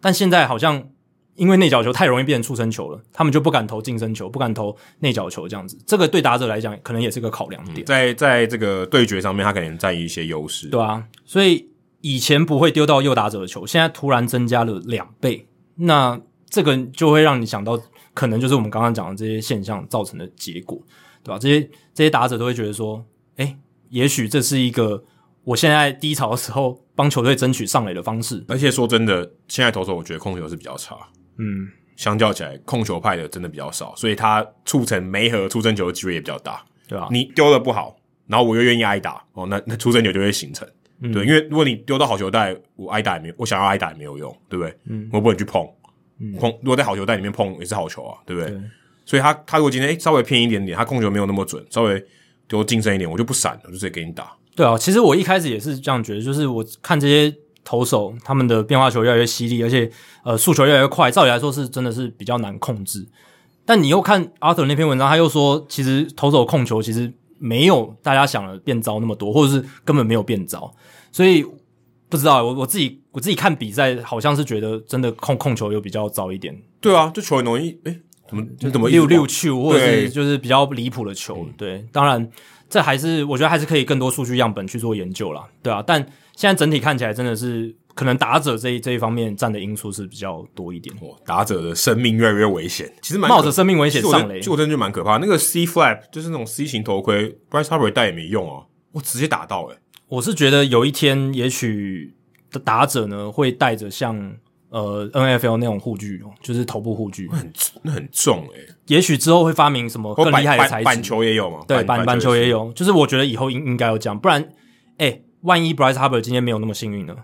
但现在好像因为内角球太容易变成触身球了，他们就不敢投近身球，不敢投内角球这样子。这个对打者来讲，可能也是个考量点。在在这个对决上面，他可能占一些优势。对啊，所以以前不会丢到右打者的球，现在突然增加了两倍。那这个就会让你想到，可能就是我们刚刚讲的这些现象造成的结果，对吧？这些这些打者都会觉得说，诶，也许这是一个我现在低潮的时候帮球队争取上垒的方式。而且说真的，现在投手我觉得控球是比较差，嗯，相较起来控球派的真的比较少，所以他促成没和触身球的机会也比较大，对吧？你丢的不好，然后我又愿意挨打，哦，那那触身球就会形成，嗯、对，因为如果你丢到好球带，我挨打也没有，我想要挨打也没有用，对不对？嗯，我不能去碰。碰，如果在好球带里面碰也是好球啊，对不对？对，所以他他如果今天诶稍微偏一点点，他控球没有那么准，稍微丢近身一点，我就不闪了，我就直接给你打。对啊，其实我一开始也是这样觉得，就是我看这些投手他们的变化球越来越犀利，而且呃速球越来越快，照理来说是真的是比较难控制。但你又看 Arthur 那篇文章，他又说其实投手控球其实没有大家想的变糟那么多，或者是根本没有变糟，所以。不知道我我自己我自己看比赛，好像是觉得真的控控球又比较糟一点。对啊，就球很容易诶，怎么就怎么溜溜球，或者是就是比较离谱的球。对，对，当然这还是我觉得还是可以更多数据样本去做研究啦。对啊，但现在整体看起来真的是可能打者这一这一方面占的因素是比较多一点。哦，打者的生命越来越危险，其实蛮冒着生命危险上垒，就我真的就蛮可怕。那个 C flap 就是那种 C 型头盔，Bryce Harper 戴也没用哦，我直接打到诶、欸。我是觉得有一天，也许的打者呢会带着像呃 NFL 那种护具，就是头部护具，那很那很重诶、欸。也许之后会发明什么更厉害的材质，板球也有嘛？对，板板球也有，就是我觉得以后应应该要这样，不然哎、欸，万一 Bryce Harper 今天没有那么幸运呢？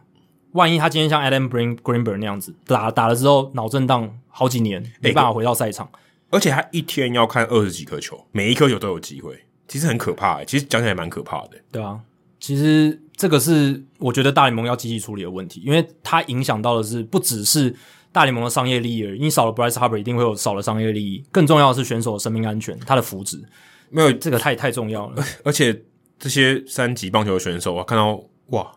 万一他今天像 Adam Greenberg 那样子打打了之后脑震荡好几年，没办法回到赛场，而且他一天要看二十几颗球，每一颗球都有机会，其实很可怕诶。其实讲起来蛮可怕的。对啊，其实这个是我觉得大联盟要积极处理的问题，因为它影响到的是不只是大联盟的商业利益而已，你少了 Bryce Harper 一定会有少了商业利益，更重要的是选手的生命安全，他的福祉，没有这个太太重要了。而且这些三级棒球的选手啊，看到哇。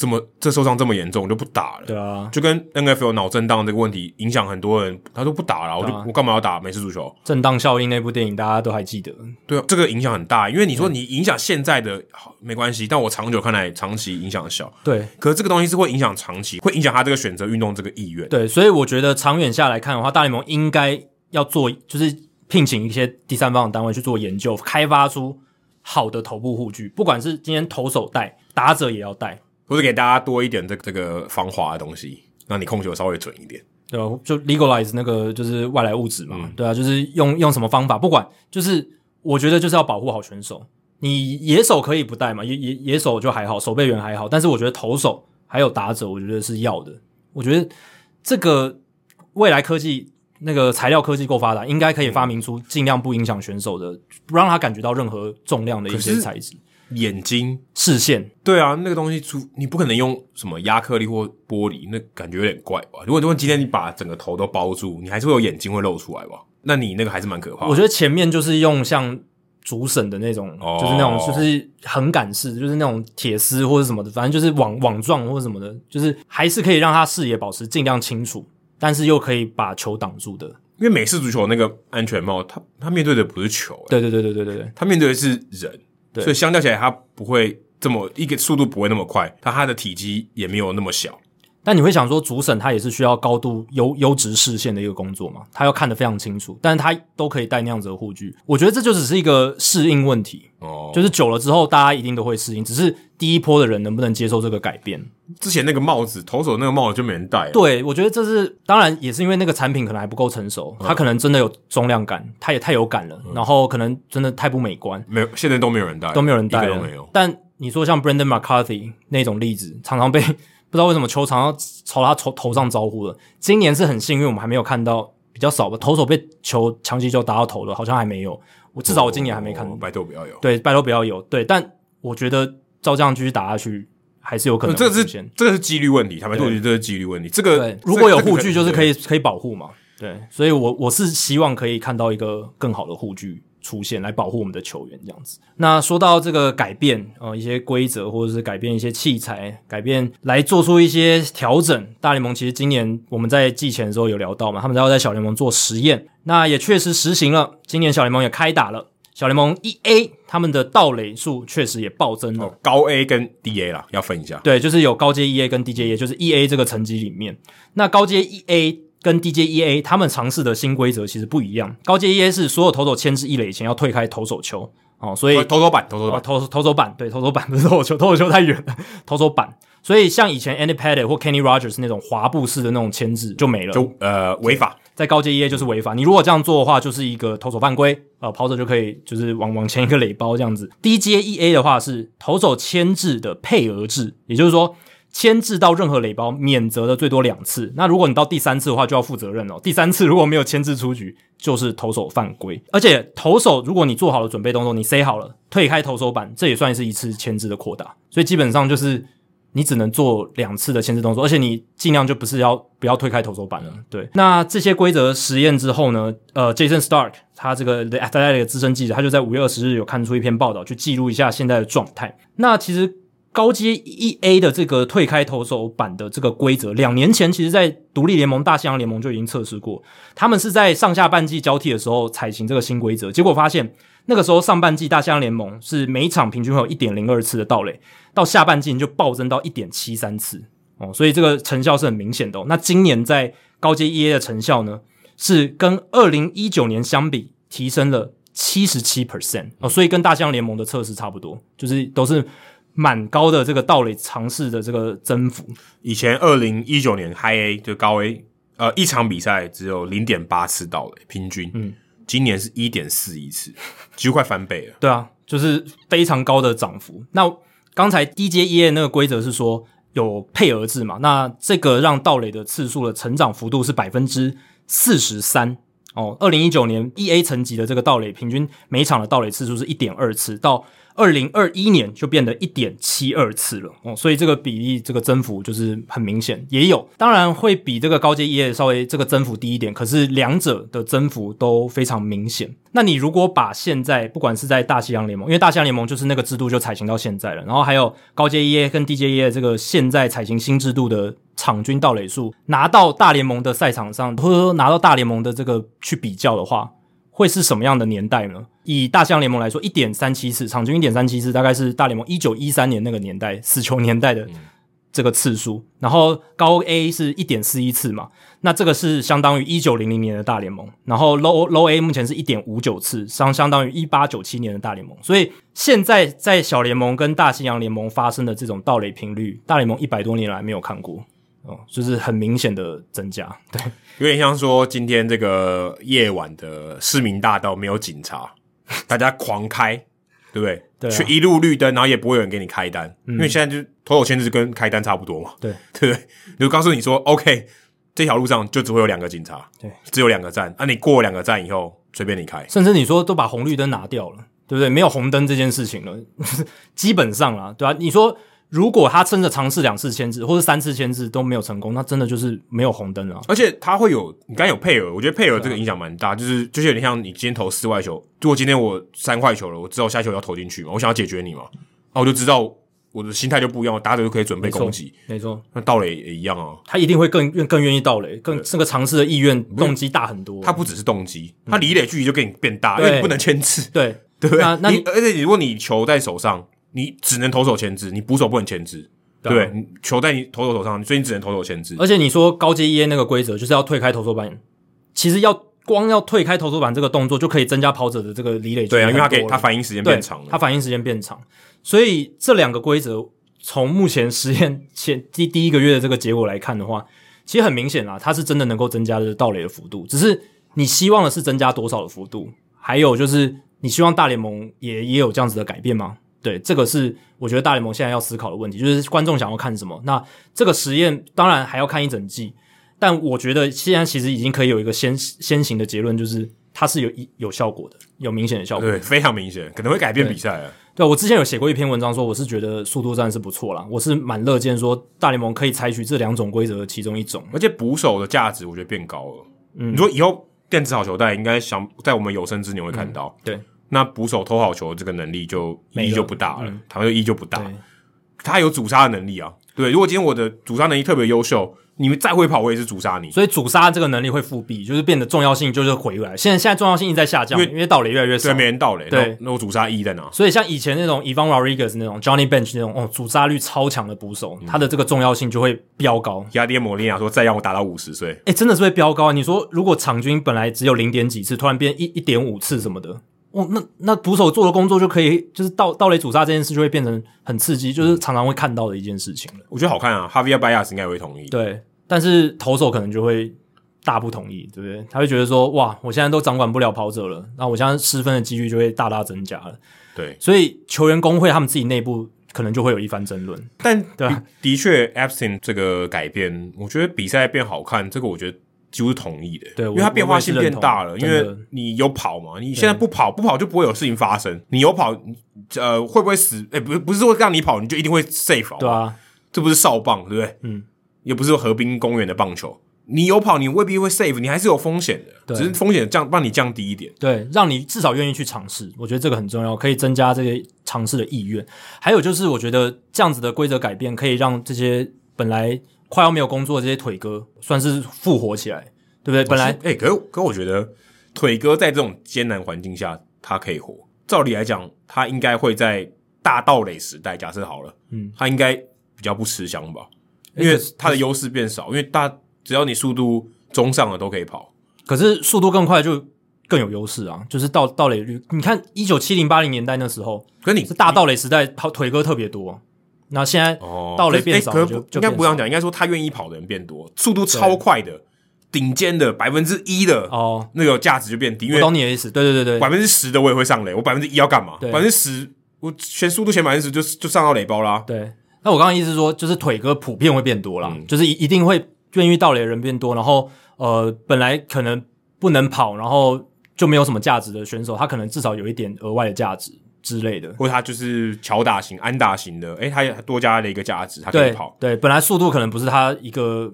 这么这受伤这么严重就不打了，对啊，就跟 NFL 脑震荡这个问题影响很多人，他说不打了，啊、我就我干嘛要打美式足球？震荡效应那部电影大家都还记得，对啊，这个影响很大，因为你说你影响现在的好没关系，但我长久看来长期影响小，对，可是这个东西是会影响长期，会影响他这个选择运动这个意愿，对，所以我觉得长远下来看的话，大联盟应该要做，就是聘请一些第三方的单位去做研究，开发出好的头部护具，不管是今天投手戴，打者也要戴。或者给大家多一点这这个防滑的东西，让你控球稍微准一点。对啊，就 legalize 那个就是外来物质嘛。嗯、对啊，就是用用什么方法，不管，就是我觉得就是要保护好选手。你野手可以不带嘛，野野野手就还好，守备员还好，但是我觉得投手还有打者，我觉得是要的。我觉得这个未来科技那个材料科技够发达，应该可以发明出尽量不影响选手的，不让他感觉到任何重量的一些材质。眼睛视线，对啊，那个东西出你不可能用什么压克力或玻璃，那感觉有点怪吧？如果如果今天你把整个头都包住，你还是会有眼睛会露出来吧？那你那个还是蛮可怕的。我觉得前面就是用像竹笋的那种，哦、就是那种就是横杆式，就是那种铁丝或者什么的，反正就是网网状或者什么的，就是还是可以让他视野保持尽量清楚，但是又可以把球挡住的。因为美式足球那个安全帽，他他面对的不是球，对对对对对对对，他面对的是人。所以相较起来，它不会这么一个速度不会那么快，它它的体积也没有那么小。但你会想说，主审他也是需要高度优优质视线的一个工作嘛？他要看得非常清楚，但是他都可以戴那样子的护具。我觉得这就只是一个适应问题哦，就是久了之后，大家一定都会适应，只是第一波的人能不能接受这个改变。之前那个帽子，投手那个帽子就没人戴。对，我觉得这是当然也是因为那个产品可能还不够成熟，它可能真的有重量感，它也太有感了，然后可能真的太不美观。没有，现在都没有人戴，都没有人戴都没有。但你说像 Brandon McCarthy 那种例子，常常被。不知道为什么球场要朝他头头上招呼了。今年是很幸运，我们还没有看到比较少吧。投手被球强击球打到头的，好像还没有。我至少我今年还没看到。哦哦、拜托不要有。对，拜托不要有。对，但我觉得照这样继续打下去，还是有可能。这个是这个是几率问题，坦白说，我觉得这是几率问题。这个如果有护具，就是可以可以保护嘛。对，所以我我是希望可以看到一个更好的护具。出现来保护我们的球员这样子。那说到这个改变，呃，一些规则或者是改变一些器材，改变来做出一些调整。大联盟其实今年我们在季前的时候有聊到嘛，他们要在小联盟做实验，那也确实实行了。今年小联盟也开打了，小联盟一 A 他们的盗垒数确实也暴增了。哦，高 A 跟低 A 啦，要分一下。对，就是有高阶一 A 跟低阶一 A，就是一 A 这个层级里面，那高阶一 A。跟 DJ EA 他们尝试的新规则其实不一样。高阶 EA 是所有投手牵制一垒前要退开投手球，哦，所以投手板，投手板，投投手板，对，投手板不是投手球，投手球太远了，投手板。所以像以前 Andy Pettitte 或 Kenny Rogers 那种滑步式的那种牵制就没了，就呃违法，在高阶 EA 就是违法。你如果这样做的话，就是一个投手犯规，呃，跑者就可以就是往往前一个垒包这样子。D J EA 的话是投手牵制的配额制，也就是说。牵制到任何垒包，免责的最多两次。那如果你到第三次的话，就要负责任哦。第三次如果没有牵制出局，就是投手犯规。而且投手，如果你做好了准备动作，你塞好了，退开投手板，这也算是一次牵制的扩大。所以基本上就是你只能做两次的牵制动作，而且你尽量就不是要不要退开投手板了。对，那这些规则实验之后呢？呃，Jason Stark 他这个 The Athletic 的资深记者，他就在五月二十日有看出一篇报道，去记录一下现在的状态。那其实。高阶一 A 的这个退开投手板的这个规则，两年前其实，在独立联盟、大西洋联盟就已经测试过。他们是在上下半季交替的时候采行这个新规则，结果发现那个时候上半季大西洋联盟是每场平均会有一点零二次的盗垒，到下半季就暴增到一点七三次。哦，所以这个成效是很明显的。那今年在高阶 EA 的成效呢，是跟二零一九年相比提升了七十七 percent 哦，所以跟大西洋联盟的测试差不多，就是都是蛮高的这个盗垒尝试的这个增幅。以前二零一九年 High A 就高 A，呃，一场比赛只有零点八次盗垒平均，嗯，今年是一点四一次，几乎快翻倍了。对啊，就是非常高的涨幅。那刚才 D J E A 那个规则是说。有配额制嘛？那这个让盗垒的次数的成长幅度是百分之四十三哦。二零一九年 EA 层级的这个盗垒平均每场的盗垒次数是一点二次，到二零二一年就变得一点七二次了哦。所以这个比例这个增幅就是很明显，也有当然会比这个高阶 EA 稍微这个增幅低一点，可是两者的增幅都非常明显。那你如果把现在不管是在大西洋联盟，因为大西洋联盟就是那个制度就采行到现在了，然后还有高阶 EA 跟低阶 EA 这个现在采行新制度的场均盗垒数，拿到大联盟的赛场上，或者说拿到大联盟的这个去比较的话，会是什么样的年代呢？以大西洋联盟来说，一点三七次，场均一点三七次，大概是大联盟一九一三年那个年代死球年代的。嗯这个次数，然后高 A 是一点四一次嘛，那这个是相当于一九零零年的大联盟，然后 Low Low A 目前是一点五九次，相相当于一八九七年的大联盟，所以现在在小联盟跟大西洋联盟发生的这种盗垒频率，大联盟一百多年来没有看过哦，就是很明显的增加，对，有点像说今天这个夜晚的市民大道没有警察，大家狂开。对不对？对啊，去一路绿灯，然后也不会有人给你开单，嗯、因为现在就投手签字跟开单差不多嘛。对，对不对？就告诉你说，OK，这条路上就只会有两个警察，对，只有两个站，啊，你过两个站以后随便你开，甚至你说都把红绿灯拿掉了，对不对？没有红灯这件事情了，基本上啦，对吧？你说。如果他真的尝试两次签字或者三次签字都没有成功，那真的就是没有红灯了。而且他会有，你刚有配额，我觉得配额这个影响蛮大，啊、就是就是有点像你今天投四外球，如果今天我三坏球了，我知道下球要投进去嘛，我想要解决你嘛，那我就知道我的心态就不一样，打者就可以准备攻击。没错，那盗垒也一样啊，他一定会更愿更愿意盗垒，更这个尝试的意愿动机大很多。他不只是动机，他离垒距离就给你变大，嗯、因为你不能签字。对对不对？那那你而且如果你球在手上，你只能投手前置，你捕手不能前置。对，球在你投手手上，所以你只能投手前置。而且你说高阶 EA 那个规则就是要退开投手板，其实要光要退开投手板这个动作就可以增加跑者的这个离垒距离。对啊，因为他给他反应时间变长了，他反应时间变长。所以这两个规则从目前实验前第第一个月的这个结果来看的话，其实很明显啦，它是真的能够增加的盗垒的幅度。只是你希望的是增加多少的幅度？还有就是你希望大联盟也也有这样子的改变吗？对，这个是我觉得大联盟现在要思考的问题，就是观众想要看什么。那这个实验当然还要看一整季，但我觉得现在其实已经可以有一个先先行的结论，就是它是有有效果的，有明显的效果的，对，非常明显，可能会改变比赛啊。对，我之前有写过一篇文章，说我是觉得速度战是不错啦，我是蛮乐见说大联盟可以采取这两种规则的其中一种，而且捕手的价值我觉得变高了。嗯，你说以后电子好球带应该想在我们有生之年会看到，嗯、对。那捕手偷好球这个能力就意义就不大了，嗯、他就意义就不大。他有阻杀的能力啊，对。如果今天我的阻杀能力特别优秀，你们再会跑，我也是阻杀你。所以阻杀这个能力会复辟，就是变得重要性就是回来。现在现在重要性一直在下降，因为因为盗垒越来越少，对，没人盗垒。对，那我阻杀意义在哪？所以像以前那种 Ivan Rodriguez 那种 Johnny Bench 那种哦，阻杀率超强的捕手，嗯、他的这个重要性就会飙高。亚迪摩利亚说：“再让我打到五十岁。”哎，真的是会飙高。你说如果场均本来只有零点几次，突然变一一点五次什么的。哦，那那捕手做的工作就可以，就是盗盗垒阻杀这件事就会变成很刺激，就是常常会看到的一件事情了。我觉得好看啊哈维亚·巴亚斯应该会同意。对，但是投手可能就会大不同意，对不对？他会觉得说，哇，我现在都掌管不了跑者了，那我现在失分的几率就会大大增加了。对，所以球员工会他们自己内部可能就会有一番争论。但对吧，的确，Epstein 这个改变，我觉得比赛变好看，这个我觉得。几乎是同意的，对，因为它变化性变大了。因为你有跑嘛，你现在不跑，不跑就不会有事情发生。你有跑，呃，会不会死？哎，不，不是说让你跑，你就一定会 safe。对啊，这不是哨棒，对不对？嗯，也不是河滨公园的棒球，你有跑，你未必会 safe，你还是有风险的，只是风险降，帮你降低一点。对，让你至少愿意去尝试，我觉得这个很重要，可以增加这些尝试的意愿。还有就是，我觉得这样子的规则改变，可以让这些本来。快要没有工作的这些腿哥算是复活起来，对不对？本来，哎、欸，可可我觉得腿哥在这种艰难环境下，他可以活。照理来讲，他应该会在大盗垒时代，假设好了，嗯，他应该比较不吃香吧？因为他的优势变少，因为大只要你速度中上了都可以跑，可是速度更快就更有优势啊！就是盗盗垒率，你看一九七零八零年代那时候，可你是大盗垒时代跑腿哥特别多，那现在盗垒变少就，应该不这样讲，应该说他愿意跑的人变多，速度超快的。顶尖的百分之一的哦，那个价值就变低。因为我懂你的意思，对对对对，百分之十的我也会上垒，我百分之一要干嘛？百分之十，我选速度选百分之十就就上到垒包啦。对，那我刚刚意思是说，就是腿哥普遍会变多啦，嗯、就是一一定会愿意到垒的人变多，然后呃，本来可能不能跑，然后就没有什么价值的选手，他可能至少有一点额外的价值之类的，或者他就是乔打型、安打型的，诶，他也多加了一个价值，他可以跑。对，本来速度可能不是他一个。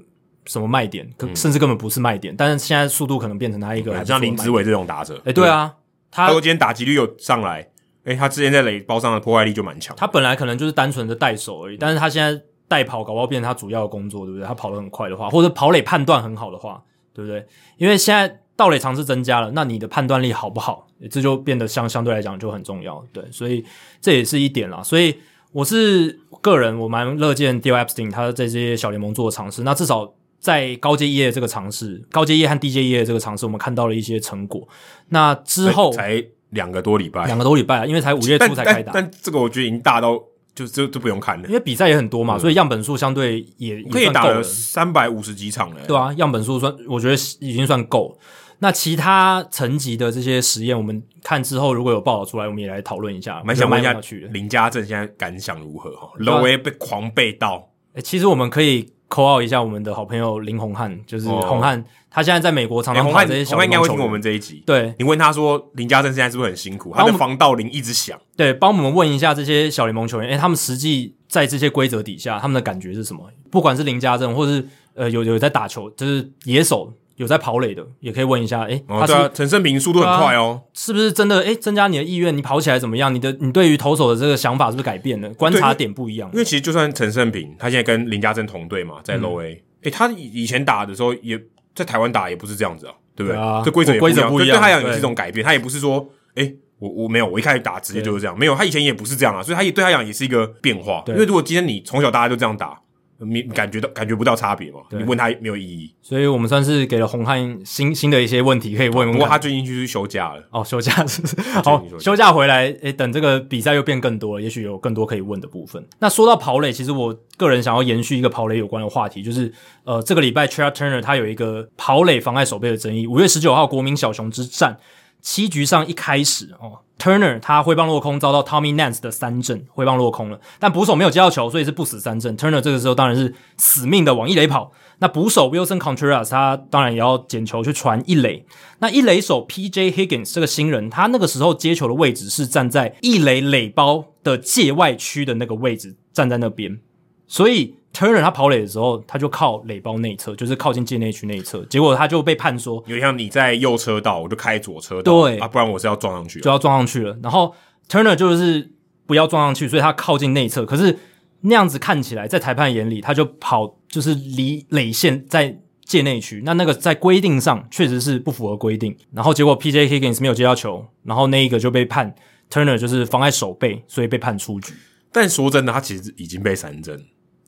什么卖点？甚至根本不是卖点，嗯、但是现在速度可能变成他一个，像林子伟这种打者，哎，对啊，他如果今天打击率有上来，哎，他之前在垒包上的破坏力就蛮强。他本来可能就是单纯的带手而已，但是他现在带跑，搞不好变成他主要的工作，对不对？他跑得很快的话，或者跑垒判断很好的话，对不对？因为现在盗垒尝试增加了，那你的判断力好不好？这就变得相相对来讲就很重要，对，所以这也是一点啦。所以我是个人，我蛮乐见 DIO EPSTEIN 他在这些小联盟做的尝试，那至少。在高阶业的这个尝试，高阶业和低阶业的这个尝试，我们看到了一些成果。那之后才两个多礼拜，两个多礼拜啊，因为才五月初才开打。但，但，但这个我觉得已经大到就就就不用看了，因为比赛也很多嘛，嗯、所以样本数相对也，也可以打了三百五十几场了。对啊，样本数算我觉得已经算够了。那其他层级的这些实验，我们看之后如果有报道出来，我们也来讨论一下。蛮想问一下林家正现在感想如何？哈，Low A 被狂被盗。哎，其实我们可以。call out 一下我们的好朋友林宏汉，就是宏汉，他现在在美国常常拍这些小。宏汉应该会听我们这一集。对，你问他说林家正现在是不是很辛苦？他的防盗铃一直响。对，帮我们问一下这些小联盟球员，诶，他们实际在这些规则底下，他们的感觉是什么？不管是林家正，或是呃有有在打球，就是野手。有在跑垒的，也可以问一下。哎、欸，哦，对啊，陈胜平速度很快哦，是不是真的？哎、欸，增加你的意愿，你跑起来怎么样？你的你对于投手的这个想法是不是改变了？观察点不一样。因为其实就算陈胜平，他现在跟林家珍同队嘛，在 Low A，哎、嗯欸，他以前打的时候也在台湾打也不是这样子啊，对不对？啊，这规则也不一样。对，他来讲也是一种改变，他也不是说，哎、欸，我我没有，我一开始打直接就是这样，没有，他以前也不是这样啊，所以他也对他来讲也是一个变化。因为如果今天你从小大家就这样打。你感觉到感觉不到差别吗？你问他没有意义，所以我们算是给了红汉新新的一些问题可以问问。不过他最近就是休假了哦，休假是是？好，休假回来，诶，等这个比赛又变更多了，也许有更多可以问的部分。那说到跑垒，其实我个人想要延续一个跑垒有关的话题，就是呃，这个礼拜 Trea Turner 他有一个跑垒妨碍守备的争议。五月十九号国民小熊之战。七局上一开始哦，Turner 他挥棒落空，遭到 Tommy Nance 的三振，挥棒落空了。但捕手没有接到球，所以是不死三振。Turner 这个时候当然是死命的往一垒跑。那捕手 Wilson Contreras 他当然也要捡球去传一垒。那一垒手 PJ Higgins 这个新人，他那个时候接球的位置是站在一垒垒包的界外区的那个位置，站在那边，所以。Turner 他跑垒的时候，他就靠垒包内侧，就是靠近界内区内侧，结果他就被判说，有点像你在右车道，我就开左车道，对啊，不然我是要撞上去，就要撞上去了。然后 Turner 就是不要撞上去，所以他靠近内侧。可是那样子看起来，在裁判眼里，他就跑就是离垒线在界内区，那那个在规定上确实是不符合规定。然后结果 PJ Higgins 没有接到球，然后那一个就被判 Turner 就是妨碍守备，所以被判出局。但说真的，他其实已经被三振。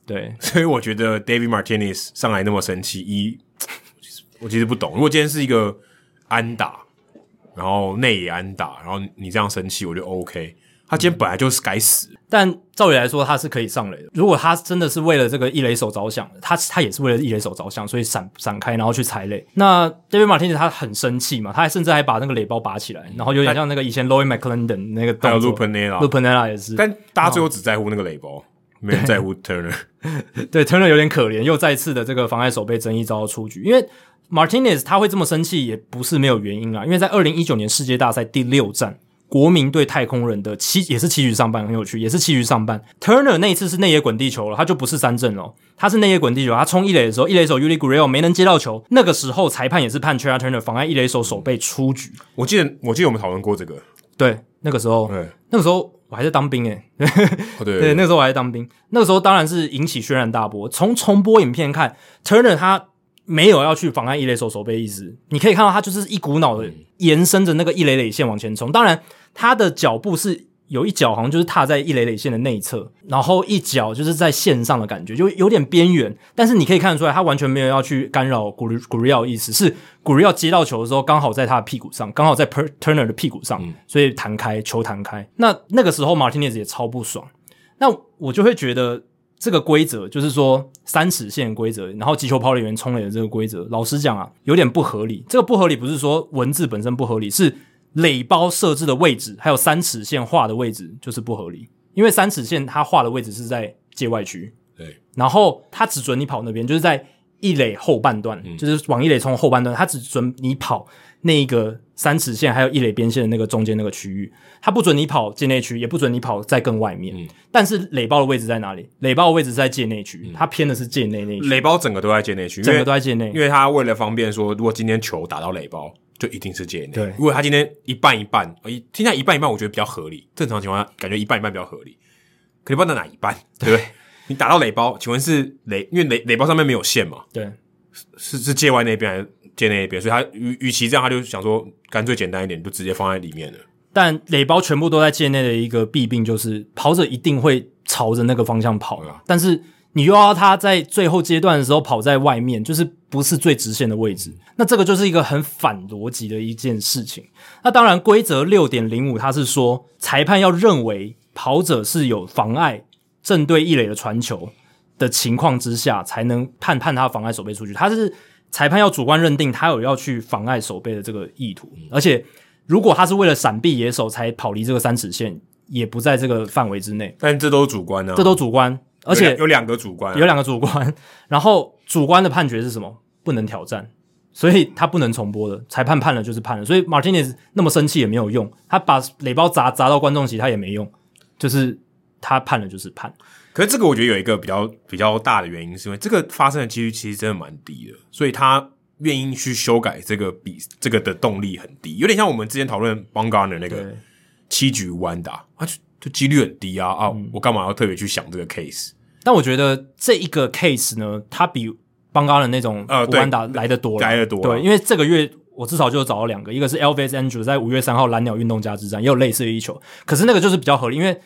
对，所以我觉得 David Martinez 上来那么生气，一我其实不懂。如果今天是一个安打，然后内野安打，然后你这样生气，我就 OK。他今天本来就是该死，但照理来说他是可以上垒的。如果他真的是为了这个一垒手着想，他他也是为了一垒手着想，所以闪闪开然后去踩垒。那 David Martinez 他很生气嘛，他还甚至还把那个垒包拔起来，然后有点像那个以前 Loie McClendon 那个动作。还有 Lou Piniella 也是，但大家最后只在乎那个垒包。没人在乎 Turner，对 Turner 有点可怜，又再次的这个妨碍守备争议遭到出局。因为 Martinez 他会这么生气，也不是没有原因啊。因为在二零一九年世界大赛第六战，国民对太空人的七也是七局上半，很有趣，也是七局上半。Turner 那一次是内野滚地球了，他就不是三振了，他是内野滚地球，他冲一垒的时候，一垒手 Yuli Gurriel 没能接到球，那个时候裁判也是判 Trea Turner 妨碍一垒手守备出局。我记得，我记得我们讨论过这个，对，那个时候，对，那个时候。我还在当兵诶、欸，哦、对，对，对，那时候我还在当兵，那个时候当然是引起轩然大波。从重播影片看，Turner 他没有要去妨碍一垒手守备意识，你可以看到他就是一股脑的延伸着那个一垒垒线往前冲。当然，他的脚步是有一脚好像就是踏在一垒垒线的内侧，然后一脚就是在线上的感觉，就有点边缘。但是你可以看得出来，他完全没有要去干扰古里古瑞奥的意思，是古瑞奥接到球的时候刚好在他的屁股上，刚好在 Per Turner 的屁股上，所以弹开球弹开。那那个时候 Martinez 也超不爽。那我就会觉得这个规则就是说三尺线规则，然后击球跑垒员冲垒的这个规则，老实讲啊，有点不合理。这个不合理不是说文字本身不合理，是。垒包设置的位置，还有三尺线画的位置就是不合理，因为三尺线它画的位置是在界外区，对，然后它只准你跑那边，就是在一垒后半段，嗯、就是往一垒冲后半段，它只准你跑那一个三尺线还有一垒边线的那个中间那个区域，它不准你跑界内区，也不准你跑在更外面。嗯、但是垒包的位置在哪里？垒包的位置在界内区，它偏的是界内那区。垒包整个都在界内区，整个都在界内，因为它为了方便说，如果今天球打到垒包。就一定是界内。对，如果他今天一半一半，一听下一半一半，我觉得比较合理。正常情况下，感觉一半一半比较合理。可你不知道哪一半，对不对？你打到垒包，请问是垒？因为垒垒包上面没有线嘛？对，是是界外那边还是界内那边？所以他与与其这样，他就想说干脆简单一点，就直接放在里面了。但垒包全部都在界内的一个弊病就是，跑者一定会朝着那个方向跑。啊、但是。你又要他在最后阶段的时候跑在外面，就是不是最直线的位置，那这个就是一个很反逻辑的一件事情。那当然，规则六点零五它是说，裁判要认为跑者是有妨碍正对一垒的传球的情况之下，才能判判他妨碍守备出局。他是裁判要主观认定他有要去妨碍守备的这个意图，而且如果他是为了闪避野手才跑离这个三尺线，也不在这个范围之内。但这都主观啊，这都主观。而且有两个主观，有两个主观，然后主观的判决是什么？不能挑战，所以他不能重播的。裁判判了就是判了，所以 Martinez 那么生气也没有用，他把垒包砸砸到观众席他也没用，就是他判了就是判。可是这个我觉得有一个比较比较大的原因，是因为这个发生的几率其实真的蛮低的，所以他愿意去修改这个比这个的动力很低，有点像我们之前讨论 Bumgarner 那个七局无安打啊。就几率很低啊啊！嗯、我干嘛要特别去想这个 case？但我觉得这一个 case 呢，它比邦嘎的那种无安达来的多，来的多。对，因为这个月我至少就找到两个，一个是 Elvis Andrew 在五月三号蓝鸟运动家之战也有类似的一球，可是那个就是比较合理，因为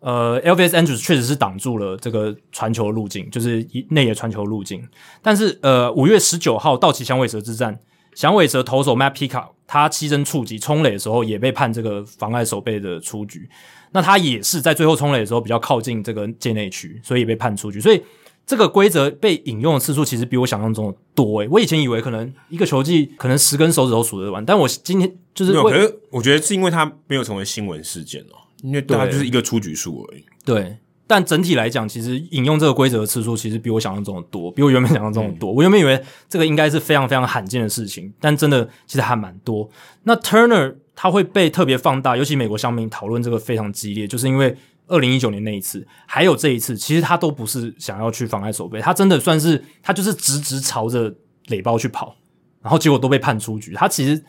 呃 Elvis Andrus 确实是挡住了这个传球路径，就是内野传球路径。但是呃五月十九号道奇响尾蛇之战，响尾蛇投手 Matt Peacock 他牺牲触及冲垒的时候，也被判这个妨碍守备的出局。那他也是在最后冲垒的时候比较靠近这个界内区，所以也被判出局。所以这个规则被引用的次数其实比我想象中的多诶。我以前以为可能一个球季可能十根手指头数得完，但我今天就是没有。可是我觉得是因为他没有成为新闻事件哦，因为他就是一个出局数而已。对，但整体来讲，其实引用这个规则的次数其实比我想象中的多，比我原本想象中的多。嗯、我原本以为这个应该是非常非常罕见的事情，但真的其实还蛮多。那 Turner。他会被特别放大，尤其美国乡民讨论这个非常激烈，就是因为二零一九年那一次，还有这一次，其实他都不是想要去妨碍守备，他真的算是他就是直直朝着垒包去跑，然后结果都被判出局。他其实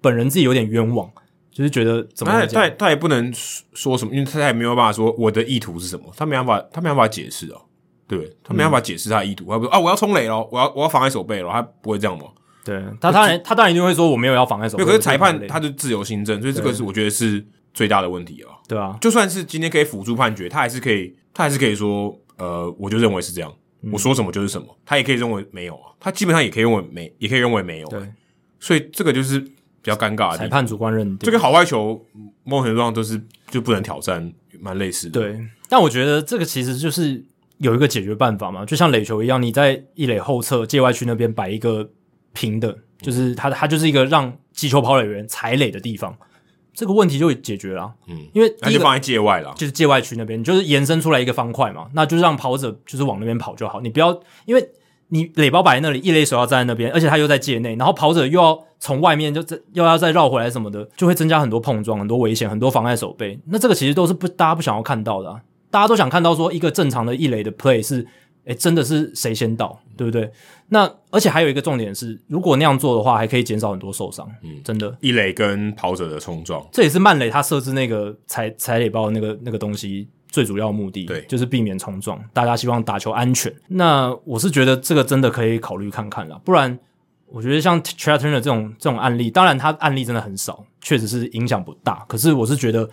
本人自己有点冤枉，就是觉得怎么样？他他也不能说什么，因为他也没有办法说我的意图是什么，他没办法，他没办法解释哦，对，他没办法解释他的意图，嗯、他不说啊，我要冲垒了，我要我要妨碍守备了，他不会这样吗？对他当然，他当然一定会说我没有要妨碍守备。可是裁判他就自由行政，所以这个是我觉得是最大的问题啊。对啊，就算是今天可以辅助判决，他还是可以，他还是可以说，呃，我就认为是这样，我说什么就是什么。他也可以认为没有啊，他基本上也可以认为没，也可以认为没有。对，所以这个就是比较尴尬的。裁判主观认定，这个好外球某种程度上都是就不能挑战，蛮类似的。对，但我觉得这个其实就是有一个解决办法嘛，就像垒球一样，你在一垒后侧界外区那边摆一个。平的，就是它，它就是一个让击球跑垒员踩垒的地方，这个问题就解决了。嗯，因为那就放在界外了，就是界外区那边，就是延伸出来一个方块嘛，那就是让跑者就是往那边跑就好。你不要，因为你垒包摆在那里，一垒手要站在那边，而且他又在界内，然后跑者又要从外面就又要再绕回来什么的，就会增加很多碰撞、很多危险、很多妨碍手背。那这个其实都是不大家不想要看到的啊，大家都想看到说一个正常的一垒的 play 是。诶，真的是谁先到，对不对？那而且还有一个重点是，如果那样做的话，还可以减少很多受伤。嗯，真的。一垒跟跑者的冲撞，这也是曼雷他设置那个踩踩垒包的那个那个东西最主要目的，对，就是避免冲撞。大家希望打球安全。那我是觉得这个真的可以考虑看看啦，不然我觉得像 Turner 这种这种案例，当然他案例真的很少，确实是影响不大。可是我是觉得。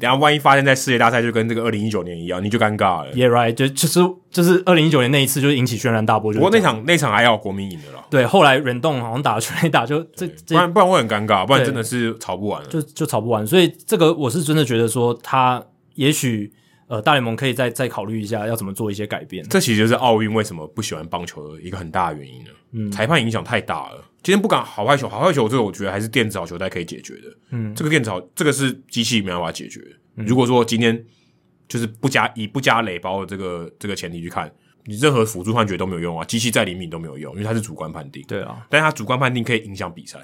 等下万一发生在世界大赛，就跟这个二零一九年一样，你就尴尬了。Yeah right，就就是就是二零一九年那一次，就引起轩然大波。不过那场那场还要国民赢的了。对，后来忍动好像打了全垒打，就这不然不然会很尴尬，不然真的是吵不完了，就就吵不完。所以这个我是真的觉得说，他也许呃大联盟可以再再考虑一下，要怎么做一些改变。这其实就是奥运为什么不喜欢棒球的一个很大的原因了。嗯，裁判影响太大了。今天不管好坏球，好坏球这个我觉得还是电子好球带可以解决的。嗯，这个电子好，这个是机器没办法解决。嗯、如果说今天就是不加以不加垒包的这个这个前提去看，你任何辅助判决都没有用啊，机器再灵敏都没有用，因为它是主观判定。对啊，但是它主观判定可以影响比赛。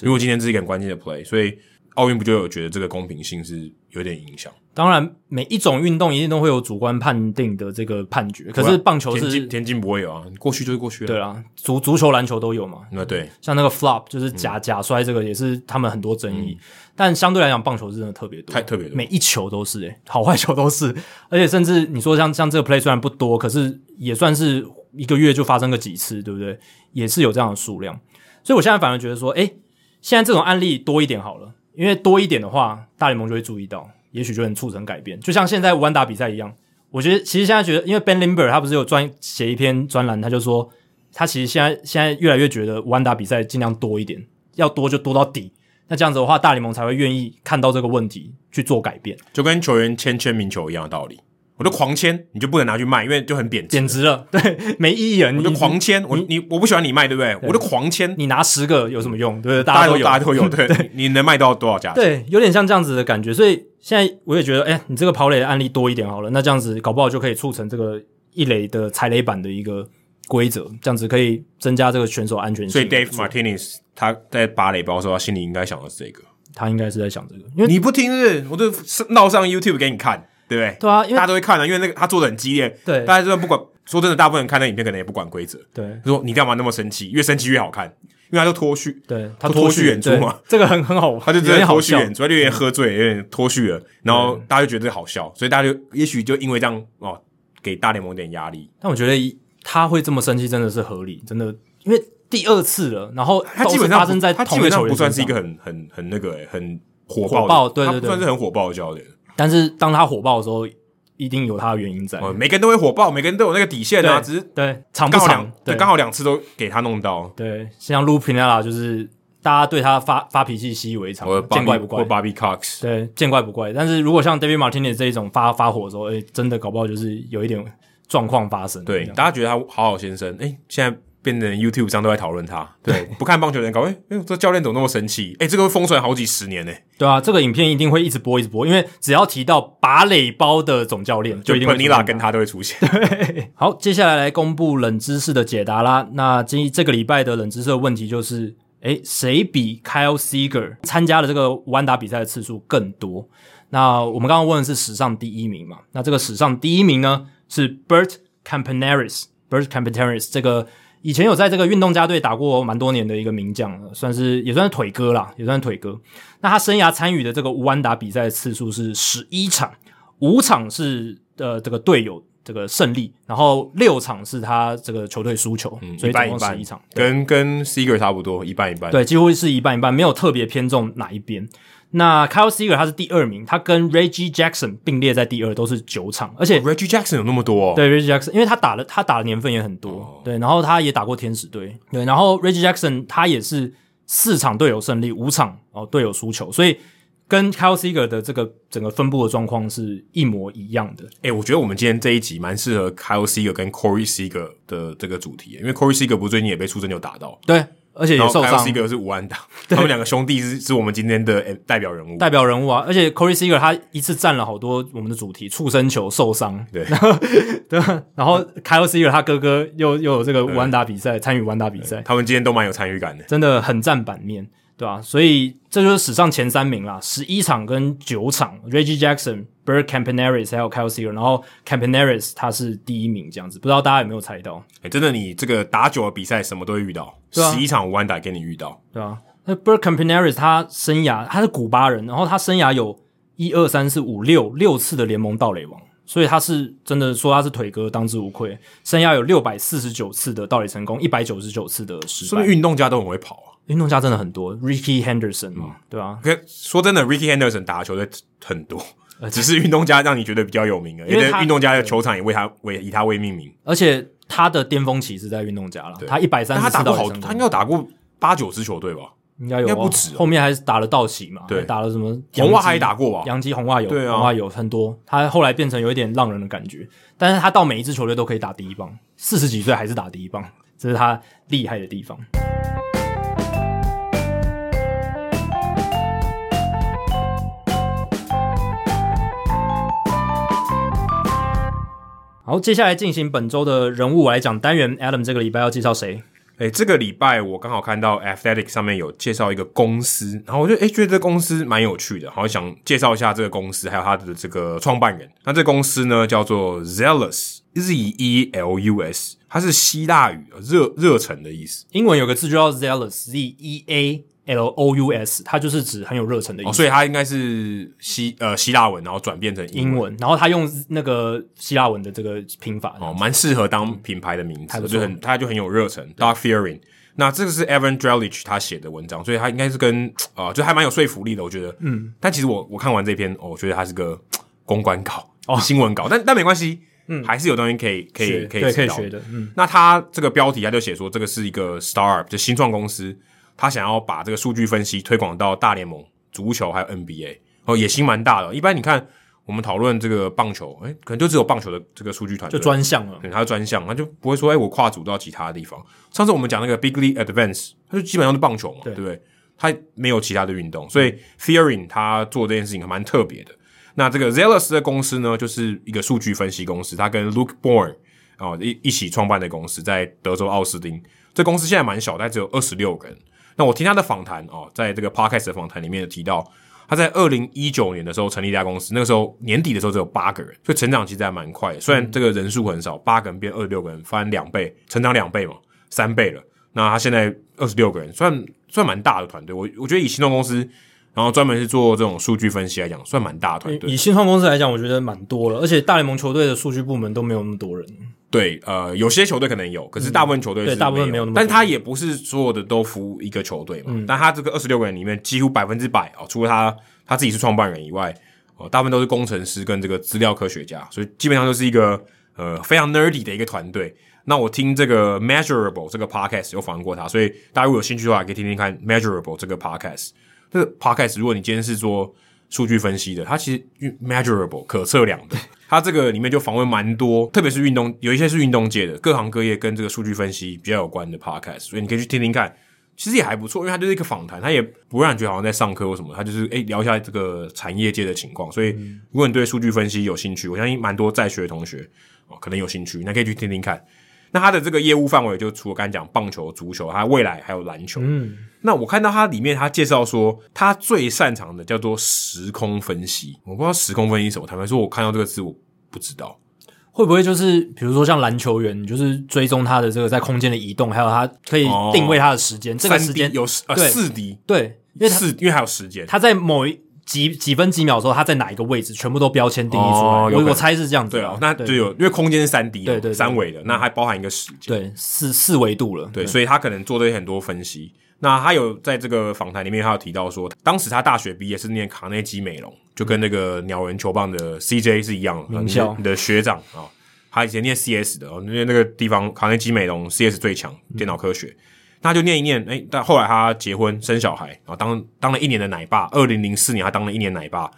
如果今天这是一个很关键的 play，所以奥运不就有觉得这个公平性是有点影响？当然，每一种运动一定都会有主观判定的这个判决，可是棒球是田田径不会有啊，过去就是过去了。对啊，足足球、篮球都有嘛。那对，像那个 flop 就是假、嗯、假摔，这个也是他们很多争议。嗯、但相对来讲，棒球是真的特别多，太特别多，每一球都是诶、欸，好坏球都是，而且甚至你说像像这个 play 虽然不多，可是也算是一个月就发生个几次，对不对？也是有这样的数量。所以我现在反而觉得说，诶、欸，现在这种案例多一点好了，因为多一点的话，大联盟就会注意到。也许就能促成改变，就像现在无安打比赛一样。我觉得其实现在觉得，因为 Ben Limber 他不是有专写一篇专栏，他就说他其实现在现在越来越觉得无安打比赛尽量多一点，要多就多到底。那这样子的话，大联盟才会愿意看到这个问题去做改变，就跟球员签签名球一样的道理。我就狂签，你就不能拿去卖，因为就很贬值，贬值了，对，没意义了。我就狂签，我你我不喜欢你卖，对不对？我就狂签，你拿十个有什么用？对不对？大家都有，大家都有，对，你能卖到多少价？对，有点像这样子的感觉。所以现在我也觉得，哎，你这个跑垒的案例多一点好了，那这样子搞不好就可以促成这个一垒的踩垒板的一个规则，这样子可以增加这个选手安全性。所以 Dave Martinez 他在拔垒包的时候，他心里应该想的是这个，他应该是在想这个，因为你不听是，我就闹上 YouTube 给你看。对不对？对啊，因为大家都会看的，因为那个他做的很激烈。对，大家真的不管，说真的，大部分人看那影片可能也不管规则。对，说你干嘛那么生气？越生气越好看，因为他就脱序。对，他脱序演出嘛，这个很很好，他就真的脱序演出，他就有点喝醉，有点脱序了，然后大家就觉得好笑，所以大家就也许就因为这样哦，给大联盟点压力。但我觉得他会这么生气真的是合理，真的，因为第二次了，然后他基本上发生在他基本上不算是一个很很很那个诶很火火爆，对对对，算是很火爆的教练。但是当他火爆的时候，一定有他的原因在。哦，每个人都会火爆，每个人都有那个底线啊，只是对长不长，对刚好两次都给他弄到。对，像 Lou Piniella 就是大家对他发发脾气习以为常，见怪不怪。或 Bobby Cox，对，见怪不怪。但是如果像 David Martinez 这一种发发火的时候，诶，真的搞不好就是有一点状况发生。对，大家觉得他好好先生，诶，现在。变成 YouTube 上都在讨论他，对，不看棒球的人搞，哎，这教练怎么那么神奇？哎，这个会封存好几十年呢。对啊，这个影片一定会一直播，一直播，因为只要提到拔垒包的总教练，就一定会尼拉跟他都会出现。对，好，接下来来公布冷知识的解答啦。那今这个礼拜的冷知识的问题就是，哎，谁比 Kyle Seager 参加了这个无安打比赛的次数更多？那我们刚刚问的是史上第一名嘛？那这个史上第一名呢是 Bert Campaneris，Bert Campaneris 这个。以前有在这个运动家队打过蛮多年的一个名将，算是也算是腿哥啦，也算是腿哥。那他生涯参与的这个无安打比赛次数是十一场，五场是呃这个队友这个胜利，然后六场是他这个球队输球，嗯，所以总共十一场，跟跟 Seager 差不多，一半一半，对，几乎是一半一半，没有特别偏重哪一边。那 Kyle Seager 他是第二名，他跟 Reggie Jackson 并列在第二，都是九场，而且 Reggie Jackson 有那么多哦。对 Reggie Jackson，因为他打了他打的年份也很多，哦、对，然后他也打过天使队，对，然后 Reggie Jackson 他也是四场队友胜利，五场哦队友输球，所以跟 Kyle Seager 的这个整个分布的状况是一模一样的。诶，我觉得我们今天这一集蛮适合 Kyle Seager 跟 Corey Seager 的这个主题，因为 Corey Seager 不是最近也被出征就打到，对。而且也受伤。Seager 是无安打，他们两个兄弟是是我们今天的代表人物，代表人物啊！而且 Corey Seager 他一次占了好多我们的主题，触身球受伤，对，对，然后 Kyle Seager 他哥哥又又有这个无安打比赛，参与无安打比赛，他们今天都蛮有参与感的，真的很占版面。对啊，所以这就是史上前三名啦，十一场跟九场，Reggie Jackson、Bert Campaneris 还有 Kyle Seager，然后 Campaneris 他是第一名这样子，不知道大家有没有猜到？哎，真的，你这个打久的比赛什么都会遇到，十一、啊、场无安打给你遇到，对啊。那 Bert Campaneris 他生涯他是古巴人，然后他生涯有一二三四五六六次的联盟盗垒王，所以他是真的说他是腿哥当之无愧，生涯有六百四十九次的盗垒成功，一百九十九次的失败，是不是运动家都很会跑啊？运动家真的很多，Ricky Henderson 嘛，嗯、对啊。可？说真的，Ricky Henderson 打球的很多，只是运动家让你觉得比较有名了，因为运动家的球场也为他为以他为命名。而且他的巅峰期是在运动家了，他一百三十，他打过好，他应该打过八九支球队吧？应该有，应该不止。后面还是打了道奇嘛？对，打了什么？红袜还打过吧？洋基、红袜有，对啊，红袜有很多。他后来变成有一点浪人的感觉，但是他到每一支球队都可以打第一棒，四十几岁还是打第一棒，这是他厉害的地方。好，接下来进行本周的人物来讲单元。Adam 这个礼拜要介绍谁？哎，这个礼拜我刚好看到 Athletic 上面有介绍一个公司，然后我就哎觉得这个公司蛮有趣的，好想介绍一下这个公司，还有他的这个创办人。那这公司呢叫做 Zealous，Z E L U S，它是希腊语热热忱的意思。英文有个字就叫 Zealous，Z E A。L O U S，它就是指很有热忱的意思，哦，所以它应该是希呃希腊文，然后转变成英文，英文，然后他用那个希腊文的这个拼法，哦，蛮适合当品牌的名字，就很他就很有热忱。Dark Fearing，那这个是 Evan Drellich 他写的文章，所以他应该是跟啊、呃，就还蛮有说服力的，我觉得。嗯，但其实我我看完这篇，哦，我觉得它是个公关稿哦，新闻稿，但但没关系，嗯，还是有东西可以可以可以可以学的。嗯，那他这个标题他就写说，这个是一个 startup，就新创公司。他想要把这个数据分析推广到大联盟、足球还有 NBA，哦，野心蛮大的。一般你看我们讨论这个棒球，诶，可能就只有棒球的这个数据团队，就专项了。对，他是专项，他就不会说，诶，我跨组到其他的地方。上次我们讲那个 Big League Advance，他就基本上是棒球嘛，对，不对？他没有其他的运动，所以 Theory 他做这件事情还蛮特别的。那这个 Zealous 的公司呢，就是一个数据分析公司，他跟 Luke Bourne 哦一一起创办的公司，在德州奥斯汀。这公司现在蛮小，但只有二十六个人。那我听他的访谈哦，在这个 podcast 的访谈里面有提到，他在二零一九年的时候成立一家公司，那个时候年底的时候只有八个人，所以成长其实还蛮快的。虽然这个人数很少，八个人变二十六个人，翻两倍，成长两倍嘛，三倍了。那他现在二十六个人，算算蛮大的团队。我我觉得以新创公司，然后专门是做这种数据分析来讲，算蛮大的团队。以新创公司来讲，我觉得蛮多了，而且大联盟球队的数据部门都没有那么多人。对，呃，有些球队可能有，可是大部分球队是、嗯、对大部分没有那么，但是他也不是所有的都服一个球队嘛。嗯、但他这个二十六个人里面，几乎百分之百哦，除了他他自己是创办人以外，哦，大部分都是工程师跟这个资料科学家，所以基本上就是一个呃非常 nerdy 的一个团队。那我听这个 Measurable 这个 podcast 有访问过他，所以大家如果有兴趣的话，可以听听看 Measurable 这个 podcast。这个 podcast 如果你今天是做数据分析的，它其实 measurable 可测量的。它这个里面就访问蛮多，特别是运动，有一些是运动界的，各行各业跟这个数据分析比较有关的 podcast，所以你可以去听听看，其实也还不错，因为它就是一个访谈，它也不让你觉得好像在上课或什么，它就是诶聊一下这个产业界的情况。所以如果你对数据分析有兴趣，我相信蛮多在学的同学哦可能有兴趣，那可以去听听看。那他的这个业务范围就除了刚才讲棒球、足球，他未来还有篮球。嗯，那我看到他里面他介绍说，他最擅长的叫做时空分析。我不知道时空分析什么，坦白说，我看到这个字我不知道，会不会就是比如说像篮球员，就是追踪他的这个在空间的移动，还有他可以定位他的时间，哦、这个时间有呃四 D 对，因为四因为还有时间，他在某一。几几分几秒的时候，它在哪一个位置，全部都标签定义出来。哦、我我猜是这样子。对啊，那就有，因为空间是三 D，对对，三维的，那还包含一个时间，对，四四维度了。对，所以他可能做了很多分析。那他有在这个访谈里面，他有提到说，当时他大学毕业是念卡内基美容，就跟那个鸟人球棒的 CJ 是一样的，名校，你的学长啊，他以前念 CS 的，因为那个地方卡内基美容 CS 最强，电脑科学。嗯他就念一念，哎，但后来他结婚生小孩，然后当当了一年的奶爸。二零零四年，他当了一年奶爸。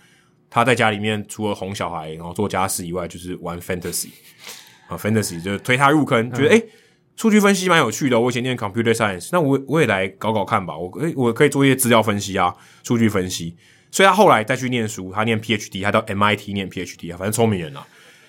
他在家里面除了哄小孩，然后做家事以外，就是玩 fantasy 啊，fantasy 就推他入坑，觉得哎，数据分析蛮有趣的。我以前念 computer science，那我我也来搞搞看吧。我诶我可以做一些资料分析啊，数据分析。所以他后来再去念书，他念 PhD，他到 MIT 念 PhD 啊，反正聪明人啊。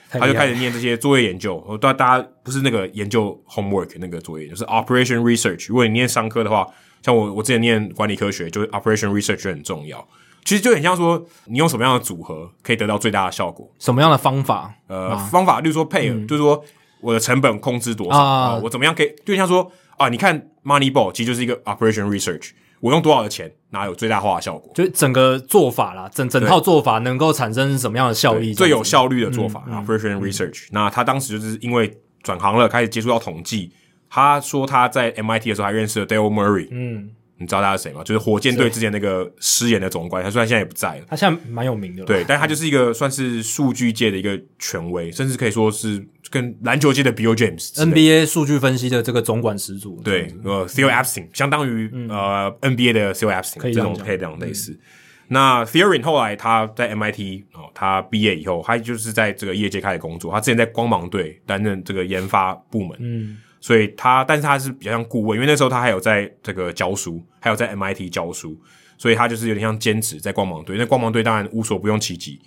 他就开始念这些作业研究，我大大家不是那个研究 homework 那个作业，就是 operation research。如果你念商科的话，像我我之前念管理科学，就是 operation research 就很重要。其实就很像说，你用什么样的组合可以得到最大的效果？什么样的方法？呃，啊、方法，例如说配就是说我的成本控制多少啊、呃？我怎么样可以？就像说啊，你看 Moneyball 其实就是一个 operation research。我用多少的钱，哪有最大化的效果？就整个做法啦，整整套做法能够产生什么样的效益？最有效率的做法，operation research。那他当时就是因为转行了，开始接触到统计。他说他在 MIT 的时候还认识了 Dale Murray，嗯，你知道他是谁吗？就是火箭队之前那个失言的总管，他虽然现在也不在了，他现在蛮有名的。对，但他就是一个算是数据界的一个权威，甚至可以说是跟篮球界的 Bill James，NBA 数据分析的这个总管始祖。对，呃，Theo Epstein 相当于、嗯、呃 NBA 的 Theo Epstein 这种配这样类似。嗯、那 Theorin 后来他在 MIT 哦，他毕业以后，他就是在这个业界开始工作。他之前在光芒队担任这个研发部门。嗯。所以他，但是他是比较像顾问，因为那时候他还有在这个教书，还有在 MIT 教书，所以他就是有点像兼职在光芒队。那光芒队当然无所不用其极，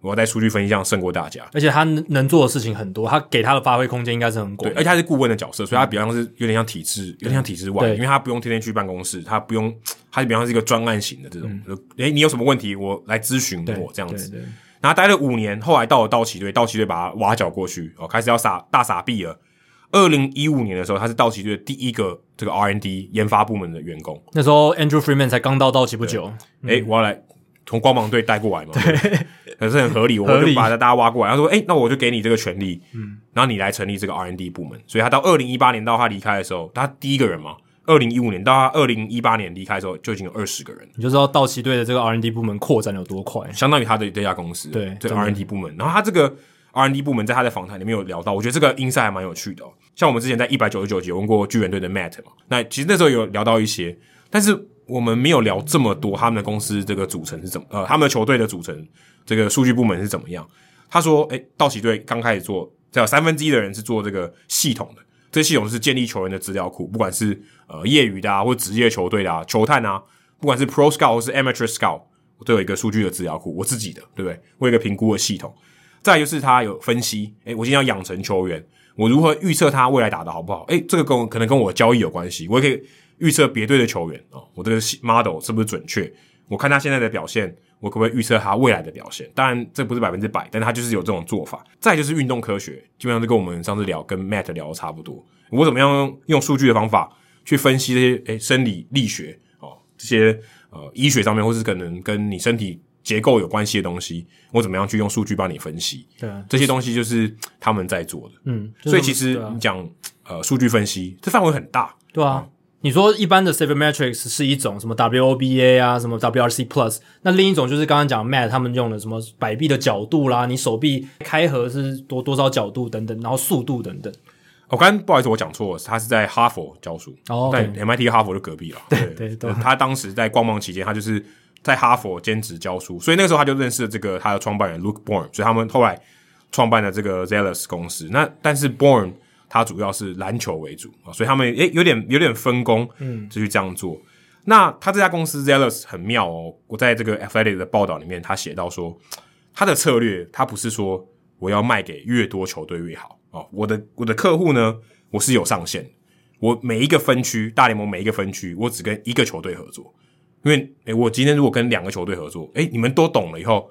我要在数据分析上胜过大家。而且他能做的事情很多，他给他的发挥空间应该是很广。对，而且他是顾问的角色，所以他比较像是有点像体制，有点像体制外，因为他不用天天去办公室，他不用，他就比较像是一个专案型的这种。诶、嗯欸，你有什么问题，我来咨询我这样子。然后待了五年，后来到了道奇队，道奇队把他挖角过去，哦，开始要撒大撒币了。二零一五年的时候，他是道奇队第一个这个 R N D 研发部门的员工。那时候 Andrew Friedman 才刚到道奇不久。诶、嗯欸，我要来从光芒队带过来嘛？对，可是很合理，我就把他大家挖过来。他说：“诶、欸，那我就给你这个权利，嗯，然后你来成立这个 R N D 部门。”所以他到二零一八年到他离开的时候，他第一个人嘛。二零一五年到他二零一八年离开的时候，就已经有二十个人。你就知道道奇队的这个 R N D 部门扩展有多快，相当于他的这家公司。对，这 R N D 部门，然后他这个。R&D 部门在他的访谈里面有聊到，我觉得这个 inside 还蛮有趣的。像我们之前在一百九十九集问过巨人队的 Matt 嘛，那其实那时候有聊到一些，但是我们没有聊这么多他们的公司这个组成是怎么，呃，他们的球队的组成，这个数据部门是怎么样。他说，诶，道奇队刚开始做，只有三分之一的人是做这个系统的，这系统是建立球员的资料库，不管是呃业余的啊，或职业球队的啊，球探啊，不管是 Pro Scout 或是 Amateur Scout，都有一个数据的资料库，我自己的，对不对？我有一个评估的系统。再就是他有分析，诶，我今天要养成球员，我如何预测他未来打得好不好？诶，这个跟可能跟我交易有关系，我也可以预测别队的球员哦，我这个 model 是不是准确？我看他现在的表现，我可不可以预测他未来的表现？当然这不是百分之百，但他就是有这种做法。再就是运动科学，基本上就跟我们上次聊跟 Matt 聊的差不多。我怎么样用数据的方法去分析这些诶生理力学哦，这些呃医学上面，或是可能跟你身体。结构有关系的东西，我怎么样去用数据帮你分析？对啊，这些东西就是他们在做的。嗯，所以其实你讲、啊、呃数据分析，这范围很大。对啊，嗯、你说一般的 Sabermetrics 是一种什么 WOBA 啊，什么 WRC Plus，那另一种就是刚刚讲 Matt 他们用的什么摆臂的角度啦，你手臂开合是多多少角度等等，然后速度等等。我刚不好意思，我讲错了，他是在哈佛教书，哦、在 MIT 哈佛的隔壁了。对对对，他当时在光芒期间，他就是。在哈佛兼职教书，所以那个时候他就认识了这个他的创办人 Luke Bourn，所以他们后来创办了这个 Zealous 公司。那但是 Bourn 他主要是篮球为主啊，所以他们诶有点有点分工，嗯，就去这样做。那他这家公司 Zealous 很妙哦，我在这个 Athletic 的报道里面，他写到说，他的策略他不是说我要卖给越多球队越好哦，我的我的客户呢，我是有上限，我每一个分区大联盟每一个分区，我只跟一个球队合作。因为诶、欸，我今天如果跟两个球队合作，诶、欸，你们都懂了以后，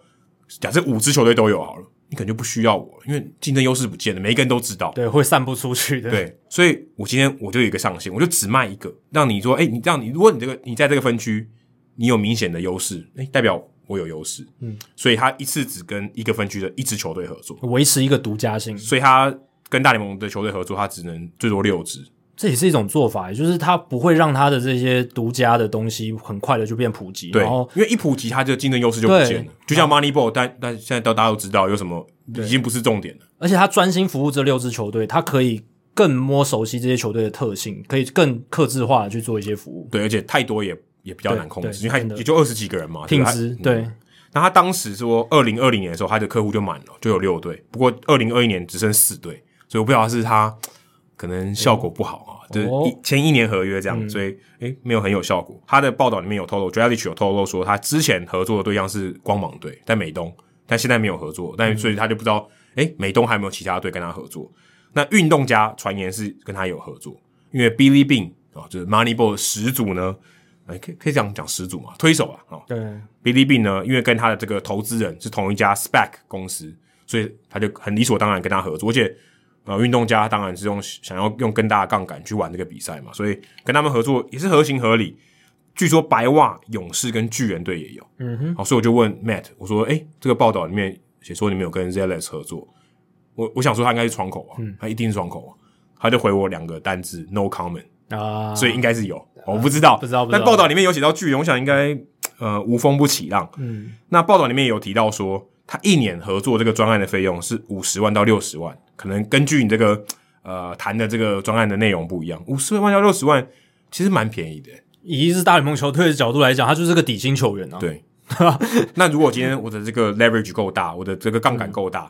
假设五支球队都有好了，你可能就不需要我了，因为竞争优势不见了，每一个人都知道，对，会散不出去的。对，所以我今天我就有一个上限，我就只卖一个，让你说，诶、欸，你这样，你如果你这个你在这个分区，你有明显的优势，代表我有优势，嗯，所以他一次只跟一个分区的一支球队合作，维持一个独家性，所以他跟大联盟的球队合作，他只能最多六支。这也是一种做法，也就是他不会让他的这些独家的东西很快的就变普及，对，然后因为一普及，他的竞争优势就不见了。就像 Moneyball，但但现在都大家都知道有什么已经不是重点了。而且他专心服务这六支球队，他可以更摸熟悉这些球队的特性，可以更克制化的去做一些服务。对，而且太多也也比较难控制，因为他也就二十几个人嘛，品质对。那他当时说，二零二零年的时候，他的客户就满了，就有六队。不过二零二一年只剩四队，所以我不知道是他可能效果不好啊。就是一签一年合约这样，嗯、所以诶、欸、没有很有效果。他的报道里面有透露 Drellich 有透露说，他之前合作的对象是光芒队，但美东，但现在没有合作，但所以他就不知道诶、欸、美东还有没有其他队跟他合作。那运动家传言是跟他有合作，因为 Billy Beane 啊，就是 Moneyball 始祖呢，诶可以可以这样讲始祖嘛，推手啊，啊，对，Billy Beane 呢，因为跟他的这个投资人是同一家 SPAC 公司，所以他就很理所当然跟他合作，而且。呃，运动家当然是用想要用更大的杠杆去玩这个比赛嘛，所以跟他们合作也是合情合理。据说白袜、勇士跟巨人队也有，嗯哼，好，所以我就问 Matt，我说，诶、欸，这个报道里面写说你们有跟 Zealous 合作，我我想说他应该是窗口啊，嗯，他一定是窗口啊，他就回我两个单字 No comment，啊，所以应该是有，我不知道，不知道。但报道里面有写到巨人，我想应该呃无风不起浪。嗯，那报道里面有提到说，他一年合作这个专案的费用是五十万到六十万，可能根据你这个呃谈的这个专案的内容不一样，五十万到六十万其实蛮便宜的。以一支大联盟球队的角度来讲，他就是个底薪球员啊。对。那如果今天我的这个 leverage 够大，我的这个杠杆够大，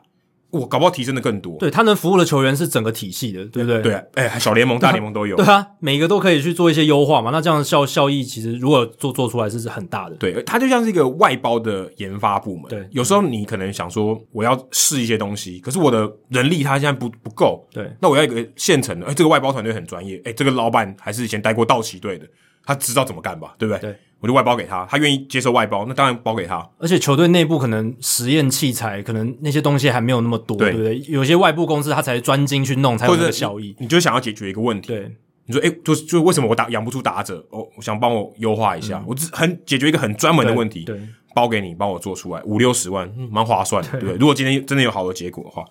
我搞不好提升的更多。对，他能服务的球员是整个体系的，对不对？对，哎、欸，小联盟、大联盟都有。对啊，每个都可以去做一些优化嘛。那这样效效益其实如果做做出来是是很大的。对，它就像是一个外包的研发部门。对，有时候你可能想说我要试一些东西，可是我的人力他现在不不够。对，那我要一个现成的。哎、欸，这个外包团队很专业。哎、欸，这个老板还是以前待过道奇队的，他知道怎么干吧？对不对？对。我就外包给他，他愿意接受外包，那当然包给他。而且球队内部可能实验器材，可能那些东西还没有那么多，对，对不对？有些外部公司他才专精去弄，才有这个效益。你，就想要解决一个问题，对？你说，诶、欸，就是就是为什么我打养不出打者？哦，我想帮我优化一下，嗯、我只很解决一个很专门的问题，对，对包给你帮我做出来五六十万，蛮、嗯、划算的，对不对？如果今天真的有好的结果的话，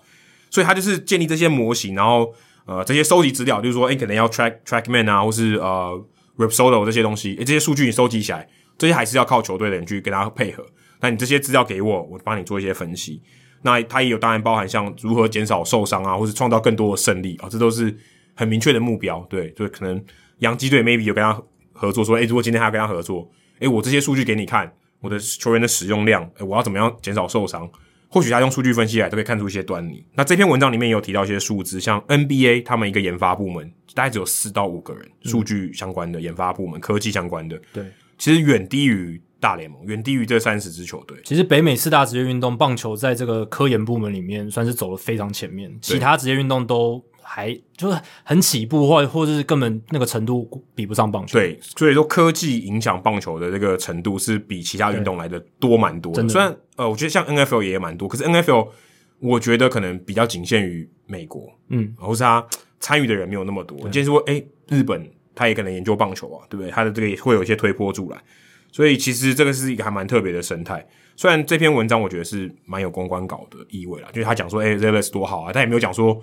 所以他就是建立这些模型，然后呃，这些收集资料，就是说，诶、欸，可能要 track trackman 啊，或是呃 Rapsodo 这些东西，诶、这些数据你收集起来。这些还是要靠球队的人去跟他配合。那你这些资料给我，我帮你做一些分析。那他也有当然包含像如何减少受伤啊，或是创造更多的胜利啊，这都是很明确的目标。对，就可能洋基队 maybe 有跟他合作，说，诶，如果今天他要跟他合作，诶，我这些数据给你看，我的球员的使用量，诶，我要怎么样减少受伤？或许他用数据分析来都可以看出一些端倪。那这篇文章里面有提到一些数字，像 NBA 他们一个研发部门大概只有四到五个人，数据相关的研发部门，科技相关的，对。其实远低于大联盟，远低于这三十支球队。其实北美四大职业运动，棒球在这个科研部门里面算是走得非常前面，其他职业运动都还就是很起步，或或者是根本那个程度比不上棒球。对，所以说科技影响棒球的这个程度是比其他运动来的多蛮多的。虽然呃，我觉得像 NFL 也蛮多，可是 NFL 我觉得可能比较仅限于美国，嗯，或是他参与的人没有那么多。我今天说，诶，日本。他也可能研究棒球啊，对不对？他的这个也会有一些推波助澜，所以其实这个是一个还蛮特别的生态。虽然这篇文章我觉得是蛮有公关稿的意味啦，就是他讲说，诶 Zealous 多好啊，但也没有讲说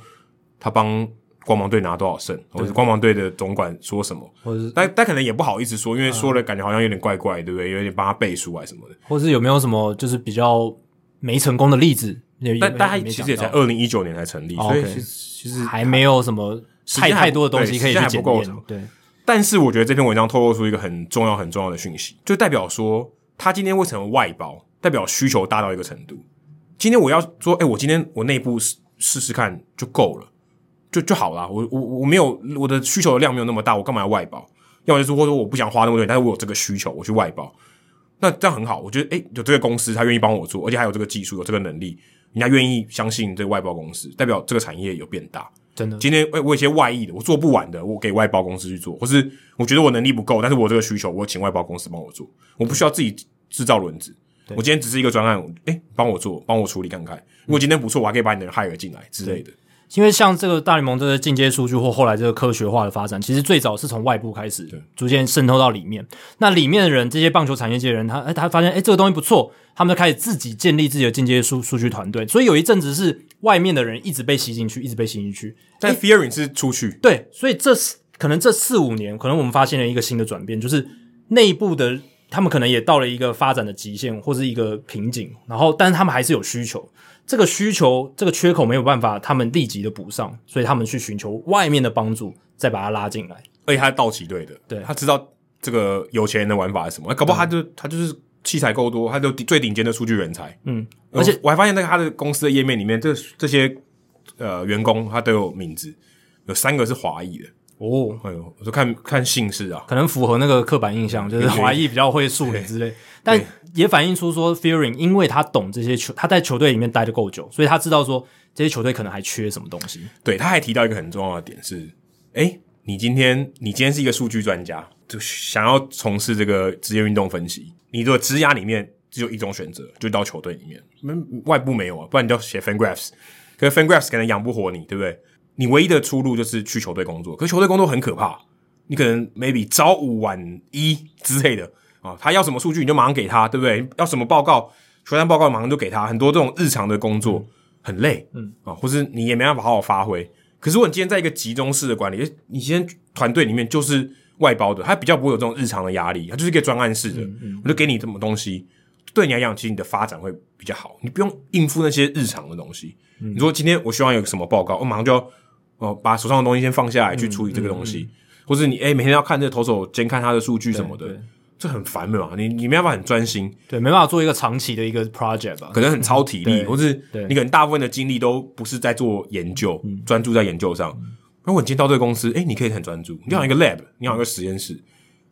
他帮光芒队拿多少胜，或者光芒队的总管说什么，或者但但可能也不好意思说，因为说了感觉好像有点怪怪，对不对？有点帮他背书啊什么的，或者是有没有什么就是比较没成功的例子？但但他其实也才二零一九年才成立，所以其实还没有什么太太多的东西可以去检验，对。但是我觉得这篇文章透露出一个很重要、很重要的讯息，就代表说他今天会成为外包，代表需求大到一个程度。今天我要说，哎、欸，我今天我内部试试试看就够了，就就好了。我我我没有我的需求的量没有那么大，我干嘛要外包？要么就是或者说我不想花那么多钱，但是我有这个需求，我去外包，那这样很好。我觉得，哎、欸，有这个公司他愿意帮我做，而且还有这个技术、有这个能力，人家愿意相信这个外包公司，代表这个产业有变大。真的，今天我有一些外溢的，我做不完的，我给外包公司去做，或是我觉得我能力不够，但是我这个需求，我请外包公司帮我做，我不需要自己制造轮子。我今天只是一个专案，诶，帮我做，帮我处理看看。如果今天不错，我还可以把你的人 hire 进来之类的。因为像这个大联盟这个进阶数据或后来这个科学化的发展，其实最早是从外部开始，逐渐渗透到里面。那里面的人，这些棒球产业界的人，他诶他发现诶这个东西不错，他们就开始自己建立自己的进阶数数据团队。所以有一阵子是外面的人一直被吸进去，一直被吸进去。但 Fearing 是出去，对，所以这可能这四五年，可能我们发现了一个新的转变，就是内部的他们可能也到了一个发展的极限或是一个瓶颈，然后但是他们还是有需求。这个需求，这个缺口没有办法，他们立即的补上，所以他们去寻求外面的帮助，再把他拉进来。而且他是道奇队的，对，他知道这个有钱人的玩法是什么，搞不好他就他就是器材够多，他就最顶尖的数据人才。嗯，而且我还发现那个他的公司的页面里面，这这些呃员工他都有名字，有三个是华裔的。哦，哎呦，我就看看姓氏啊，可能符合那个刻板印象，就是华裔比较会数理之类，但也反映出说 Fearing 因为他懂这些球，他在球队里面待的够久，所以他知道说这些球队可能还缺什么东西。对，他还提到一个很重要的点是，诶，你今天你今天是一个数据专家，就想要从事这个职业运动分析，你的职涯里面只有一种选择，就到球队里面，外部没有啊，不然你就写 FanGraphs，可是 FanGraphs 可能养不活你，对不对？你唯一的出路就是去球队工作，可是球队工作很可怕，你可能 maybe 早五晚一之类的啊，他要什么数据你就马上给他，对不对？要什么报告，球探报告马上就给他，很多这种日常的工作很累，嗯啊，或是你也没办法好好发挥，可是如果你今天在一个集中式的管理，你今天团队里面就是外包的，他比较不会有这种日常的压力，他就是一个专案式的，嗯嗯、我就给你这么东西，对你来讲，其实你的发展会比较好，你不用应付那些日常的东西。嗯、你说今天我希望有个什么报告，我马上就要哦把手上的东西先放下来去处理这个东西，或者你哎、欸、每天要看这个投手监看他的数据什么的。这很烦的嘛，你你没办法很专心，对，没办法做一个长期的一个 project 吧，可能很超体力，或是你可能大部分的精力都不是在做研究，嗯、专注在研究上。如果你进到这个公司，诶，你可以很专注，你要一个 lab，你要一个实验室，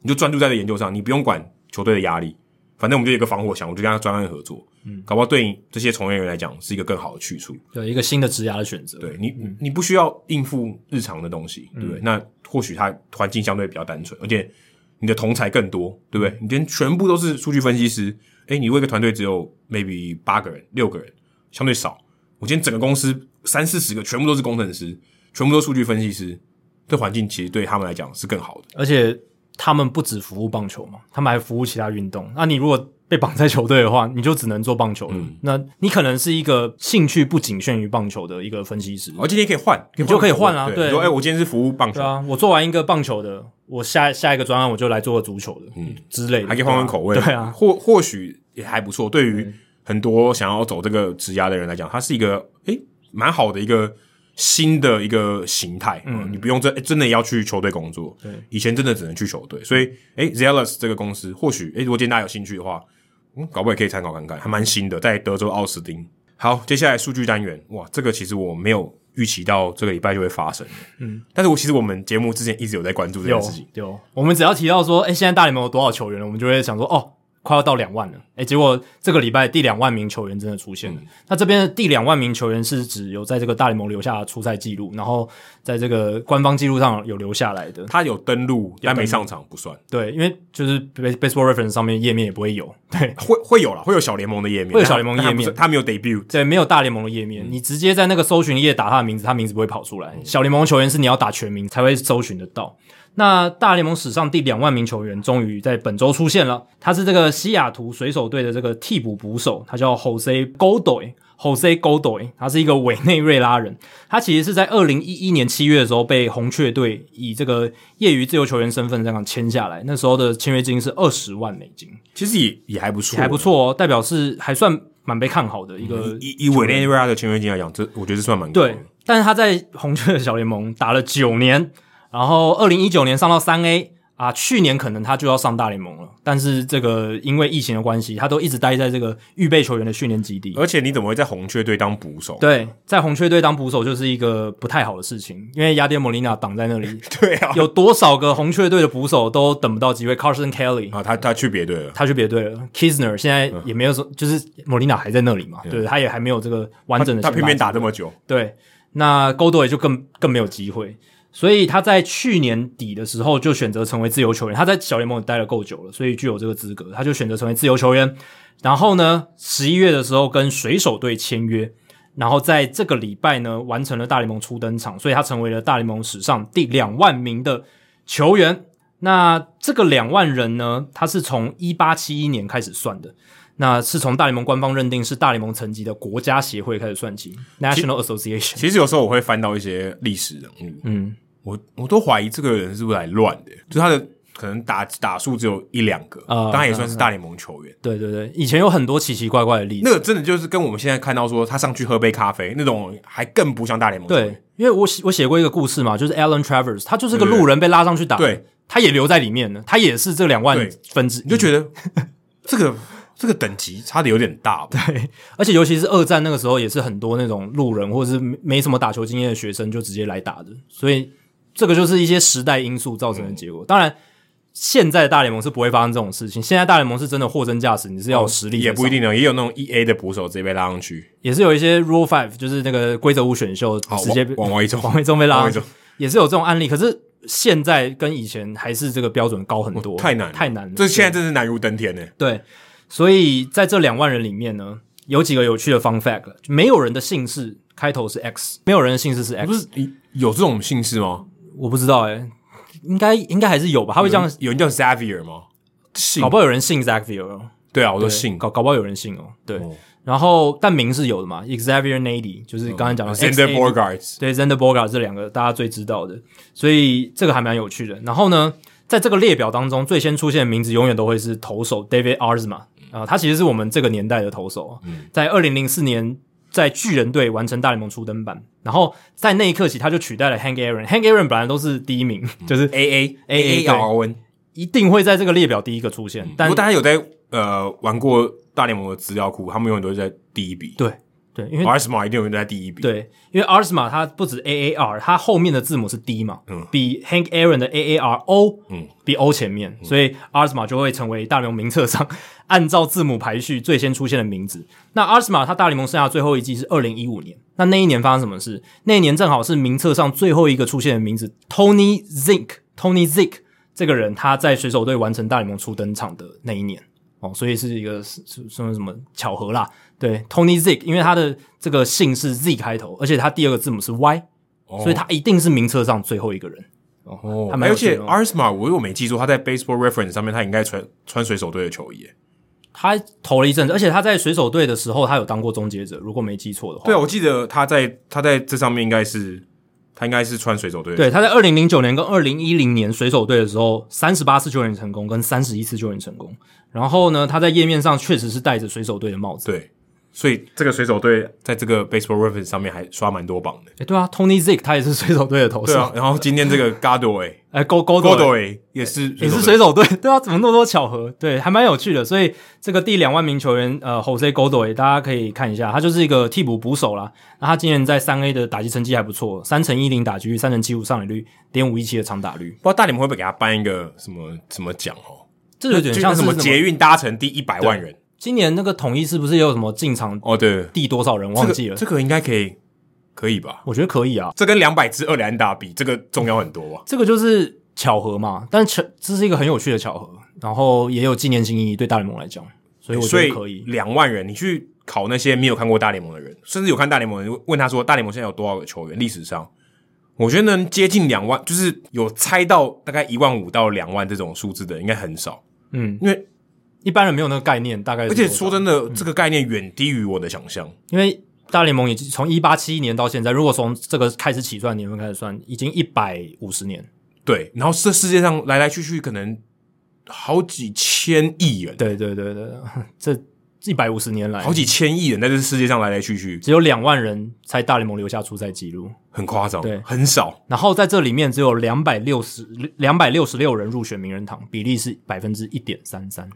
你就专注在这研究上，你不用管球队的压力，反正我们就有一个防火墙，我就跟他专案合作，嗯，搞不好对你这些从业员来讲是一个更好的去处，对，一个新的职涯的选择，对你，嗯、你不需要应付日常的东西，对不对？嗯、那或许它环境相对比较单纯，而且。你的同才更多，对不对？你今天全部都是数据分析师，诶，你为一个团队只有 maybe 八个人、六个人，相对少。我今天整个公司三四十个，全部都是工程师，全部都是数据分析师，这环境其实对他们来讲是更好的。而且他们不只服务棒球嘛，他们还服务其他运动。那你如果被绑在球队的话，你就只能做棒球了。嗯、那你可能是一个兴趣不仅限于棒球的一个分析师。而今天可以换，你就可以换啊。对，说哎，我今天是服务棒球。啊，我做完一个棒球的，我下下一个专案我就来做个足球的，嗯，之类的，还可以换换口味。对啊，或或许也还不错。对于很多想要走这个职涯的人来讲，它是一个诶蛮好的一个新的一个形态。嗯，你不用真真的要去球队工作。对，以前真的只能去球队。所以，诶 Zealous 这个公司，或许诶如果今天大家有兴趣的话。嗯，搞不好也可以参考看看，还蛮新的，在德州奥斯汀。好，接下来数据单元，哇，这个其实我没有预期到这个礼拜就会发生。嗯，但是我其实我们节目之前一直有在关注这件事情。有，有，我们只要提到说，哎，现在大联盟有多少球员了，我们就会想说，哦。快要到两万了，诶，结果这个礼拜第两万名球员真的出现了。嗯、那这边的第两万名球员是指有在这个大联盟留下的出赛记录，然后在这个官方记录上有留下来的。他有登录，但没上场不算。对，因为就是 Baseball Reference 上面页面也不会有。对，会会有啦，会有小联盟的页面，会有小联盟页面，他没有 debut，对，没有大联盟的页面。嗯、你直接在那个搜寻页打他的名字，他名字不会跑出来。嗯、小联盟球员是你要打全名才会搜寻得到。那大联盟史上第两万名球员终于在本周出现了，他是这个西雅图水手队的这个替补捕手，他叫 Jose Godoy，Jose Godoy，他是一个委内瑞拉人，他其实是在二零一一年七月的时候被红雀队以这个业余自由球员身份这样签下来，那时候的签约金是二十万美金，其实也也还不错，还不错哦，代表是还算蛮被看好的一个、嗯、以以委内瑞拉的签约金来讲，这我觉得是算蛮高的。对，但是他在红雀的小联盟打了九年。然后，二零一九年上到三 A 啊，去年可能他就要上大联盟了，但是这个因为疫情的关系，他都一直待在这个预备球员的训练基地。而且你怎么会在红雀队当捕手？对，在红雀队当捕手就是一个不太好的事情，因为亚典莫利纳挡在那里。对啊，有多少个红雀队的捕手都等不到机会？Carson Kelly 啊，他他去别队了，他去别队了。Kisner 现在也没有说，嗯、就是莫利纳还在那里嘛？对，他也还没有这个完整的他。他偏偏打这么久。对，那 Godoy 就更更没有机会。所以他在去年底的时候就选择成为自由球员。他在小联盟待了够久了，所以具有这个资格，他就选择成为自由球员。然后呢，十一月的时候跟水手队签约，然后在这个礼拜呢完成了大联盟初登场，所以他成为了大联盟史上第两万名的球员。那这个两万人呢，他是从一八七一年开始算的，那是从大联盟官方认定是大联盟层级的国家协会开始算起，National Association。其实有时候我会翻到一些历史人物，嗯。我我都怀疑这个人是不是来乱的，就他的可能打打数只有一两个，当然也算是大联盟球员。对对对，以前有很多奇奇怪怪的例子，那个真的就是跟我们现在看到说他上去喝杯咖啡那种，还更不像大联盟球员。对，因为我写我写过一个故事嘛，就是 Alan Travers，他就是个路人被拉上去打，对，他也留在里面呢，他也是这两万分之一，你就觉得这个这个等级差的有点大。对，而且尤其是二战那个时候，也是很多那种路人或者是没什么打球经验的学生就直接来打的，所以。这个就是一些时代因素造成的结果。当然，现在的大联盟是不会发生这种事情。现在大联盟是真的货真价实，你是要有实力，也不一定的，也有那种 E A 的捕手直接被拉上去，也是有一些 Rule Five，就是那个规则五选秀直接往外走，往外走被拉上去，也是有这种案例。可是现在跟以前还是这个标准高很多，太难太难了。这现在真是难如登天呢。对，所以在这两万人里面呢，有几个有趣的 Fun Fact，没有人的姓氏开头是 X，没有人的姓氏是 X，不是有这种姓氏吗？我不知道哎、欸，应该应该还是有吧？他会这样，有人叫 Xavier 吗？姓搞不好有人姓 Xavier。对啊，我都姓。搞搞不好有人姓哦。对，哦、然后但名是有的嘛，Xavier Nady 就是刚才讲的 Xander Bogaerts，对 Xander Bogaerts 这两个大家最知道的，所以这个还蛮有趣的。然后呢，在这个列表当中，最先出现的名字永远都会是投手 David Arzma 啊、呃，他其实是我们这个年代的投手，在二零零四年在巨人队完成大联盟初登板，然后在那一刻起他就取代了 Hank Aaron。Hank Aaron 本来都是第一名，就是 A A A A R N，一定会在这个列表第一个出现。但如果大家有在呃玩过。大联盟的资料库，他们永远都是在第一笔。对对，因为 Arzma 一定永远都在第一笔。对，因为 Arzma 它不止 A A R，它后面的字母是 D 嘛，嗯，比 Hank Aaron 的 A A R O，嗯，比 O 前面，嗯、所以 Arzma 就会成为大联盟名册上按照字母排序最先出现的名字。那 Arzma 他大联盟生涯最后一季是二零一五年，那那一年发生什么事？那一年正好是名册上最后一个出现的名字 Tony Zink，Tony Zink 这个人他在水手队完成大联盟初登场的那一年。哦，所以是一个什么什么巧合啦？对，Tony Zek，因为他的这个姓是 Z 开头，而且他第二个字母是 Y，、哦、所以他一定是名册上最后一个人。哦，而且 a r s m a 我如果没记住，他在 Baseball Reference 上面他应该穿穿水手队的球衣。他投了一阵子，而且他在水手队的时候，他有当过终结者，如果没记错的话。对，我记得他在他在这上面应该是他应该是穿水手队。对，他在二零零九年跟二零一零年水手队的时候，三十八次救援成功跟三十一次救援成功。然后呢，他在页面上确实是戴着水手队的帽子。对，所以这个水手队在这个 Baseball Reference 上面还刷蛮多榜的。诶对啊，Tony Zick 他也是水手队的投手。对啊，然后今天这个 Godoy 哎，Godoy 也是也是水手队。对啊，怎么那么多巧合？对，还蛮有趣的。所以这个第两万名球员，呃，Jose Godoy 大家可以看一下，他就是一个替补捕手啦。那他今年在三 A 的打击成绩还不错，三成一零打击率，三成七五上垒率，点五一七的长打率。不知道大联盟会不会给他颁一个什么什么奖哦？这有点像是什么捷运搭乘第一百万人。今年那个统一是不是也有什么进场哦？对，第多少人忘记了？这个、这个应该可以，可以吧？我觉得可以啊。这跟两百支二垒安打比，这个重要很多吧。这个就是巧合嘛，但巧这是一个很有趣的巧合，然后也有纪念性意义对大联盟来讲，所以我觉得可以。两万人，你去考那些没有看过大联盟的人，甚至有看大联盟的人，问他说大联盟现在有多少个球员？历史上，我觉得能接近两万，就是有猜到大概一万五到两万这种数字的，应该很少。嗯，因为一般人没有那个概念，大概。而且说真的，嗯、这个概念远低于我的想象。因为大联盟已经从一八七一年到现在，如果从这个开始起算年份开始算，已经一百五十年。对，然后这世界上来来去去可能好几千亿人。对对对对，这一百五十年来，好几千亿人在这世界上来来去去，只有两万人在大联盟留下出赛记录，很夸张，对，很少。然后在这里面只有两百六十两百六十六人入选名人堂，比例是百分之一点三三，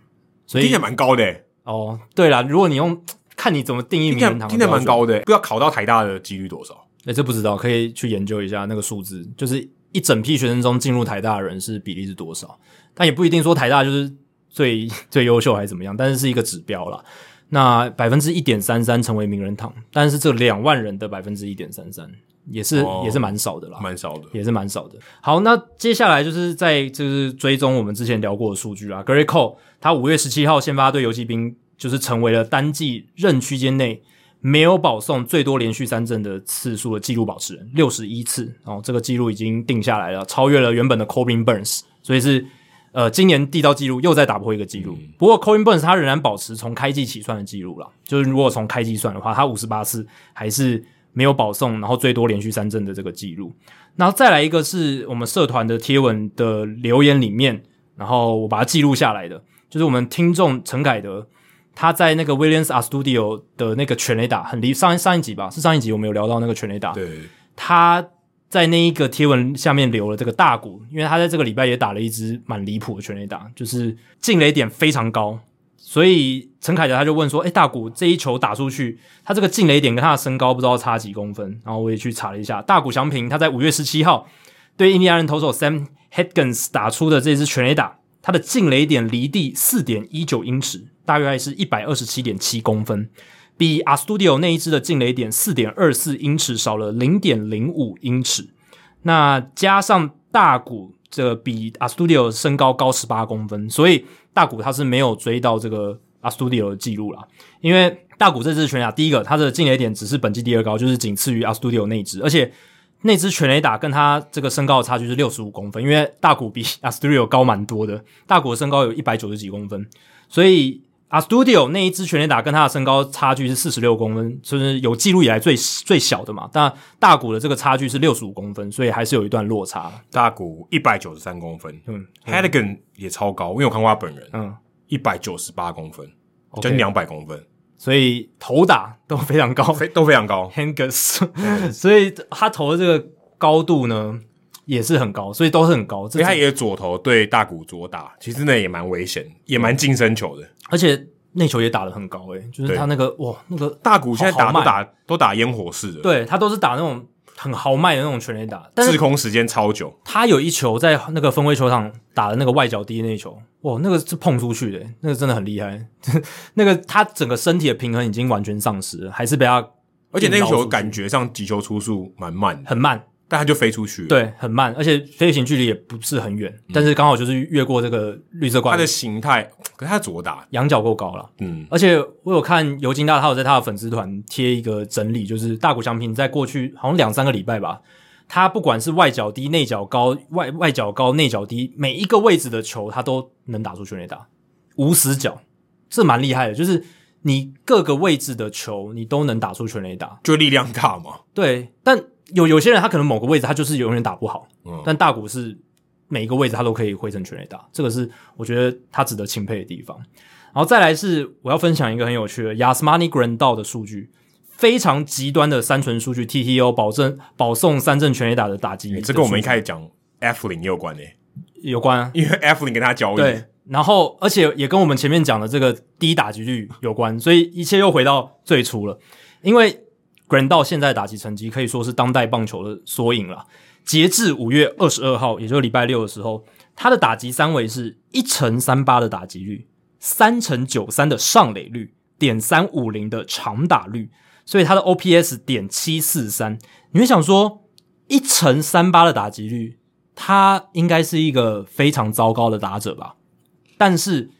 所以听起来蛮高的欸。哦，对啦，如果你用看你怎么定义名人堂，听起来蛮高的欸，不知道考到台大的几率多少？哎，这不知道，可以去研究一下那个数字，就是一整批学生中进入台大的人是比例是多少？但也不一定说台大就是最 最优秀还是怎么样，但是是一个指标啦。那百分之一点三三成为名人堂，但是这两万人的百分之一点三三也是、哦、也是蛮少的啦，蛮少的，也是蛮少的。好，那接下来就是在就是追踪我们之前聊过的数据啦。Gerrit Cole 他五月十七号先发对游骑兵，就是成为了单季任区间内没有保送最多连续三振的次数的纪录保持人，六十一次哦，这个纪录已经定下来了，超越了原本的 Corbin Burnes，所以是。呃，今年缔造纪录又再打破一个纪录，嗯、不过 Corbin Burnes 他仍然保持从开季起算的纪录啦，就是如果从开季算的话，他五十八次还是没有保送，然后最多连续三阵的这个记录。然后再来一个是我们社团的贴文的留言里面，然后我把它记录下来的，就是我们听众陈凯德他在那个 Williams Astudillo 的那个全垒打，很离上上一集吧，是上一集我们有聊到那个全垒打，对，他。在那一个贴文下面留了这个大鼓，因为他在这个礼拜也打了一支蛮离谱的全垒打，就是进垒点非常高，所以陈凯德他就问说：“诶，大谷这一球打出去，他这个进垒点跟他的身高不知道差几公分？”然后我也去查了一下，大谷翔平他在五月十七号对印第安人投手 Sam Headgens 打出的这支全垒打，他的进垒点离地四点一九英尺，大约还是一百二十七点七公分。比 A Studio 那一支的进垒点四点二四英尺少了零点零五英尺，那加上大谷这个比阿 Studio 身高高十八公分，所以大谷他是没有追到这个阿 Studio 的记录啦。因为大谷这支全垒打，第一个他的进垒点只是本季第二高，就是仅次于阿 Studio 那支，而且那支全垒打跟他这个身高的差距是六十五公分，因为大谷比阿 Studio 高蛮多的，大谷的身高有一百九十几公分，所以。Astudillo 那一支全垒打跟他的身高差距是四十六公分，就是有记录以来最最小的嘛。但大谷的这个差距是六十五公分，所以还是有一段落差。大谷一百九十三公分，嗯 henigan 也超高，因为我看过他本人，嗯，一百九十八公分，将近两百公分，所以头打都非常高，都非常高。Hanigan，所以他投的这个高度呢也是很高，所以都是很高。所以他也左投对大谷左打，其实那也蛮危险，也蛮近身球的。而且那球也打得很高诶、欸，就是他那个哇，那个大谷现在打都打都打烟火式的，对他都是打那种很豪迈的那种全垒打，滞空时间超久。他有一球在那个分位球场打的那个外角低那球，哇，那个是碰出去的、欸，那个真的很厉害。那个他整个身体的平衡已经完全丧失了，还是被他，而且那个球感觉上击球出速蛮慢，很慢。但它就飞出去，对，很慢，而且飞行距离也不是很远，嗯、但是刚好就是越过这个绿色挂。它的形态，可是它左打仰角够高了，嗯，而且我有看尤金大，他有在他的粉丝团贴一个整理，就是大谷翔平在过去好像两三个礼拜吧，他不管是外角低、内角高、外外角高、内角低，每一个位置的球他都能打出全垒打，无死角，这蛮厉害的，就是你各个位置的球你都能打出全垒打，就力量大嘛，对，但。有有些人他可能某个位置他就是永远打不好，嗯，但大谷是每一个位置他都可以挥成全垒打，这个是我觉得他值得钦佩的地方。然后再来是我要分享一个很有趣的 Yasmani Grandal 的数据，非常极端的三纯数据，TTO 保证保送三振全垒打的打击，欸，这跟我们一开始讲 Eflin 也有关诶，有关啊，因为 Eflin 跟他交易，对，然后而且也跟我们前面讲的这个低打击率有关，所以一切又回到最初了，因为。Grandal 现在打击成绩可以说是当代棒球的缩影了。截至五月二十二号，也就是礼拜六的时候，他的打击三围是一成三八的打击率，三成九三的上垒率，点三五零的长打率，所以他的 OPS 点七四三。你会想说，一成三八的打击率，他应该是一个非常糟糕的打者吧？但是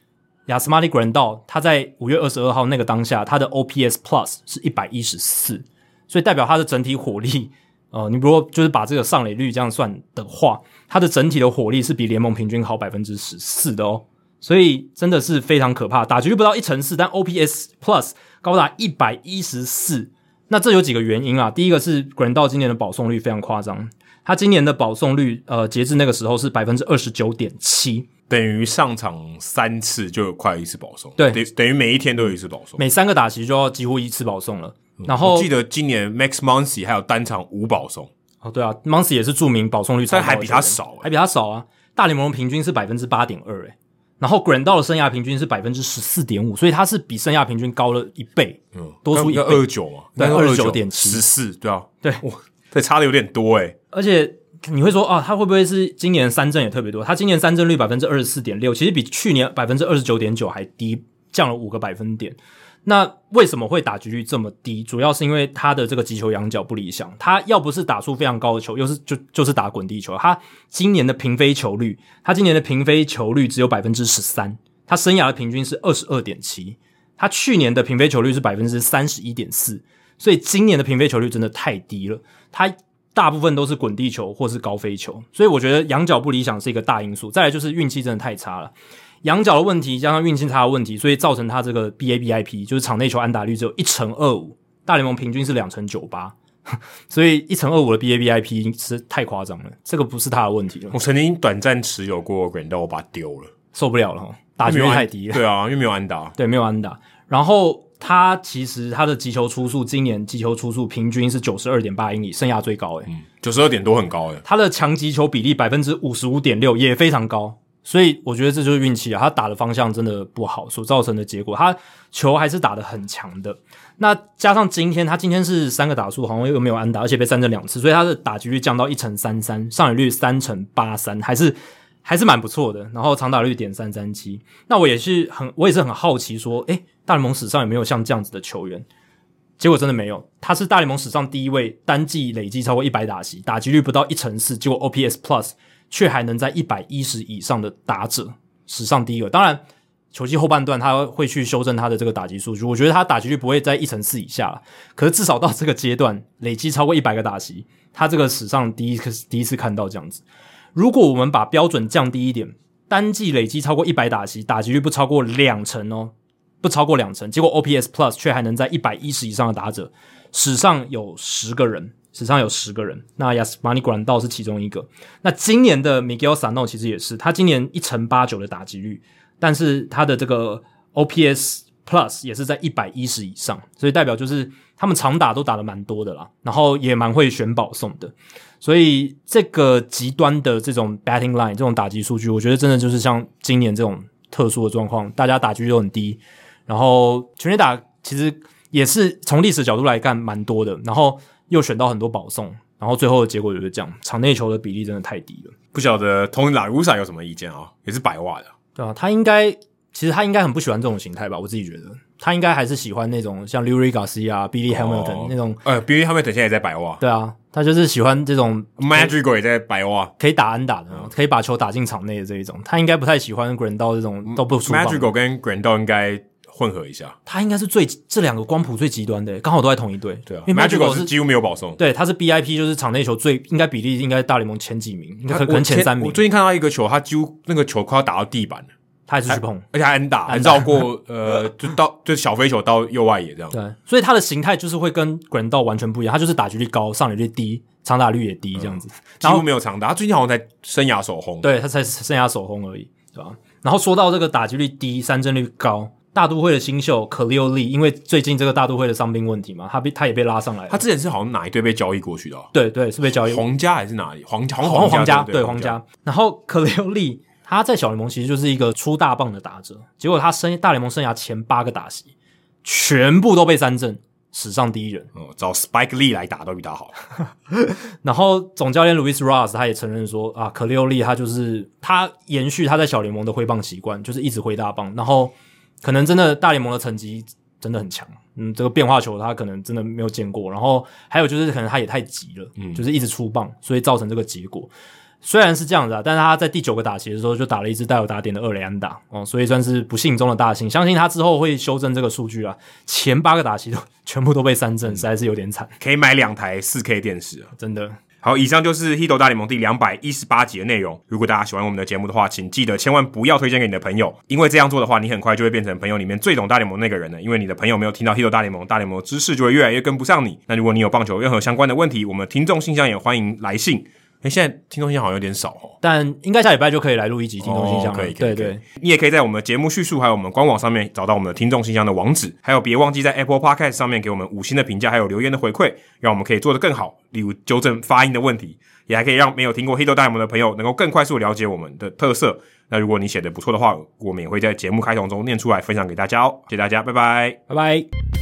Yasmani Grandal 他在五月二十二号那个当下，他的 OPS Plus 是一百一十四。所以代表他的整体火力，呃，你如果就是把这个上垒率这样算的话，他的整体的火力是比联盟平均好百分之十四的哦。所以真的是非常可怕，打局率不到一成四，但 OPS Plus 高达一百一十四。那这有几个原因啊？第一个是 Grandal 今年的保送率非常夸张，他今年的保送率，呃，截至那个时候是百分之二十九点七，等于上场三次就有快一次保送，对，等等于每一天都有一次保送，每三个打席就要几乎一次保送了。然后我记得今年 Max Muncy 还有单场五保送。哦，对啊，Muncy 也是著名保送率但还比他少，还比他少啊！大联盟平均是百分之八点二，诶然后 Grandal 的生涯平均是百分之十四点五，所以他是比生涯平均高了一倍，嗯，多出一倍二十九嘛，对，二十九点七。十四，对啊，对，哇，这差的有点多诶而且你会说啊，他会不会是今年三振也特别多？他今年三振率百分之二十四点六，其实比去年百分之二十九点九还低，降了五个百分点。那为什么会打击率这么低？主要是因为他的这个击球仰角不理想。他要不是打出非常高的球，又是就就是打滚地球。他今年的平飞球率，他今年的平飞球率只有百分之十三。他生涯的平均是二十二点七。他去年的平飞球率是百分之三十一点四。所以今年的平飞球率真的太低了。他大部分都是滚地球或是高飞球，所以我觉得仰角不理想是一个大因素。再来就是运气真的太差了。仰角的问题加上运气差的问题，所以造成他这个 BABIP 就是场内球安打率只有一成二五，大联盟平均是两成九八，所以一成二五的 BABIP 是太夸张了。这个不是他的问题了。我曾经短暂持有过 Grandal，我把它丢了，受不了了，打击率太低了。对啊，因为没有安打，对，没有安打。然后他其实他的击球出速，今年击球出速平均是九十二点八英里，生涯最高诶，嗯，九十二点多很高诶。他的强击球比例百分之五十五点六也非常高。所以我觉得这就是运气啊，他打的方向真的不好，所造成的结果，他球还是打得很强的。那加上今天他今天是三个打数，好像又没有安打，而且被三振两次，所以他的打击率降到一成三三，上垒率三成八三，还是还是蛮不错的。然后长打率点三三七。那我也是很我也是很好奇说，诶，大联盟史上有没有像这样子的球员？结果真的没有，他是大联盟史上第一位单季累计超过一百打席，打击率不到一成四，结果 OPS Plus。却还能在一百一十以上的打者史上第一个。当然，球季后半段他会去修正他的这个打击数据，我觉得他打击率不会在一成四以下了。可是至少到这个阶段，累积超过一百个打席，他这个史上第一个第一次看到这样子。如果我们把标准降低一点，单季累积超过一百打席，打击率不超过两成哦，不超过两成，结果 OPS Plus 却还能在一百一十以上的打者，史上有十个人，史上有十个人。那 Yasmani Grandal 是其中一个。那今年的 Miguel Sano 其实也是，他今年一成八九的打击率，但是他的这个 OPS Plus 也是在一百一十以上，所以代表就是他们常打都打得蛮多的啦，然后也蛮会选保送的。所以这个极端的这种 Batting Line 这种打击数据，我觉得真的就是像今年这种特殊的状况，大家打击率都很低。然后全垒打其实也是从历史角度来看蛮多的，然后又选到很多保送，然后最后的结果就是这样，场内球的比例真的太低了。不晓得 Tony La Russa 有什么意见啊、哦？也是白袜的，对啊，他应该其实他应该很不喜欢这种形态吧？我自己觉得他应该还是喜欢那种像 Leury Garcia、Billy Hamilton、哦、那种。呃，Billy Hamilton 现在也在白袜。对啊，他就是喜欢这种 Madrigal 也在白袜，可以打安打的，可以把球打进场内的这一种。他应该不太喜欢 Grandal 这种都不出。Madrigal 跟 Grandal 应该。混合一下，他应该是最这两个光谱最极端的，刚好都在同一队。对啊，因为 Madrigal 是几乎没有保送。对，他是 BIP，就是场内球最应该比例应该大联盟前几名，应该可能前三名。我最近看到一个球，他几乎那个球快要打到地板了，他还是去碰，而且还安打，还绕过呃，就到就小飞球到右外野这样。对，所以他的形态就是会跟 Grandal 完全不一样，他就是打击率高，上垒率低，长打率也低这样子，几乎没有长打。他最近好像在生涯首轰，对他才生涯首轰而已，对吧？然后说到这个打击率低，三振率高。大都会的新秀 Khalil Lee，因为最近这个大都会的伤病问题嘛，他被他也被拉上来。他之前是好像哪一队被交易过去的？对对，是被交易。皇家还是哪里？皇皇皇皇家对，皇家。然后 Khalil Lee 他在小联盟其实就是一个出大棒的打者，结果他生大联盟生涯前八个打席全部都被三振，史上第一人。哦，找 Spike Lee 来打都比他好。然后总教练 Luis Rojas 他也承认说啊，Khalil Lee 他就是他延续他在小联盟的挥棒习惯，就是一直挥大棒，然后。可能真的大联盟的成绩真的很强，嗯，这个变化球他可能真的没有见过。然后还有就是可能他也太急了，嗯，就是一直出棒，所以造成这个结果。虽然是这样子啊，但是他在第九个打席的时候就打了一支带有打点的二垒安打哦，所以算是不幸中的大幸。相信他之后会修正这个数据啊，前八个打席都全部都被三振，实在是有点惨。可以买两台四 K 电视啊，真的。好，以上就是《Hit 大联盟》第两百一十八集的内容。如果大家喜欢我们的节目的话，请记得千万不要推荐给你的朋友，因为这样做的话，你很快就会变成朋友里面最懂大联盟那个人了。因为你的朋友没有听到《Hit 大联盟》，大联盟的知识就会越来越跟不上你。那如果你有棒球任何相关的问题，我们听众信箱也欢迎来信。哎，现在听众信箱好像有点少哦，但应该下礼拜就可以来录一集听众信箱了。可以，对对，你也可以在我们的节目叙述还有我们官网上面找到我们的听众信箱的网址，还有别忘记在 Apple Podcast 上面给我们五星的评价，还有留言的回馈，让我们可以做得更好，例如纠正发音的问题，也还可以让没有听过黑豆大联盟的朋友能够更快速了解我们的特色。那如果你写的不错的话，我们也会在节目开头中念出来分享给大家哦。谢谢大家，拜拜，拜拜。